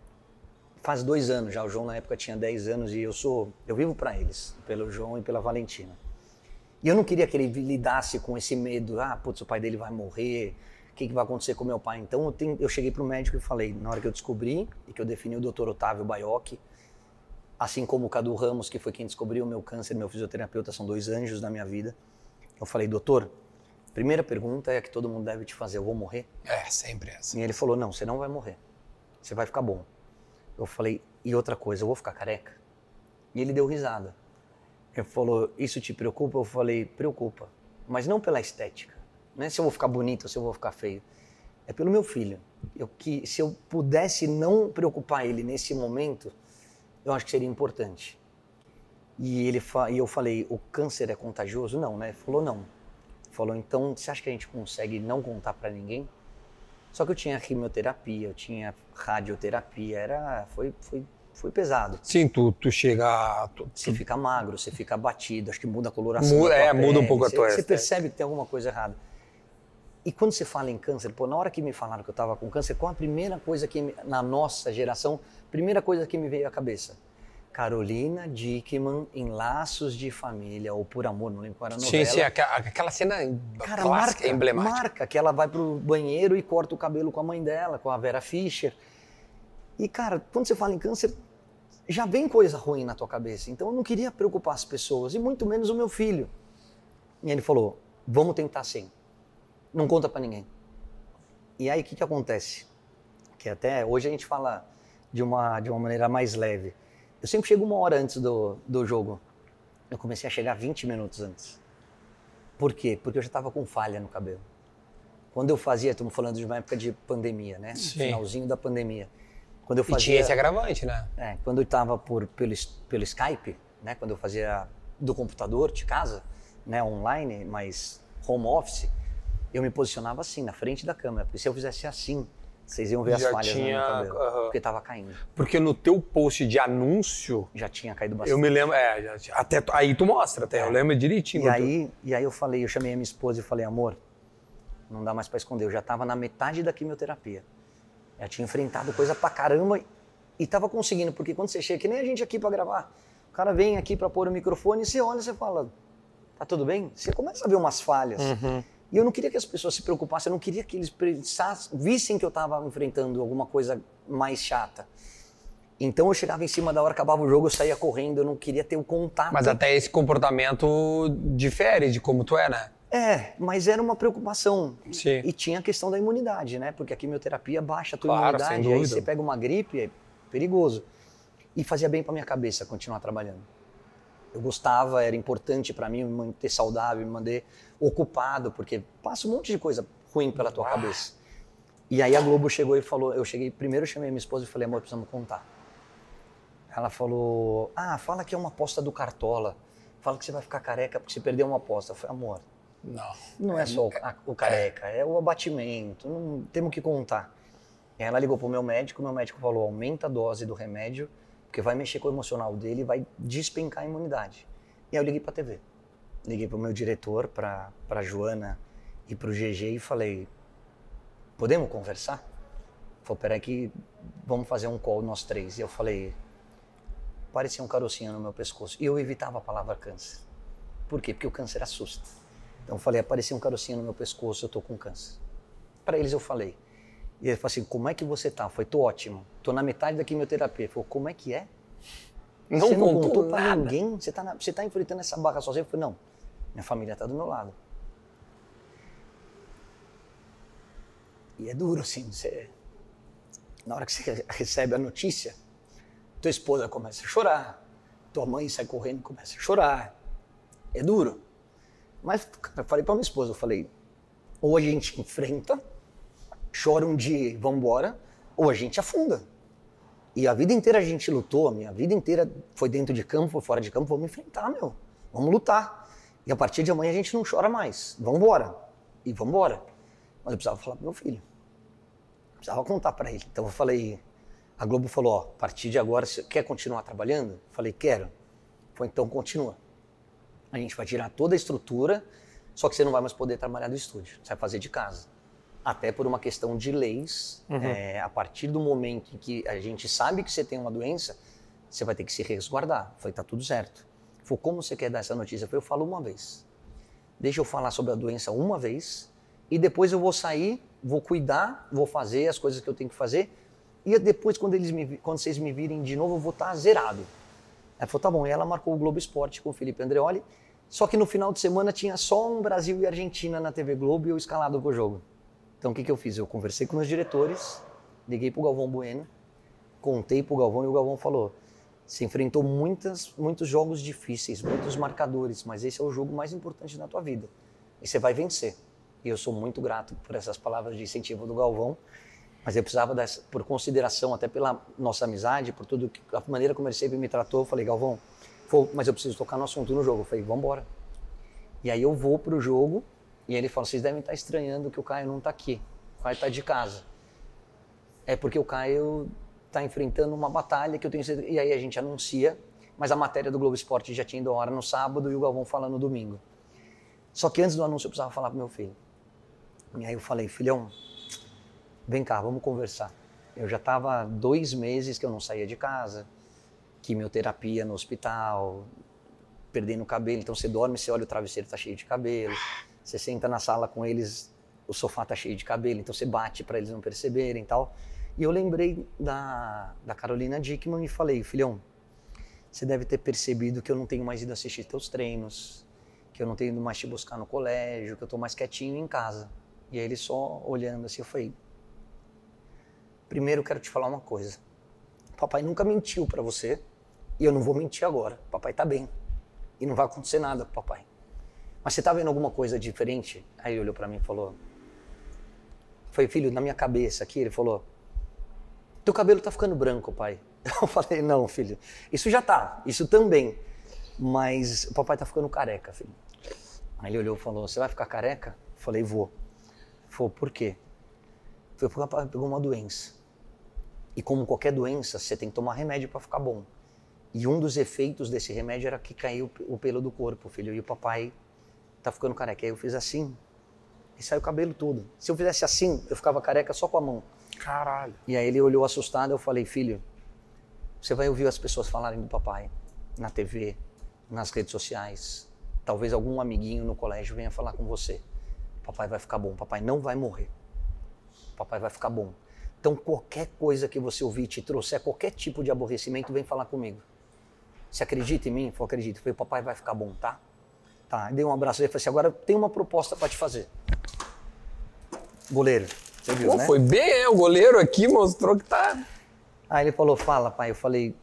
faz dois anos já, o João na época tinha 10 anos e eu sou, eu vivo para eles, pelo João e pela Valentina. E eu não queria que ele lidasse com esse medo, ah, putz, o pai dele vai morrer, o que, que vai acontecer com meu pai? Então eu, tenho- eu cheguei pro médico e falei, na hora que eu descobri e que eu defini o Dr. Otávio Baiocchi, assim como o Cadu Ramos, que foi quem descobriu o meu câncer, meu fisioterapeuta, são dois anjos da minha vida. Eu falei, doutor, primeira pergunta é a que todo mundo deve te fazer, eu vou morrer? É, sempre essa. E ele falou: Não, você não vai morrer. Você vai ficar bom. Eu falei: E outra coisa, eu vou ficar careca? E ele deu risada. Ele falou, isso te preocupa? Eu falei, preocupa. Mas não pela estética. Não é se eu vou ficar bonito ou se eu vou ficar feio. É pelo meu filho. Eu, que, se eu pudesse não preocupar ele nesse momento, eu acho que seria importante. E, ele e eu falei, o câncer é contagioso? Não, né? Ele falou, não. Falou, então, você acha que a gente consegue não contar para ninguém? Só que eu tinha quimioterapia, eu tinha radioterapia, era, foi, foi, foi pesado. Sim, tu, tu chega. a- Tu, Você fica magro, você fica abatido, acho que muda a coloração. Muda- é, muda um pele, pouco a você, tua Você estética. percebe que tem alguma coisa errada. E quando você fala em câncer, pô, na hora que me falaram que eu estava com câncer, qual a primeira coisa que, na nossa geração, primeira coisa que me veio à cabeça? Carolina Dickman em Laços de Família, ou Por Amor, não lembro qual era a novela. sim, sim, aquela, cena Cara, clássica, marca, emblemática. marca que ela vai pro banheiro e corta o cabelo com a mãe dela, com a Vera Fischer. E, cara, quando você fala em câncer, já vem coisa ruim na tua cabeça. Então eu não queria preocupar as pessoas, e muito menos o meu filho. E ele falou: vamos tentar sim. Não conta pra ninguém. E aí o que, que acontece? Que até hoje a gente fala de uma, de uma maneira mais leve. Eu sempre chego uma hora antes do, do jogo. Eu comecei a chegar 20 minutos antes. Por quê? Porque eu já estava com falha no cabelo. Quando eu fazia, estamos falando de uma época de pandemia, né? Sim. Finalzinho da pandemia. Quando eu E fazia, tinha esse agravante, né? é, quando eu estava por pelo, pelo Skype, né? Quando eu fazia do computador de casa, né? Online, mas home office, eu me posicionava assim na frente da câmera. Porque se eu fizesse assim, vocês iam ver as falhas no tinha, meu cabelo, aham. porque estava caindo. Porque no teu post de anúncio, Já tinha caído bastante. eu me lembro. É, já até aí tu mostra, até. Eu lembro direitinho. E quando tu- aí, e aí eu falei, eu chamei a minha esposa e falei, amor, não dá mais pra esconder. Eu já tava na metade da quimioterapia. Já tinha enfrentado coisa pra caramba e- tava conseguindo, porque quando você chega, que nem a gente aqui pra gravar, o cara vem aqui pra pôr o microfone e você olha e você fala, tá tudo bem? Você começa a ver umas falhas. E eu não queria que as pessoas se preocupassem, eu não queria que eles pensassem, vissem que eu tava enfrentando alguma coisa mais chata. Então eu chegava em cima da hora, acabava o jogo, eu saía correndo, eu não queria ter o contato. Mas até esse comportamento difere de como tu é, né? É, mas era uma preocupação. Sim. E tinha a questão da imunidade, né? Porque a quimioterapia baixa a tua Claro, imunidade, aí você pega uma gripe, é perigoso. E fazia bem pra minha cabeça continuar trabalhando. Eu gostava, era importante pra mim me manter saudável, me manter ocupado, porque passa um monte de coisa ruim pela tua cabeça. E aí a Globo chegou e falou, eu cheguei, primeiro eu chamei minha esposa e falei, amor, precisamos contar. Ela falou, ah, fala que é uma aposta do Cartola. Fala que você vai ficar careca porque você perdeu uma aposta. Eu falei, amor, Não. não é só o, a- o careca, é o abatimento, não temos que contar. E ela ligou pro meu médico, meu médico falou, aumenta a dose do remédio, porque vai mexer com o emocional dele e vai despencar a imunidade. E aí eu liguei pra TV. Liguei pro meu diretor, pra, pra Joana e pro GG e falei, podemos conversar? Falou, peraí que vamos fazer um call nós três. E eu falei, parecia um carocinho no meu pescoço. E eu evitava a palavra câncer. Por quê? Porque o câncer assusta. Então eu falei, apareceu um carocinho no meu pescoço, eu tô com câncer. Para eles eu falei. E ele falou assim, como é que você tá? Falei, tô ótimo. Tô na metade da quimioterapia. Ele falou, como é que é? Não você não contou contou pra nada. ninguém? Você tá, na- você tá enfrentando essa barra sozinho? Eu falei, não. Minha família tá do meu lado. E é duro, assim, você... Na hora que você recebe a notícia, tua esposa começa a chorar, tua mãe sai correndo e começa a chorar. É duro. Mas, cara, eu falei pra minha esposa, eu falei, ou a gente enfrenta, chora um dia e vambora, ou a gente afunda. E a vida inteira a gente lutou, a minha vida inteira foi dentro de campo, foi fora de campo, vamos enfrentar, meu. Vamos lutar. E a partir de amanhã a gente não chora mais. Vamos embora. E vamos embora. Mas eu precisava falar pro meu filho. Precisava contar para ele. Então eu falei, a Globo falou, ó, a partir de agora, você quer continuar trabalhando? Eu falei, quero. Foi então continua. A gente vai tirar toda a estrutura, só que você não vai mais poder trabalhar do estúdio. Você vai fazer de casa. Até por uma questão de leis, é, a partir do momento em que a gente sabe que você tem uma doença, você vai ter que se resguardar. Falei, tá tudo certo. Falou, como você quer dar essa notícia? Falei, eu falo uma vez. Deixa eu falar sobre a doença uma vez e depois eu vou sair, vou cuidar, vou fazer as coisas que eu tenho que fazer e depois quando eles me, quando vocês me virem de novo eu vou estar zerado. Ela falou, tá bom. E ela marcou o Globo Esporte com o Felipe Andreoli. Só que no final de semana tinha só um Brasil e Argentina na TV Globo e eu escalado pro jogo. Então o que, que eu fiz? Eu conversei com meus diretores, liguei pro Galvão Bueno, contei pro Galvão e o Galvão falou: Você enfrentou muitas, muitos jogos difíceis, muitos marcadores, mas esse é o jogo mais importante da tua vida. E você vai vencer. E eu sou muito grato por essas palavras de incentivo do Galvão, mas eu precisava dessa, por consideração, até pela nossa amizade, por tudo que, a maneira como ele sempre me tratou, eu falei, Galvão, mas eu preciso tocar no assunto no jogo. Eu falei, vamos embora. E aí eu vou pro jogo e ele fala, vocês devem estar estranhando que o Caio não está aqui. O Caio está de casa. É porque o Caio está enfrentando uma batalha que eu tenho certeza. E aí a gente anuncia, mas a matéria do Globo Esporte já tinha ido hora no sábado e o Galvão fala no domingo. Só que antes do anúncio eu precisava falar pro meu filho. E aí eu falei, filhão, vem cá, vamos conversar. Eu já estava dois meses que eu não saía de casa, quimioterapia no hospital, perdendo o cabelo. Então você dorme, você olha o travesseiro tá cheio de cabelo. Você senta na sala com eles, o sofá tá cheio de cabelo, então você bate para eles não perceberem e tal. E eu lembrei da, da Carolina Dickman e falei, filhão, você deve ter percebido que eu não tenho mais ido assistir teus treinos, que eu não tenho ido mais te buscar no colégio, que eu tô mais quietinho em casa. E aí ele só olhando assim, eu falei, primeiro quero te falar uma coisa. Papai nunca mentiu para você e eu não vou mentir agora. Papai tá bem e não vai acontecer nada com papai. Mas você tá vendo alguma coisa diferente? Aí ele olhou para mim e falou, foi filho, na minha cabeça aqui, ele falou, teu cabelo tá ficando branco, pai. Eu falei, não, filho, isso já tá, isso também. Mas o papai tá ficando careca, filho. Aí ele olhou e falou, você vai ficar careca? Eu falei, vou. Falou, por quê? Foi porque o papai pegou uma doença. E como qualquer doença, você tem que tomar remédio para ficar bom. E um dos efeitos desse remédio era que caiu o pelo do corpo, filho. E o papai tá ficando careca. Aí eu fiz assim, e saiu o cabelo todo. Se eu fizesse assim, eu ficava careca só com a mão. Caralho. E aí ele olhou assustado, eu falei, filho, você vai ouvir as pessoas falarem do papai na TV, nas redes sociais. Talvez algum amiguinho no colégio venha falar com você. Papai vai ficar bom, papai não vai morrer. Papai vai ficar bom. Então qualquer coisa que você ouvir te trouxer qualquer tipo de aborrecimento, vem falar comigo. Você acredita em mim? Eu acredito. Eu falei, papai vai ficar bom, tá? Tá. Dei um abraço e falei assim, agora tem uma proposta para te fazer. Goleiro. Você viu, Pô, né? foi bem, é, o goleiro aqui mostrou que tá. Aí ele falou, fala, pai. Eu falei,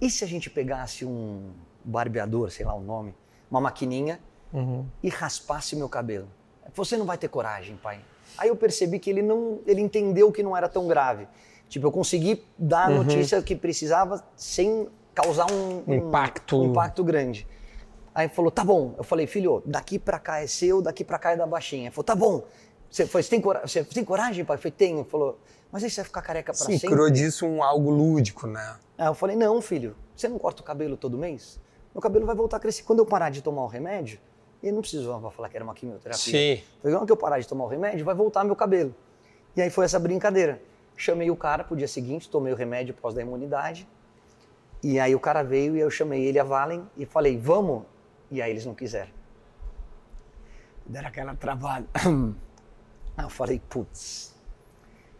e se a gente pegasse um barbeador, sei lá o nome, uma maquininha e raspasse meu cabelo? Você não vai ter coragem, pai. Aí eu percebi que ele não, ele entendeu que não era tão grave. Tipo, eu consegui dar a notícia que precisava sem causar um, um- Impacto. um impacto grande. Aí ele falou, tá bom. Eu falei, filho, daqui pra cá é seu, daqui pra cá é da baixinha. Ele falou, tá bom. Você, falou, você, tem, cora você tem coragem, pai? Eu falei, tenho. Ele falou, mas aí você vai ficar careca pra Sim, sempre? criou disso um algo lúdico, né? Aí eu falei, não, filho, você não corta o cabelo todo mês? Meu cabelo vai voltar a crescer. Quando eu parar de tomar o remédio, ele não precisava falar que era uma quimioterapia. Sim. Falei, quando que eu parar de tomar o remédio, vai voltar meu cabelo. E aí foi essa brincadeira. Chamei o cara pro dia seguinte, tomei o remédio pós da imunidade. E aí o cara veio e eu chamei ele a Valen e falei, vamos? E aí eles não quiseram. Deram aquela travada. Aí eu falei, putz,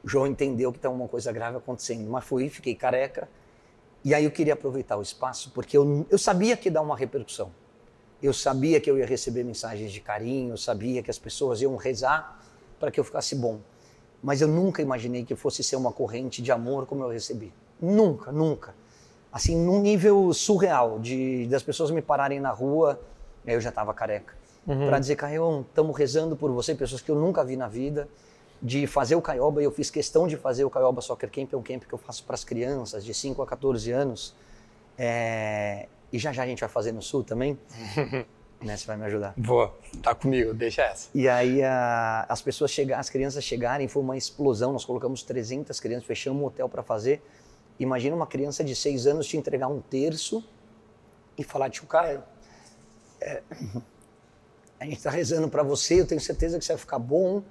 João entendeu que tem uma coisa grave acontecendo. Mas fui, fiquei careca. E aí eu queria aproveitar o espaço, porque eu, eu sabia que ia dar uma repercussão. Eu sabia que eu ia receber mensagens de carinho, eu sabia que as pessoas iam rezar para que eu ficasse bom. Mas eu nunca imaginei que fosse ser uma corrente de amor como eu recebi. Nunca, nunca. Assim, num nível surreal, de das pessoas me pararem na rua, eu já estava careca, para dizer, Caião, estamos rezando por você, pessoas que eu nunca vi na vida, de fazer o Caioba, e eu fiz questão de fazer o Caioba Soccer Camp, é um camp que eu faço para as crianças de 5 a 14 anos, É, e já já a gente vai fazer no Sul também, né, você vai me ajudar. Vou, tá comigo, deixa essa. E aí a- as pessoas chegar, as crianças chegarem, foi uma explosão. Nós colocamos 300 crianças, fechamos um hotel para fazer. Imagina uma criança de 6 anos te entregar um terço e falar, tio Caio, é, a gente está rezando para você, eu tenho certeza que você vai ficar bom.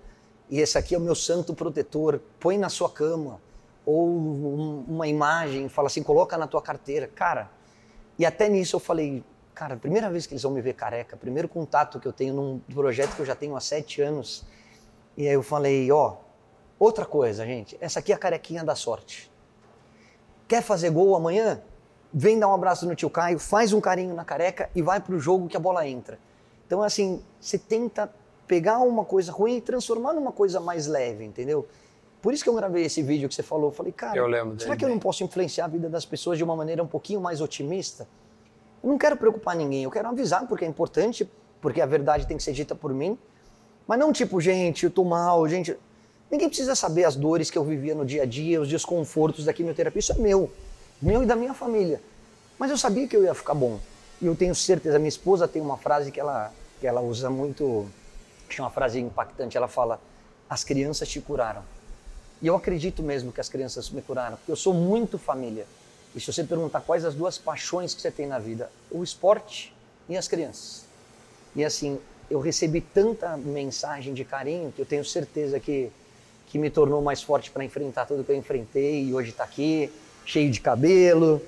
E esse aqui é o meu santo protetor. Põe na sua cama ou um- uma imagem, fala assim, coloca na tua carteira, cara. E até nisso eu falei, cara, primeira vez que eles vão me ver careca, primeiro contato que eu tenho num projeto que eu já tenho há sete anos. E aí eu falei, ó, outra coisa, gente, essa aqui é a carequinha da sorte. Quer fazer gol amanhã? Vem dar um abraço no tio Caio, faz um carinho na careca e vai pro jogo que a bola entra. Então, assim, você tenta pegar uma coisa ruim e transformar numa coisa mais leve, entendeu? Por isso que eu gravei esse vídeo que você falou. Eu falei, cara, Eu será dele que eu não posso influenciar a vida das pessoas de uma maneira um pouquinho mais otimista? Eu não quero preocupar ninguém, eu quero avisar porque é importante, porque a verdade tem que ser dita por mim. Mas não tipo, gente, eu tô mal, gente. Ninguém precisa saber as dores que eu vivia no dia a dia, os desconfortos da quimioterapia. Isso é meu, meu e da minha família. Mas eu sabia que eu ia ficar bom. E eu tenho certeza, minha esposa tem uma frase que ela, que ela usa muito, que é uma frase impactante. Ela fala: As crianças te curaram. E eu acredito mesmo que as crianças me curaram, porque eu sou muito família. E se você perguntar quais as duas paixões que você tem na vida, o esporte e as crianças. E assim, eu recebi tanta mensagem de carinho que eu tenho certeza que, que me tornou mais forte para enfrentar tudo que eu enfrentei e hoje está aqui, cheio de cabelo,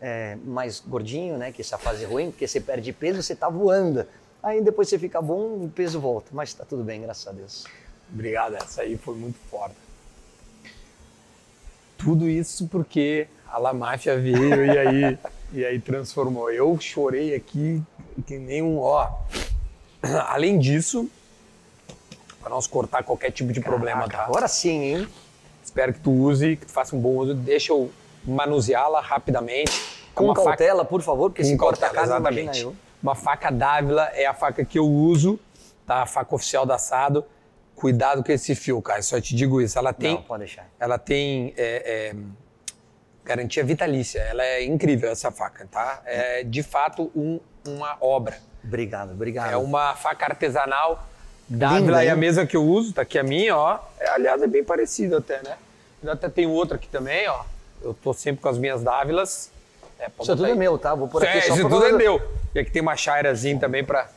é, mais gordinho, né? Que essa fase é ruim, porque você perde peso, você tá voando. Aí depois você fica bom, o peso volta. Mas tá tudo bem, graças a Deus. Obrigado, essa aí foi muito foda. Tudo isso porque a La Máfia veio e aí, e aí transformou. Eu chorei aqui que nem um ó. Além disso, para nós cortar qualquer tipo de problema, tá? Agora sim, hein? Espero que tu use, que tu faça um bom uso. Deixa eu manuseá-la rapidamente. É Com uma faca- cautela, por favor, porque se com corta a imagina exatamente. eu. Uma faca Dávila é a faca que eu uso, tá? A faca oficial da assado. Cuidado com esse fio, cara. Só te digo isso. Ela tem, Não, pode deixar. ela tem é, é, garantia vitalícia. Ela é incrível essa faca, tá? É de fato um- uma obra. Obrigado, obrigado. É uma faca artesanal. Dávila é a hein? mesma que eu uso, tá aqui a minha, ó. É, aliás, é bem parecido até, né? Eu até tenho outra aqui também, ó. Eu tô sempre com as minhas Dávilas. É, Isso tudo é aí. meu, tá? Vou por aqui É, só isso tudo é do- meu. E aqui tem uma chairazinha também pra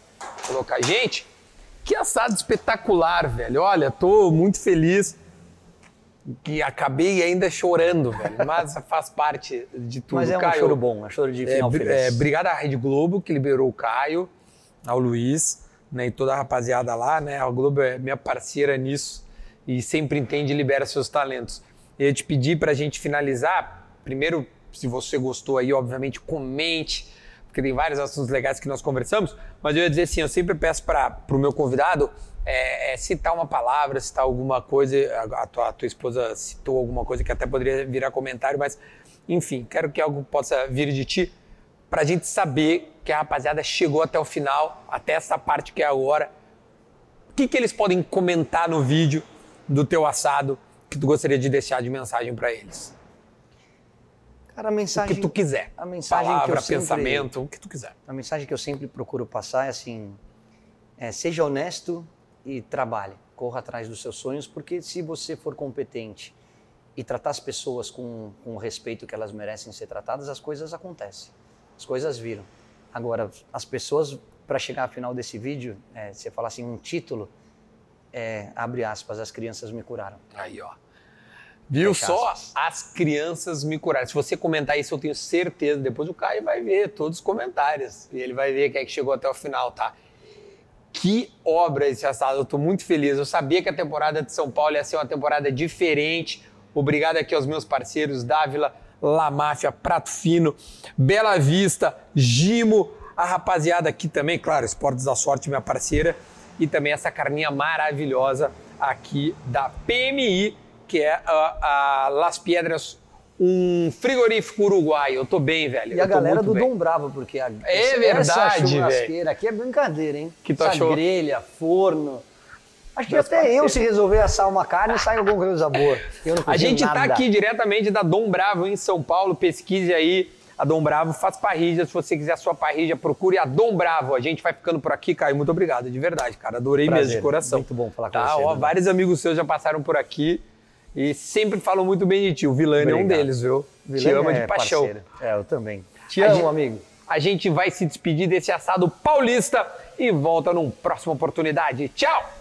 colocar. Gente, que assado espetacular, velho. Olha, tô muito feliz que acabei ainda chorando, velho. Mas faz parte de tudo. Mas é um Caio, choro bom, é um choro de é, final bri- feliz. é, obrigado à Rede Globo, que liberou o Caio, ao Luiz, né, e toda a rapaziada lá, né? A Globo é minha parceira nisso e sempre entende e libera seus talentos. Eu te pedir pra gente finalizar, primeiro, se você gostou aí, obviamente, comente, porque tem vários assuntos legais que nós conversamos, mas eu ia dizer assim, eu sempre peço para o meu convidado é, é, citar uma palavra, citar alguma coisa, a, a tua, a tua esposa citou alguma coisa que até poderia virar comentário, mas enfim, quero que algo possa vir de ti para a gente saber que a rapaziada chegou até o final, até essa parte que é agora. O que, que eles podem comentar no vídeo do teu assado que tu gostaria de deixar de mensagem para eles? Cara, a O mensagem... que tu quiser. A mensagem que Palavra, eu sempre- pensamento, o que tu quiser. A mensagem que eu sempre procuro passar é assim: é, seja honesto e trabalhe, corra atrás dos seus sonhos, porque se você for competente e tratar as pessoas com, com o respeito que elas merecem ser tratadas, as coisas acontecem, as coisas viram. Agora, as pessoas, para chegar ao final desse vídeo, é, você fala assim, um título, é, abre aspas, as crianças me curaram. Aí, ó. Viu Fecha só? aspas. As crianças me curaram. Se você comentar isso, eu tenho certeza. Depois o Caio vai ver todos os comentários. E ele vai ver quem é que chegou até o final, tá? Que obra esse assado. Eu tô muito feliz. Eu sabia que a temporada de São Paulo ia ser uma temporada diferente. Obrigado aqui aos meus parceiros Dávila, La Máfia, Prato Fino, Bela Vista, Gimo, a rapaziada aqui também, claro, Esportes da Sorte, minha parceira, e também essa carninha maravilhosa aqui da PMI, que é a, a Las Piedras, um frigorífico uruguaio. Eu tô bem, velho. E a galera do bem. Dom Bravo, porque a, É verdade, essa velho. churrasqueira aqui é brincadeira, hein? Que tu essa achou? grelha, forno. Acho que até eu, se resolver assar uma carne, sai alguma coisa boa. Eu não A gente tá aqui diretamente da Dom Bravo em São Paulo. Pesquise aí a Dom Bravo, faz parrilla. Se você quiser a sua parrilla, procure a Dom Bravo. A gente vai ficando por aqui, Caio. Muito obrigado, de verdade, cara. Adorei Prazer. mesmo de coração. Muito bom falar com tá, você, Ó, vários amigos seus já passaram por aqui e sempre falam muito bem de ti. O Vilani é um deles, viu? Te Vilene ama é de paixão. parceiro. É, eu também. Te amo, amigo. A gente vai se despedir desse assado paulista e volta numa próxima oportunidade. Tchau!